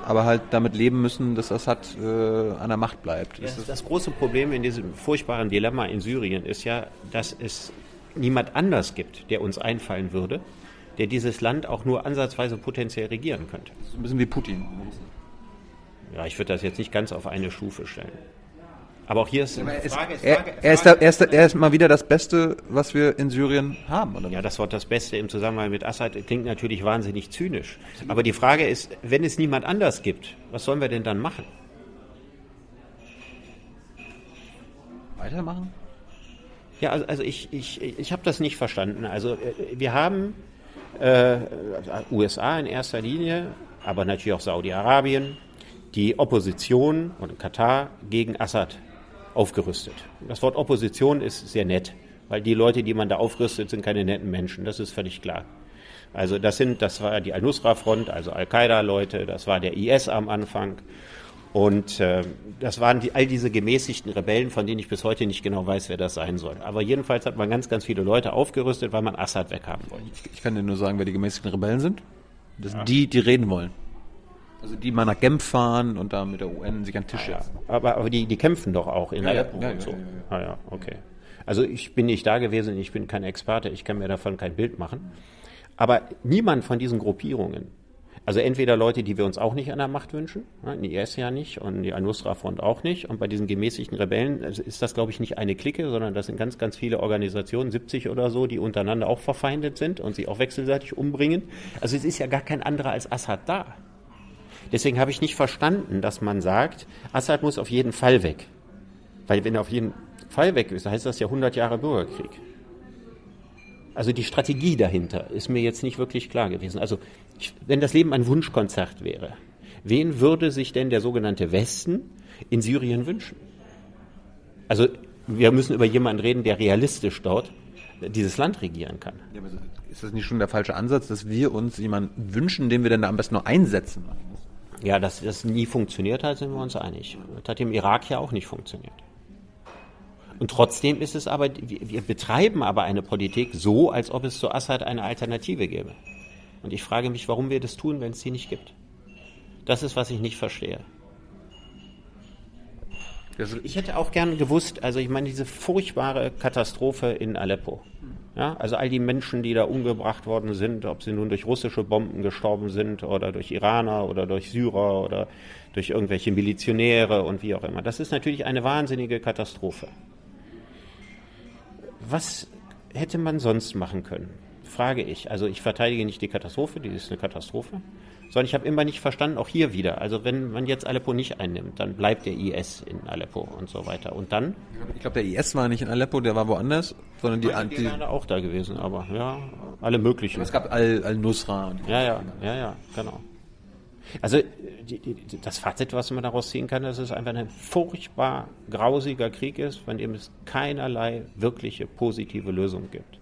aber halt damit leben müssen, dass Assad äh, an der Macht bleibt. Ja, das große Problem in diesem furchtbaren Dilemma in Syrien ist ja, dass es niemand anders gibt, der uns einfallen würde, der dieses Land auch nur ansatzweise potenziell regieren könnte. Das ist ein bisschen wie Putin. Ja, ich würde das jetzt nicht ganz auf eine Stufe stellen. Aber auch hier ist, Frage, ist Frage, er, er, ist da, er, ist da, er, ist mal wieder das Beste, was wir in Syrien haben, oder? Ja, das Wort das Beste im Zusammenhang mit Assad klingt natürlich wahnsinnig zynisch. Aber die Frage ist, wenn es niemand anders gibt, was sollen wir denn dann machen? Weitermachen? Ja, also, also ich, ich, ich habe das nicht verstanden. Also äh, wir haben äh, USA in erster Linie, aber natürlich auch Saudi-Arabien, die Opposition und Katar gegen Assad aufgerüstet. Das Wort Opposition ist sehr nett, weil die Leute, die man da aufrüstet, sind keine netten Menschen. Das ist völlig klar. Also das sind, das war die Al-Nusra-Front, also Al-Qaida-Leute, das war der IS am Anfang. Und äh, das waren die, all diese gemäßigten Rebellen, von denen ich bis heute nicht genau weiß, wer das sein soll. Aber jedenfalls hat man ganz, ganz viele Leute aufgerüstet, weil man Assad weghaben wollte. Ich, ich kann dir nur sagen, wer die gemäßigten Rebellen sind. Das sind ja. die, die reden wollen. Also die mal nach Genf fahren und da mit der UN sich an den Tisch setzen. Ja, aber, aber die, die kämpfen doch auch in ja, Aleppo ja, und so. Ja, ja, ja. Ah, ja, okay. Also ich bin nicht da gewesen, ich bin kein Experte, ich kann mir davon kein Bild machen. Aber niemand von diesen Gruppierungen, also entweder Leute, die wir uns auch nicht an der Macht wünschen, die IS ja nicht und die Al-Nusra-Front auch nicht. Und bei diesen gemäßigten Rebellen ist das, glaube ich, nicht eine Clique, sondern das sind ganz, ganz viele Organisationen, 70 oder so, die untereinander auch verfeindet sind und sich auch wechselseitig umbringen. Also es ist ja gar kein anderer als Assad da. Deswegen habe ich nicht verstanden, dass man sagt, Assad muss auf jeden Fall weg. Weil wenn er auf jeden Fall weg ist, heißt das ja 100 Jahre Bürgerkrieg. Also die Strategie dahinter ist mir jetzt nicht wirklich klar gewesen. Also ich, wenn das Leben ein Wunschkonzert wäre, wen würde sich denn der sogenannte Westen in Syrien wünschen? Also wir müssen über jemanden reden, der realistisch dort dieses Land regieren kann. Ja, ist das nicht schon der falsche Ansatz, dass wir uns jemanden wünschen, den wir dann da am besten nur einsetzen? Ja, dass das nie funktioniert hat, sind wir uns einig. Das hat im Irak ja auch nicht funktioniert. Und trotzdem ist es aber, wir betreiben aber eine Politik so, als ob es zu Assad eine Alternative gäbe. Und ich frage mich, warum wir das tun, wenn es sie nicht gibt. Das ist, was ich nicht verstehe. Ich hätte auch gern gewusst, also ich meine, diese furchtbare Katastrophe in Aleppo. Ja, also all die Menschen, die da umgebracht worden sind, ob sie nun durch russische Bomben gestorben sind oder durch Iraner oder durch Syrer oder durch irgendwelche Milizionäre und wie auch immer. Das ist natürlich eine wahnsinnige Katastrophe. Was hätte man sonst machen können? Frage ich. Also ich verteidige nicht die Katastrophe, die ist eine Katastrophe sondern ich habe immer nicht verstanden, auch hier wieder. Also wenn man jetzt Aleppo nicht einnimmt, dann bleibt der IS in Aleppo und so weiter. Und dann? Ich glaube, der IS war nicht in Aleppo, der war woanders, sondern die... Die, waren auch da gewesen, aber ja, alle möglichen. Es gab Al-Nusra. Al ja, ja, ja, ja, genau. Also die, die, das Fazit, was man daraus ziehen kann, dass es einfach ein furchtbar grausiger Krieg ist, von dem es keinerlei wirkliche positive Lösung gibt.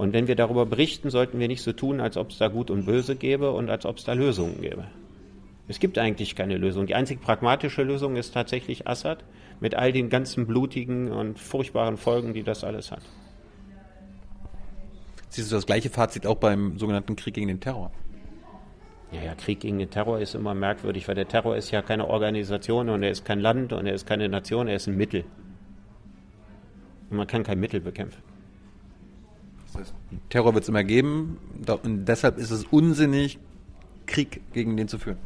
Und wenn wir darüber berichten, sollten wir nicht so tun, als ob es da Gut und Böse gäbe und als ob es da Lösungen gäbe. Es gibt eigentlich keine Lösung. Die einzig pragmatische Lösung ist tatsächlich Assad mit all den ganzen blutigen und furchtbaren Folgen, die das alles hat. Siehst du das gleiche Fazit auch beim sogenannten Krieg gegen den Terror? Ja, ja, Krieg gegen den Terror ist immer merkwürdig, weil der Terror ist ja keine Organisation und er ist kein Land und er ist keine Nation, er ist ein Mittel. Und man kann kein Mittel bekämpfen. Terror wird es immer geben und deshalb ist es unsinnig, Krieg gegen den zu führen.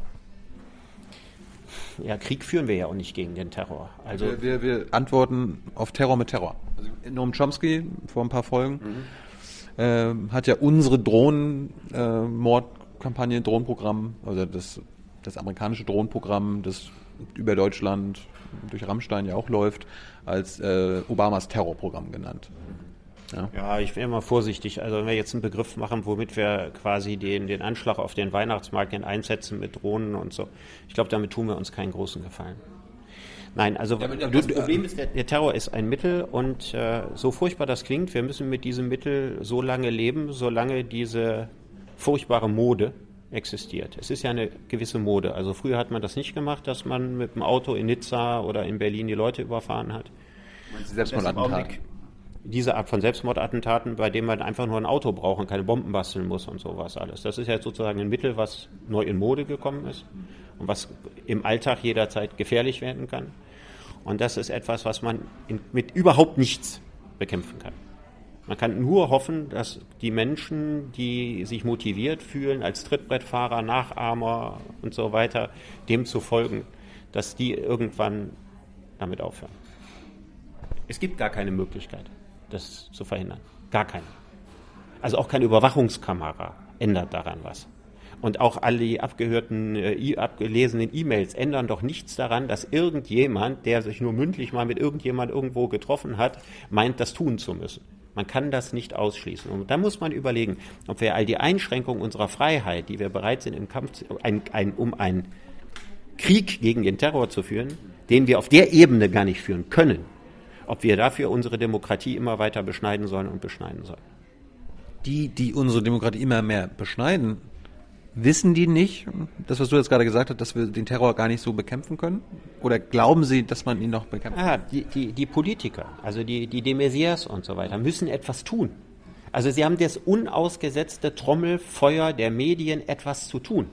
Ja, Krieg führen wir ja auch nicht gegen den Terror. Also wir, wir, wir antworten auf Terror mit Terror. Also Noam Chomsky vor ein paar Folgen mhm. äh, hat ja unsere Drohnenmordkampagne, äh, Drohnenprogramm, also das, das amerikanische Drohnenprogramm, das über Deutschland durch Rammstein ja auch läuft, als äh, Obamas Terrorprogramm genannt. Ja. ja, ich bin immer vorsichtig. Also wenn wir jetzt einen Begriff machen, womit wir quasi den, den Anschlag auf den Weihnachtsmarkt einsetzen mit Drohnen und so, ich glaube, damit tun wir uns keinen großen Gefallen. Nein, also ja, das Problem ist, der, der, Terror ist ein Mittel und äh, so furchtbar das klingt, wir müssen mit diesem Mittel so lange leben, solange diese furchtbare Mode existiert. Es ist ja eine gewisse Mode. Also früher hat man das nicht gemacht, dass man mit dem Auto in Nizza oder in Berlin die Leute überfahren hat. Selbstmordattentat diese Art von Selbstmordattentaten, bei denen man einfach nur ein Auto braucht und keine Bomben basteln muss und sowas alles. Das ist jetzt sozusagen ein Mittel, was neu in Mode gekommen ist. und was im Alltag jederzeit gefährlich werden kann. Und das ist etwas, was man in, mit überhaupt nichts bekämpfen kann. Man kann nur hoffen, dass die Menschen, die sich motiviert fühlen, als Trittbrettfahrer, Nachahmer und so weiter, dem zu folgen, dass die irgendwann damit aufhören. Es gibt gar keine Möglichkeit, das zu verhindern. Gar keine. Also auch keine Überwachungskamera ändert daran was. Und auch alle die abgehörten, äh, abgelesenen E-Mails ändern doch nichts daran, dass irgendjemand, der sich nur mündlich mal mit irgendjemand irgendwo getroffen hat, meint, das tun zu müssen. Man kann das nicht ausschließen. Und da muss man überlegen, ob wir all die Einschränkungen unserer Freiheit, die wir bereit sind, im Kampf, ein, ein, um einen Krieg gegen den Terror zu führen, den wir auf der Ebene gar nicht führen können, ob wir dafür unsere Demokratie immer weiter beschneiden sollen und beschneiden sollen. Die, die unsere Demokratie immer mehr beschneiden, Wissen die nicht, das, was du jetzt gerade gesagt hast, dass wir den Terror gar nicht so bekämpfen können? Oder glauben sie, dass man ihn noch bekämpfen kann? Ah, die, die, die Politiker, also die, die de Maizières und so weiter, müssen etwas tun. Also sie haben das unausgesetzte Trommelfeuer der Medien, etwas zu tun.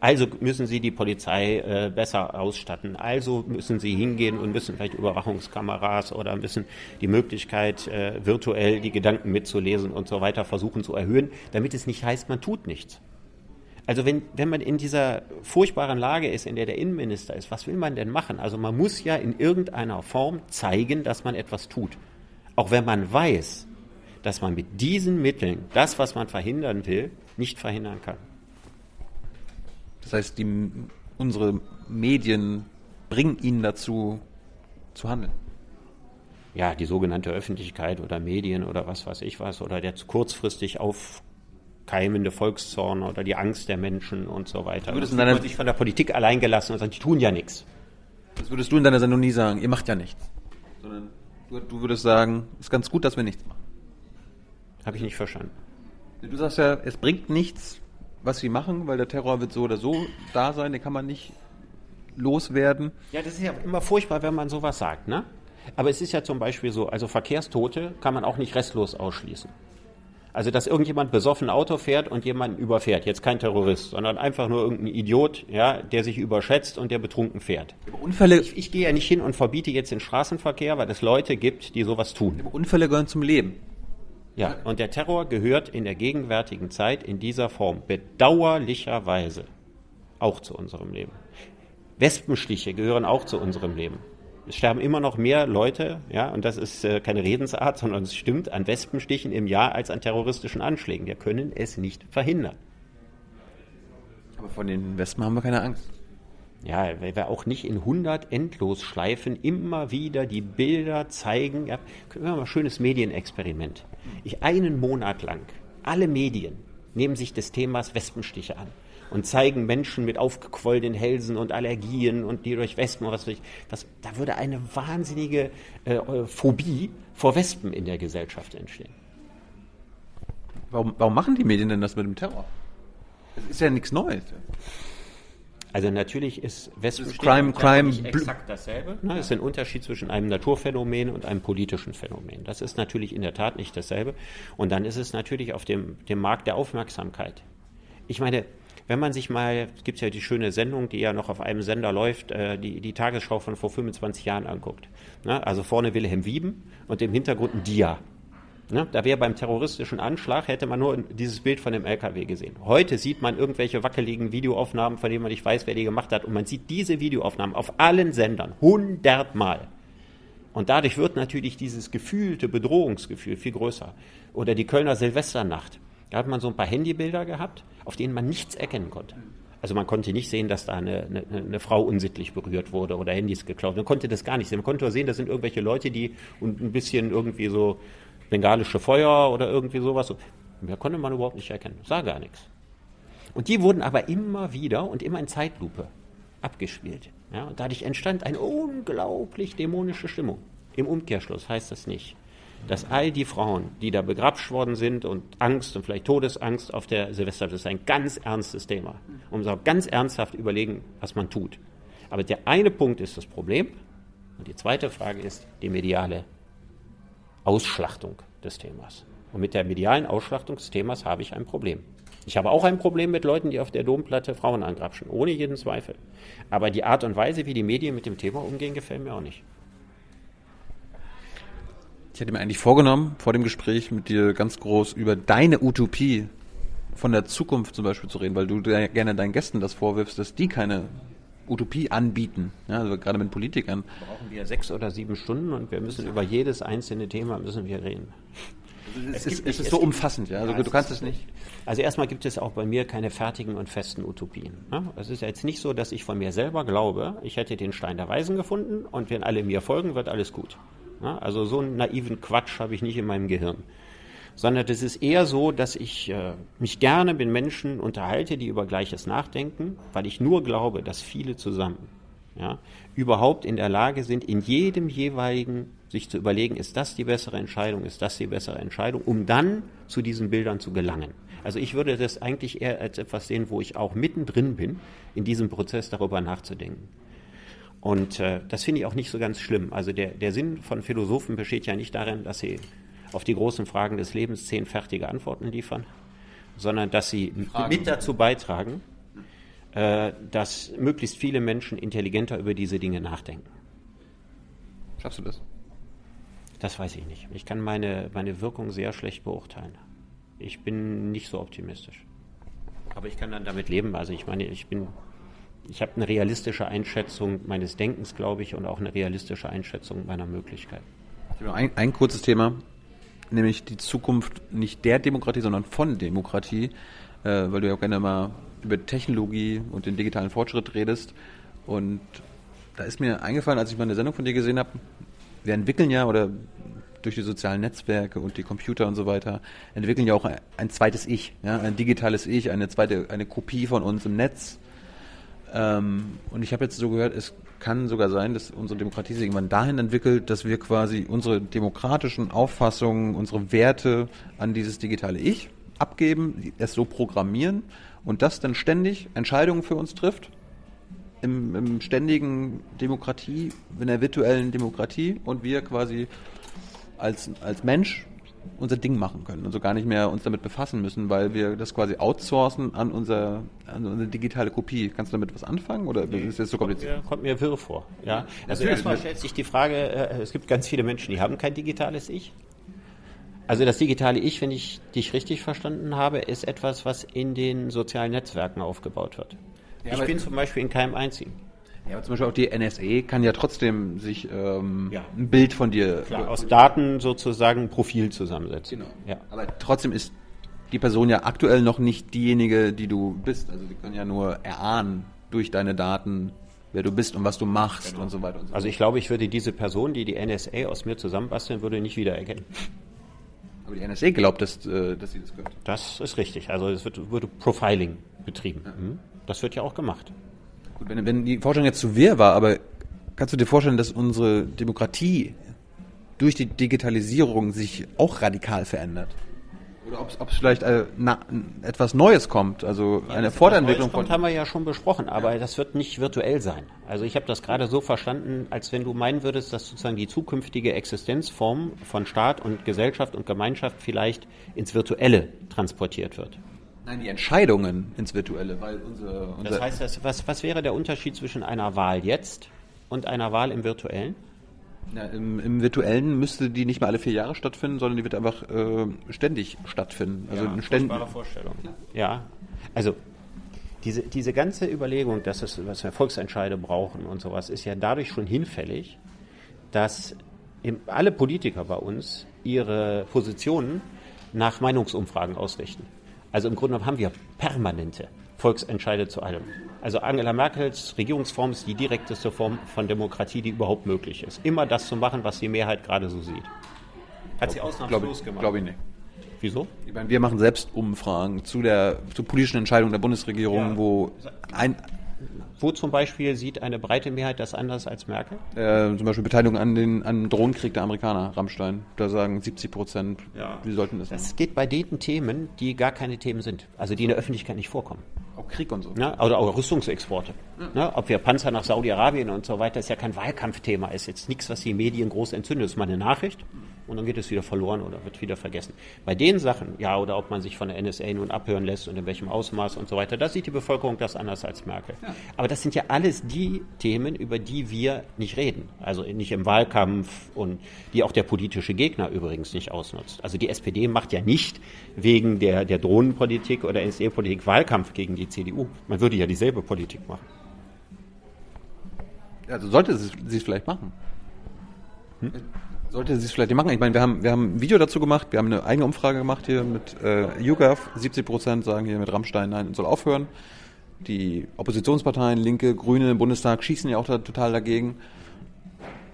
Also müssen sie die Polizei äh, besser ausstatten. Also müssen sie hingehen und müssen vielleicht Überwachungskameras oder müssen die Möglichkeit, äh, virtuell die Gedanken mitzulesen und so weiter versuchen zu erhöhen, damit es nicht heißt, man tut nichts. Also wenn, wenn man in dieser furchtbaren Lage ist, in der der Innenminister ist, was will man denn machen? Also man muss ja in irgendeiner Form zeigen, dass man etwas tut. Auch wenn man weiß, dass man mit diesen Mitteln das, was man verhindern will, nicht verhindern kann. Das heißt, die, unsere Medien bringen ihn dazu, zu handeln. Ja, die sogenannte Öffentlichkeit oder Medien oder was weiß ich was oder der kurzfristig auf keimende Volkszorn oder die Angst der Menschen und so weiter. Würdest das wird sich von der Politik allein gelassen und sagen, die tun ja nichts. Das würdest du in deiner Sendung nie sagen, ihr macht ja nichts. Sondern du, du würdest sagen, es ist ganz gut, dass wir nichts machen. Habe ich nicht verstanden. Du sagst ja, es bringt nichts, was sie machen, weil der Terror wird so oder so da sein, den kann man nicht loswerden. Ja, das ist ja immer furchtbar, wenn man sowas sagt, ne? Aber es ist ja zum Beispiel so, also Verkehrstote kann man auch nicht restlos ausschließen. Also, dass irgendjemand besoffen Auto fährt und jemanden überfährt. Jetzt kein Terrorist, sondern einfach nur irgendein Idiot, ja, der sich überschätzt und der betrunken fährt. Unfälle. Ich, ich gehe ja nicht hin und verbiete jetzt den Straßenverkehr, weil es Leute gibt, die sowas tun. Unfälle gehören zum Leben. Ja, und der Terror gehört in der gegenwärtigen Zeit in dieser Form bedauerlicherweise auch zu unserem Leben. Wespenstiche gehören auch zu unserem Leben. Es sterben immer noch mehr Leute, ja, und das ist äh, keine Redensart, sondern es stimmt, an Wespenstichen im Jahr als an terroristischen Anschlägen. Wir können es nicht verhindern. Aber von den Wespen haben wir keine Angst. Ja, weil wir auch nicht in 100 Endlosschleifen immer wieder die Bilder zeigen. Ja, können wir mal ein schönes Medienexperiment. Ich einen Monat lang, alle Medien nehmen sich des Themas Wespenstiche an und zeigen Menschen mit aufgequollenen Hälsen und Allergien und die durch Wespen oder was weiß ich. Was, da würde eine wahnsinnige äh, Phobie vor Wespen in der Gesellschaft entstehen. Warum, warum machen die Medien denn das mit dem Terror? Das ist ja nichts Neues. Also natürlich ist Wespenstich Crime, nicht exakt dasselbe. Ne? Es ist ein Unterschied zwischen einem Naturphänomen und einem politischen Phänomen. Das ist natürlich in der Tat nicht dasselbe. Und dann ist es natürlich auf dem, dem Markt der Aufmerksamkeit. Ich meine, wenn man sich mal, es gibt ja die schöne Sendung, die ja noch auf einem Sender läuft, äh, die, die Tagesschau von vor 25 Jahren anguckt. Ne? Also vorne Wilhelm Wieben und im Hintergrund ein Dia. Ne? Da wäre beim terroristischen Anschlag, hätte man nur dieses Bild von dem LKW gesehen. Heute sieht man irgendwelche wackeligen Videoaufnahmen, von denen man nicht weiß, wer die gemacht hat. Und man sieht diese Videoaufnahmen auf allen Sendern hundertmal. Und dadurch wird natürlich dieses gefühlte Bedrohungsgefühl viel größer. Oder die Kölner Silvesternacht. Da hat man so ein paar Handybilder gehabt, auf denen man nichts erkennen konnte. Also man konnte nicht sehen, dass da eine, eine, eine, Frau unsittlich berührt wurde oder Handys geklaut. Man konnte das gar nicht sehen. Man konnte nur sehen, das sind irgendwelche Leute, die und ein bisschen irgendwie so bengalische Feuer oder irgendwie sowas. Mehr konnte man überhaupt nicht erkennen. Sah gar nichts. Und die wurden aber immer wieder und immer in Zeitlupe abgespielt. Ja, und dadurch entstand eine unglaublich dämonische Stimmung. Im Umkehrschluss heißt das nicht, dass all die Frauen, die da begrapscht worden sind und Angst und vielleicht Todesangst auf der Silvester, das ist ein ganz ernstes Thema. Und man soll ganz ernsthaft überlegen, was man tut. Aber der eine Punkt ist das Problem und die zweite Frage ist die mediale Ausschlachtung des Themas. Und mit der medialen Ausschlachtung des Themas habe ich ein Problem. Ich habe auch ein Problem mit Leuten, die auf der Domplatte Frauen angrapschen, ohne jeden Zweifel. Aber die Art und Weise, wie die Medien mit dem Thema umgehen, gefällt mir auch nicht. Ich hätte mir eigentlich vorgenommen, vor dem Gespräch mit dir ganz groß über deine Utopie von der Zukunft zum Beispiel zu reden, weil du gerne deinen Gästen das vorwirfst, dass die keine Utopie anbieten, ja, also gerade mit Politikern. Brauchen wir sechs oder sieben Stunden und wir müssen über jedes einzelne Thema müssen wir reden. Es, ist, es ist so umfassend, ja. Also ja, du kannst es nicht. Also erstmal gibt es auch bei mir keine fertigen und festen Utopien. Ne? Es ist jetzt nicht so, dass ich von mir selber glaube, ich hätte den Stein der Weisen gefunden und wenn alle mir folgen, wird alles gut. Ne? Also so einen naiven Quatsch habe ich nicht in meinem Gehirn. Sondern es ist eher so, dass ich äh, mich gerne mit Menschen unterhalte, die über Gleiches nachdenken, weil ich nur glaube, dass viele zusammen ja, überhaupt in der Lage sind, in jedem jeweiligen sich zu überlegen, ist das die bessere Entscheidung, ist das die bessere Entscheidung, um dann zu diesen Bildern zu gelangen. Also ich würde das eigentlich eher als etwas sehen, wo ich auch mittendrin bin, in diesem Prozess darüber nachzudenken. Und äh, das finde ich auch nicht so ganz schlimm. Also der, der Sinn von Philosophen besteht ja nicht darin, dass sie auf die großen Fragen des Lebens zehn fertige Antworten liefern, sondern dass sie mit dazu beitragen, äh, dass möglichst viele Menschen intelligenter über diese Dinge nachdenken. Schaffst du das? Das weiß ich nicht. Ich kann meine, meine Wirkung sehr schlecht beurteilen. Ich bin nicht so optimistisch. Aber ich kann dann damit leben. Also ich meine, ich bin, ich habe eine realistische Einschätzung meines Denkens, glaube ich, und auch eine realistische Einschätzung meiner Möglichkeiten. Ein, ein kurzes Thema, nämlich die Zukunft nicht der Demokratie, sondern von Demokratie, äh, weil du ja auch gerne mal über Technologie und den digitalen Fortschritt redest. Und da ist mir eingefallen, als ich mal eine Sendung von dir gesehen habe, wir entwickeln ja oder durch die sozialen Netzwerke und die Computer und so weiter entwickeln ja auch ein, zweites Ich, ja, ein digitales Ich, eine zweite, eine Kopie von uns im Netz. Ähm, und ich habe jetzt so gehört, es kann sogar sein, dass unsere Demokratie sich irgendwann dahin entwickelt, dass wir quasi unsere demokratischen Auffassungen, unsere Werte an dieses digitale Ich abgeben, es so programmieren und das dann ständig Entscheidungen für uns trifft. Im, im ständigen Demokratie, in der virtuellen Demokratie und wir quasi als, als Mensch unser Ding machen können und so gar nicht mehr uns damit befassen müssen, weil wir das quasi outsourcen an, unser, an unsere digitale Kopie. Kannst du damit was anfangen oder nee, ist das so kompliziert? Kommt mir, kommt mir wirr vor. Ja. Also erstmal stellt sich die Frage, äh, es gibt ganz viele Menschen, die haben kein digitales Ich. Also das digitale Ich, wenn ich dich richtig verstanden habe, ist etwas, was in den sozialen Netzwerken aufgebaut wird. Ja, ich bin zum Beispiel in keinem einzigen. Ja, aber zum Beispiel auch die NSA kann ja trotzdem sich ähm, ja. ein Bild von dir Klar, aus Daten sozusagen ein Profil zusammensetzen. Genau. Ja. Aber trotzdem ist die Person ja aktuell noch nicht diejenige, die du bist. Also sie können ja nur erahnen durch deine Daten, wer du bist und was du machst genau. und so weiter und so Also ich glaube, ich würde diese Person, die die NSA aus mir zusammenbasteln würde, nicht wiedererkennen. Aber die NSA glaubt, dass, äh, dass sie das gehört. Das ist richtig. Also es wird, wurde Profiling betrieben. Ja. Mhm. Das wird ja auch gemacht. Gut, wenn, wenn die Forschung jetzt zu wehr war, aber kannst du dir vorstellen, dass unsere Demokratie durch die Digitalisierung sich auch radikal verändert? Oder ob es vielleicht äh, na, etwas Neues kommt, also ja, eine Fortentwicklung kommt, von. haben wir ja schon besprochen, aber ja. das wird nicht virtuell sein. Also ich habe das gerade so verstanden, als wenn du meinen würdest, dass sozusagen die zukünftige Existenzform von Staat und Gesellschaft und Gemeinschaft vielleicht ins Virtuelle transportiert wird. Nein, die Entscheidungen ins Virtuelle, weil unser, unser Das heißt, das, was, was wäre der Unterschied zwischen einer Wahl jetzt und einer Wahl im Virtuellen? Ja, im, im, Virtuellen müsste die nicht mehr alle vier Jahre stattfinden, sondern die wird einfach äh, ständig stattfinden. Also ja, eine ständ Vorstellung. Ja, also diese, diese ganze Überlegung, dass, es, dass wir Volksentscheide brauchen und sowas, ist ja dadurch schon hinfällig, dass alle Politiker bei uns ihre Positionen nach Meinungsumfragen ausrichten. Also im Grunde genommen haben wir permanente Volksentscheide zu allem. Also Angela Merkels Regierungsform ist die direkteste Form von Demokratie, die überhaupt möglich ist. Immer das zu machen, was die Mehrheit gerade so sieht. Hat sie ausnahmslos gemacht? Glaube ich nicht. Wieso? Ich meine, wir machen selbst Umfragen zu der zu politischen Entscheidungen der Bundesregierung, ja. wo ein wo zum Beispiel sieht eine breite Mehrheit das anders als Merkel? Äh, zum Beispiel Beteiligung an den an Drohnenkrieg der Amerikaner, Rammstein. Da sagen 70 Prozent, ja. wir sollten das Das machen. geht bei den Themen, die gar keine Themen sind, also die in der Öffentlichkeit nicht vorkommen. Auch Krieg und so. Ja, oder auch Rüstungsexporte. Ja. Ja, ob wir Panzer nach Saudi-Arabien und so weiter, ist ja kein Wahlkampfthema, ist jetzt nichts, was die Medien groß entzündet. Das ist mal eine Nachricht. Und dann geht es wieder verloren oder wird wieder vergessen. Bei den Sachen, ja, oder ob man sich von der NSA nun abhören lässt und in welchem Ausmaß und so weiter, da sieht die Bevölkerung das anders als Merkel. Ja. Aber das sind ja alles die Themen, über die wir nicht reden. Also nicht im Wahlkampf und die auch der politische Gegner übrigens nicht ausnutzt. Also die SPD macht ja nicht wegen der, der Drohnenpolitik oder NSA-Politik Wahlkampf gegen die CDU. Man würde ja dieselbe Politik machen. Also sollte sie es vielleicht machen. Hm? Sollte sie es vielleicht machen. Ich meine, wir haben, wir haben ein Video dazu gemacht, wir haben eine eigene Umfrage gemacht hier mit äh, YouGov. 70 Prozent sagen hier mit Rammstein, nein, soll aufhören. Die Oppositionsparteien, Linke, Grüne im Bundestag schießen ja auch da total dagegen.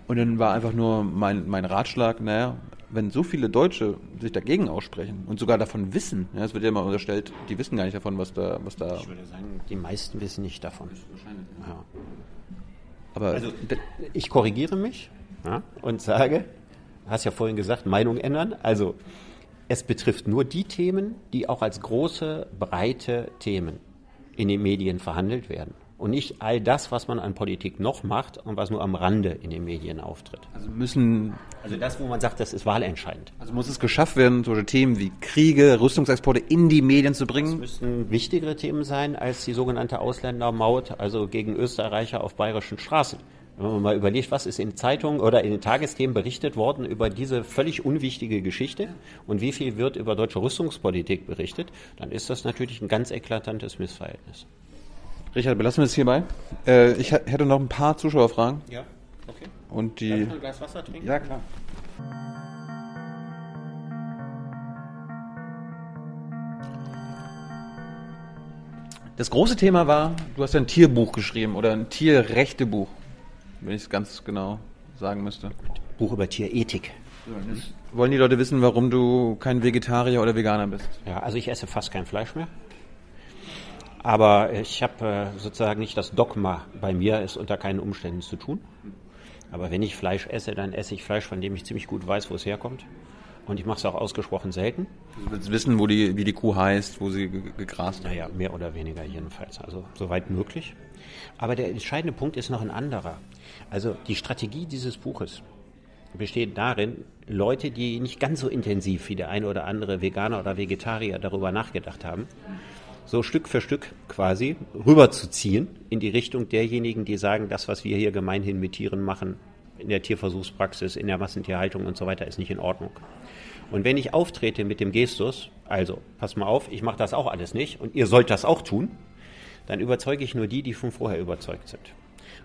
Und dann war einfach nur mein, mein Ratschlag, naja, wenn so viele Deutsche sich dagegen aussprechen und sogar davon wissen, ja, es wird ja immer unterstellt, die wissen gar nicht davon, was da, was da. Ich würde sagen, die meisten wissen nicht davon. Wahrscheinlich. Ja. Aber also, ich korrigiere mich ja, und sage, hast ja vorhin gesagt, Meinung ändern. Also es betrifft nur die Themen, die auch als große, breite Themen in den Medien verhandelt werden. Und nicht all das, was man an Politik noch macht und was nur am Rande in den Medien auftritt. Also müssen. Also das, wo man sagt, das ist wahlentscheidend. Also muss es geschafft werden, solche Themen wie Kriege, Rüstungsexporte in die Medien zu bringen? Das müssten wichtigere Themen sein als die sogenannte Ausländermaut, also gegen Österreicher auf bayerischen Straßen. Wenn man mal überlegt, was ist in Zeitungen oder in den Tagesthemen berichtet worden über diese völlig unwichtige Geschichte und wie viel wird über deutsche Rüstungspolitik berichtet, dann ist das natürlich ein ganz eklatantes Missverhältnis. Richard, belassen wir es hierbei. Äh, ich hätte noch ein paar Zuschauerfragen. Ja, okay. Und die. Darf ich ein Glas Wasser trinken? Ja, klar. Das große Thema war, du hast ja ein Tierbuch geschrieben oder ein Tierrechtebuch, wenn ich es ganz genau sagen müsste. Buch über Tierethik. Wollen die Leute wissen, warum du kein Vegetarier oder Veganer bist? Ja, also ich esse fast kein Fleisch mehr. Aber ich habe äh, sozusagen nicht das Dogma bei mir, es unter keinen Umständen zu tun. Aber wenn ich Fleisch esse, dann esse ich Fleisch, von dem ich ziemlich gut weiß, wo es herkommt. Und ich mache es auch ausgesprochen selten. Du willst wissen, wo die, wie die Kuh heißt, wo sie gegrast hat? Naja, mehr oder weniger jedenfalls. Also soweit möglich. Aber der entscheidende Punkt ist noch ein anderer. Also die Strategie dieses Buches besteht darin, Leute, die nicht ganz so intensiv wie der eine oder andere Veganer oder Vegetarier darüber nachgedacht haben, so Stück für Stück quasi rüberzuziehen in die Richtung derjenigen, die sagen, das, was wir hier gemeinhin mit Tieren machen, in der Tierversuchspraxis, in der Massentierhaltung und so weiter, ist nicht in Ordnung. Und wenn ich auftrete mit dem Gestus, also pass mal auf, ich mache das auch alles nicht und ihr sollt das auch tun, dann überzeuge ich nur die, die von vorher überzeugt sind.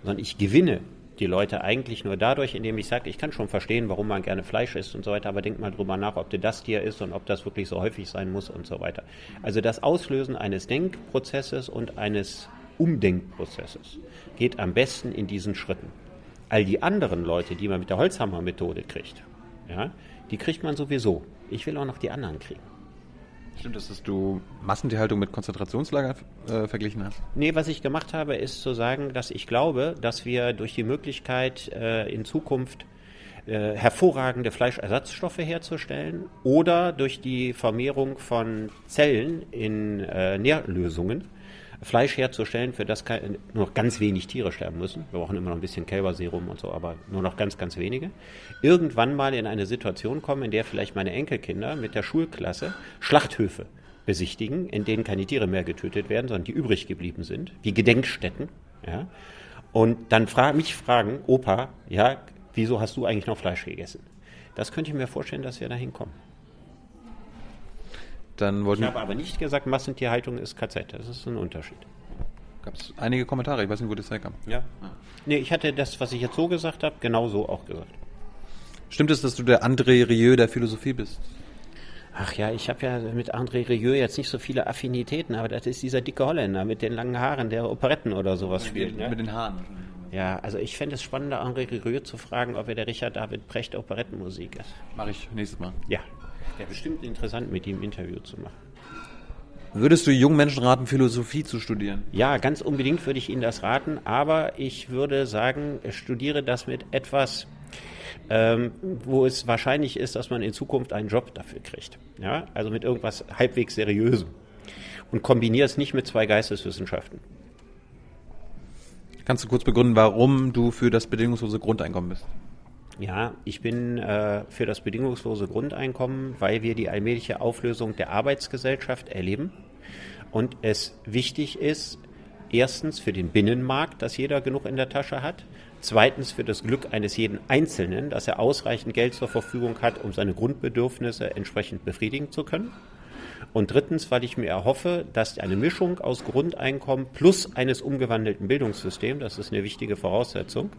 Sondern ich gewinne die Leute eigentlich nur dadurch, indem ich sage, ich kann schon verstehen, warum man gerne Fleisch isst und so weiter, aber denk mal drüber nach, ob du das Tier ist und ob das wirklich so häufig sein muss und so weiter. Also das Auslösen eines Denkprozesses und eines Umdenkprozesses geht am besten in diesen Schritten. All die anderen Leute, die man mit der Holzhammer-Methode kriegt, ja, die kriegt man sowieso. Ich will auch noch die anderen kriegen. Stimmt dass du Massentierhaltung mit Konzentrationslager äh, verglichen hast? Nee, was ich gemacht habe, ist zu sagen, dass ich glaube, dass wir durch die Möglichkeit äh, in Zukunft äh, hervorragende Fleischersatzstoffe herzustellen oder durch die Vermehrung von Zellen in äh, Nährlösungen Fleisch herzustellen, für das nur noch ganz wenig Tiere sterben müssen. Wir brauchen immer noch ein bisschen Kälberserum und so, aber nur noch ganz, ganz wenige. Irgendwann mal in eine Situation kommen, in der vielleicht meine Enkelkinder mit der Schulklasse Schlachthöfe besichtigen, in denen keine Tiere mehr getötet werden, sondern die übrig geblieben sind, wie Gedenkstätten. Ja? Und dann fra mich fragen, Opa, ja, wieso hast du eigentlich noch Fleisch gegessen? Das könnte ich mir vorstellen, dass wir da hinkommen. Dann wollten ich habe aber nicht gesagt, Massentierhaltung ist KZ. Das ist ein Unterschied. Gab es einige Kommentare, ich weiß nicht, wo das herkam. Ja. Ah. Nee, ich hatte das, was ich jetzt so gesagt habe, genau so auch gesagt. Stimmt es, dass du der André Rieu der Philosophie bist? Ach ja, ich habe ja mit André Rieu jetzt nicht so viele Affinitäten, aber das ist dieser dicke Holländer mit den langen Haaren, der Operetten oder sowas mit spielt. Den, ne? Mit den Haaren. Ja, also ich fände es spannender, André Rieu zu fragen, ob er der Richard David Precht Operettenmusik ist. Mache ich nächstes Mal. Ja. Wäre bestimmt interessant, mit ihm ein Interview zu machen. Würdest du jungen Menschen raten, Philosophie zu studieren? Ja, ganz unbedingt würde ich Ihnen das raten, aber ich würde sagen, studiere das mit etwas, ähm, wo es wahrscheinlich ist, dass man in Zukunft einen Job dafür kriegt. Ja? Also mit irgendwas halbwegs Seriösem. Und kombiniere es nicht mit zwei Geisteswissenschaften. Kannst du kurz begründen, warum du für das bedingungslose Grundeinkommen bist? Ja, ich bin äh, für das bedingungslose Grundeinkommen, weil wir die allmähliche Auflösung der Arbeitsgesellschaft erleben und es wichtig ist, erstens für den Binnenmarkt, dass jeder genug in der Tasche hat, zweitens für das Glück eines jeden Einzelnen, dass er ausreichend Geld zur Verfügung hat, um seine Grundbedürfnisse entsprechend befriedigen zu können. Und drittens, weil ich mir erhoffe, dass eine Mischung aus Grundeinkommen plus eines umgewandelten Bildungssystems, das ist eine wichtige Voraussetzung,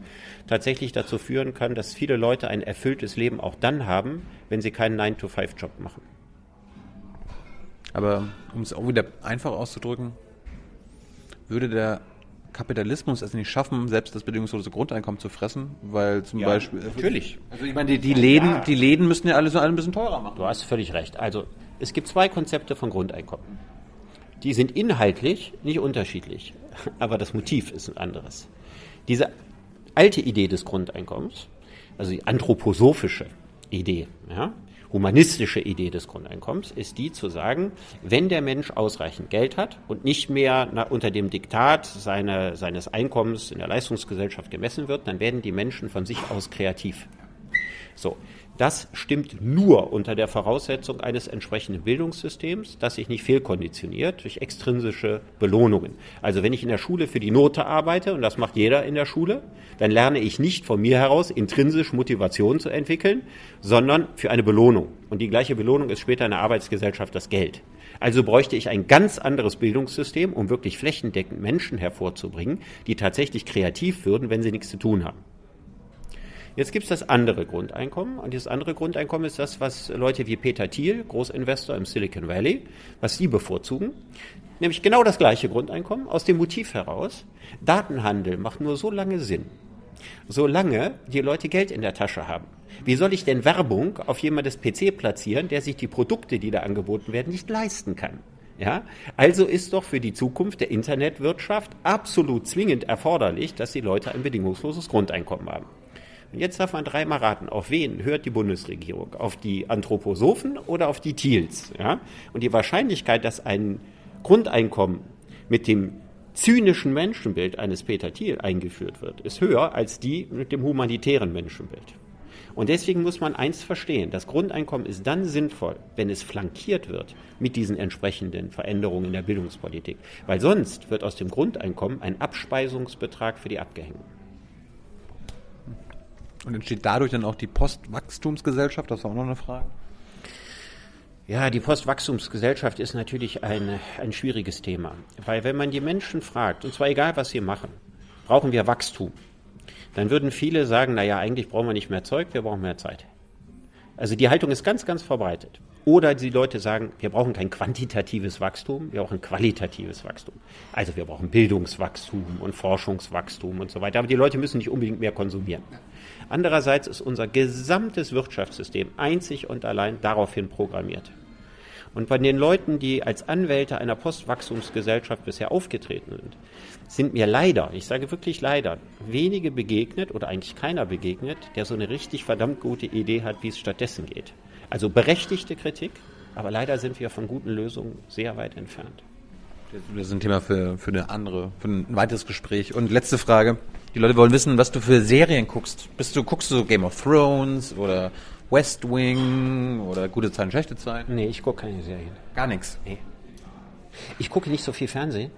tatsächlich dazu führen kann, dass viele Leute ein erfülltes Leben auch dann haben, wenn sie keinen 9-to-5-Job machen. Aber um es auch wieder einfach auszudrücken, würde der Kapitalismus es nicht schaffen, selbst das bedingungslose Grundeinkommen zu fressen, weil zum Ja, Beispiel natürlich. Also ich meine, die, die Läden, die Läden müssen ja alle so ein bisschen teurer machen. Du hast völlig recht. Also es gibt zwei Konzepte von Grundeinkommen. Die sind inhaltlich nicht unterschiedlich, aber das Motiv ist ein anderes. Diese alte Idee des Grundeinkommens, also die anthroposophische Idee, ja, humanistische Idee des Grundeinkommens, ist die zu sagen, wenn der Mensch ausreichend Geld hat und nicht mehr unter dem Diktat seine, seines Einkommens in der Leistungsgesellschaft gemessen wird, dann werden die Menschen von sich aus kreativ. So, das stimmt nur unter der Voraussetzung eines entsprechenden Bildungssystems, das sich nicht fehlkonditioniert durch extrinsische Belohnungen. Also wenn ich in der Schule für die Note arbeite, und das macht jeder in der Schule, dann lerne ich nicht von mir heraus intrinsisch Motivation zu entwickeln, sondern für eine Belohnung. Und die gleiche Belohnung ist später in der Arbeitsgesellschaft das Geld. Also bräuchte ich ein ganz anderes Bildungssystem, um wirklich flächendeckend Menschen hervorzubringen, die tatsächlich kreativ würden, wenn sie nichts zu tun haben. Jetzt gibt es das andere Grundeinkommen. Und dieses andere Grundeinkommen ist das, was Leute wie Peter Thiel, Großinvestor im Silicon Valley, was sie bevorzugen. Nämlich genau das gleiche Grundeinkommen aus dem Motiv heraus. Datenhandel macht nur so lange Sinn, solange die Leute Geld in der Tasche haben. Wie soll ich denn Werbung auf jemandes PC platzieren, der sich die Produkte, die da angeboten werden, nicht leisten kann? Ja, also ist doch für die Zukunft der Internetwirtschaft absolut zwingend erforderlich, dass die Leute ein bedingungsloses Grundeinkommen haben. Und jetzt darf man dreimal raten, auf wen hört die Bundesregierung? Auf die Anthroposophen oder auf die Thiels? Ja? Und die Wahrscheinlichkeit, dass ein Grundeinkommen mit dem zynischen Menschenbild eines Peter Thiel eingeführt wird, ist höher als die mit dem humanitären Menschenbild. Und deswegen muss man eins verstehen, das Grundeinkommen ist dann sinnvoll, wenn es flankiert wird mit diesen entsprechenden Veränderungen in der Bildungspolitik. Weil sonst wird aus dem Grundeinkommen ein Abspeisungsbetrag für die Abgehängten. Und entsteht dadurch dann auch die Postwachstumsgesellschaft? Das war auch noch eine Frage. Ja, die Postwachstumsgesellschaft ist natürlich ein, ein schwieriges Thema. Weil wenn man die Menschen fragt, und zwar egal, was sie machen, brauchen wir Wachstum, dann würden viele sagen, naja, eigentlich brauchen wir nicht mehr Zeug, wir brauchen mehr Zeit. Also die Haltung ist ganz, ganz verbreitet. Oder die Leute sagen, wir brauchen kein quantitatives Wachstum, wir brauchen qualitatives Wachstum. Also wir brauchen Bildungswachstum und Forschungswachstum und so weiter. Aber die Leute müssen nicht unbedingt mehr konsumieren. Andererseits ist unser gesamtes Wirtschaftssystem einzig und allein daraufhin programmiert. Und bei den Leuten, die als Anwälte einer Postwachstumsgesellschaft bisher aufgetreten sind, sind mir leider, ich sage wirklich leider, wenige begegnet oder eigentlich keiner begegnet, der so eine richtig verdammt gute Idee hat, wie es stattdessen geht. Also berechtigte Kritik, aber leider sind wir von guten Lösungen sehr weit entfernt. Das ist ein Thema für, für eine andere, für ein weiteres Gespräch. Und letzte Frage. Die Leute wollen wissen, was du für Serien guckst. Bist du, guckst du Game of Thrones oder West Wing oder gute Zeiten, schlechte Zeiten? Nee, ich gucke keine Serien. Gar nichts. Nee. Ich gucke nicht so viel Fernsehen.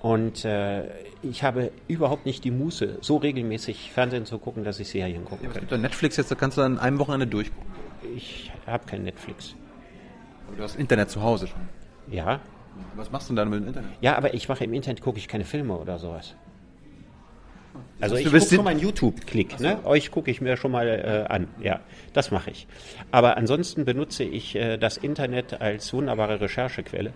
Und äh, ich habe überhaupt nicht die Muße, so regelmäßig Fernsehen zu gucken, dass ich Serien gucken Es kann. gibt doch Netflix jetzt, da kannst du an einem Wochenende durchgucken. Ich habe kein Netflix. Aber du hast Internet zu Hause schon. Ja, Was machst du denn dann mit dem Internet? ja, aber ich mache im Internet gucke ich keine Filme oder sowas. Also ich gucke schon mal einen YouTube-Klick, ne? Euch gucke ich mir schon mal äh, an. Ja, das mache ich. Aber ansonsten benutze ich äh, das Internet als wunderbare Recherchequelle.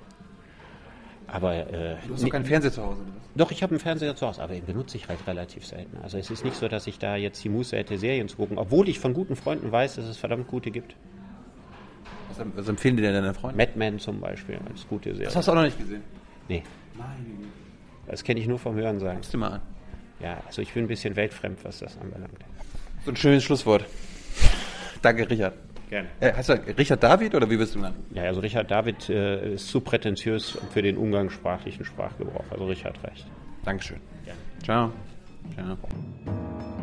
Aber äh, Du hast doch keinen Fernseher zu Hause. oder? Doch, ich habe einen Fernseher zu Hause, aber den benutze ich halt relativ selten. Also es ist nicht so, dass ich da jetzt die Muße hätte, Serien zu gucken, obwohl ich von guten Freunden weiß, dass es verdammt gute gibt. Was, was empfehlen dir denn deine Freunde? Mad Men zum Beispiel als gute Serie. Das hast du auch noch nicht gesehen. Nee, Nein. das kenne ich nur vom Hören sagen. Guckst du mal an. Ja, also ich bin ein bisschen weltfremd, was das anbelangt. So ein schönes Schlusswort. Danke, Richard. Gerne. Äh, heißt er Richard David oder wie wirst du genannt? Ja, also Richard David äh, ist zu prätentiös für den umgangssprachlichen Sprachgebrauch. Also Richard reicht. Dankeschön. Gerne. Ciao. Ciao.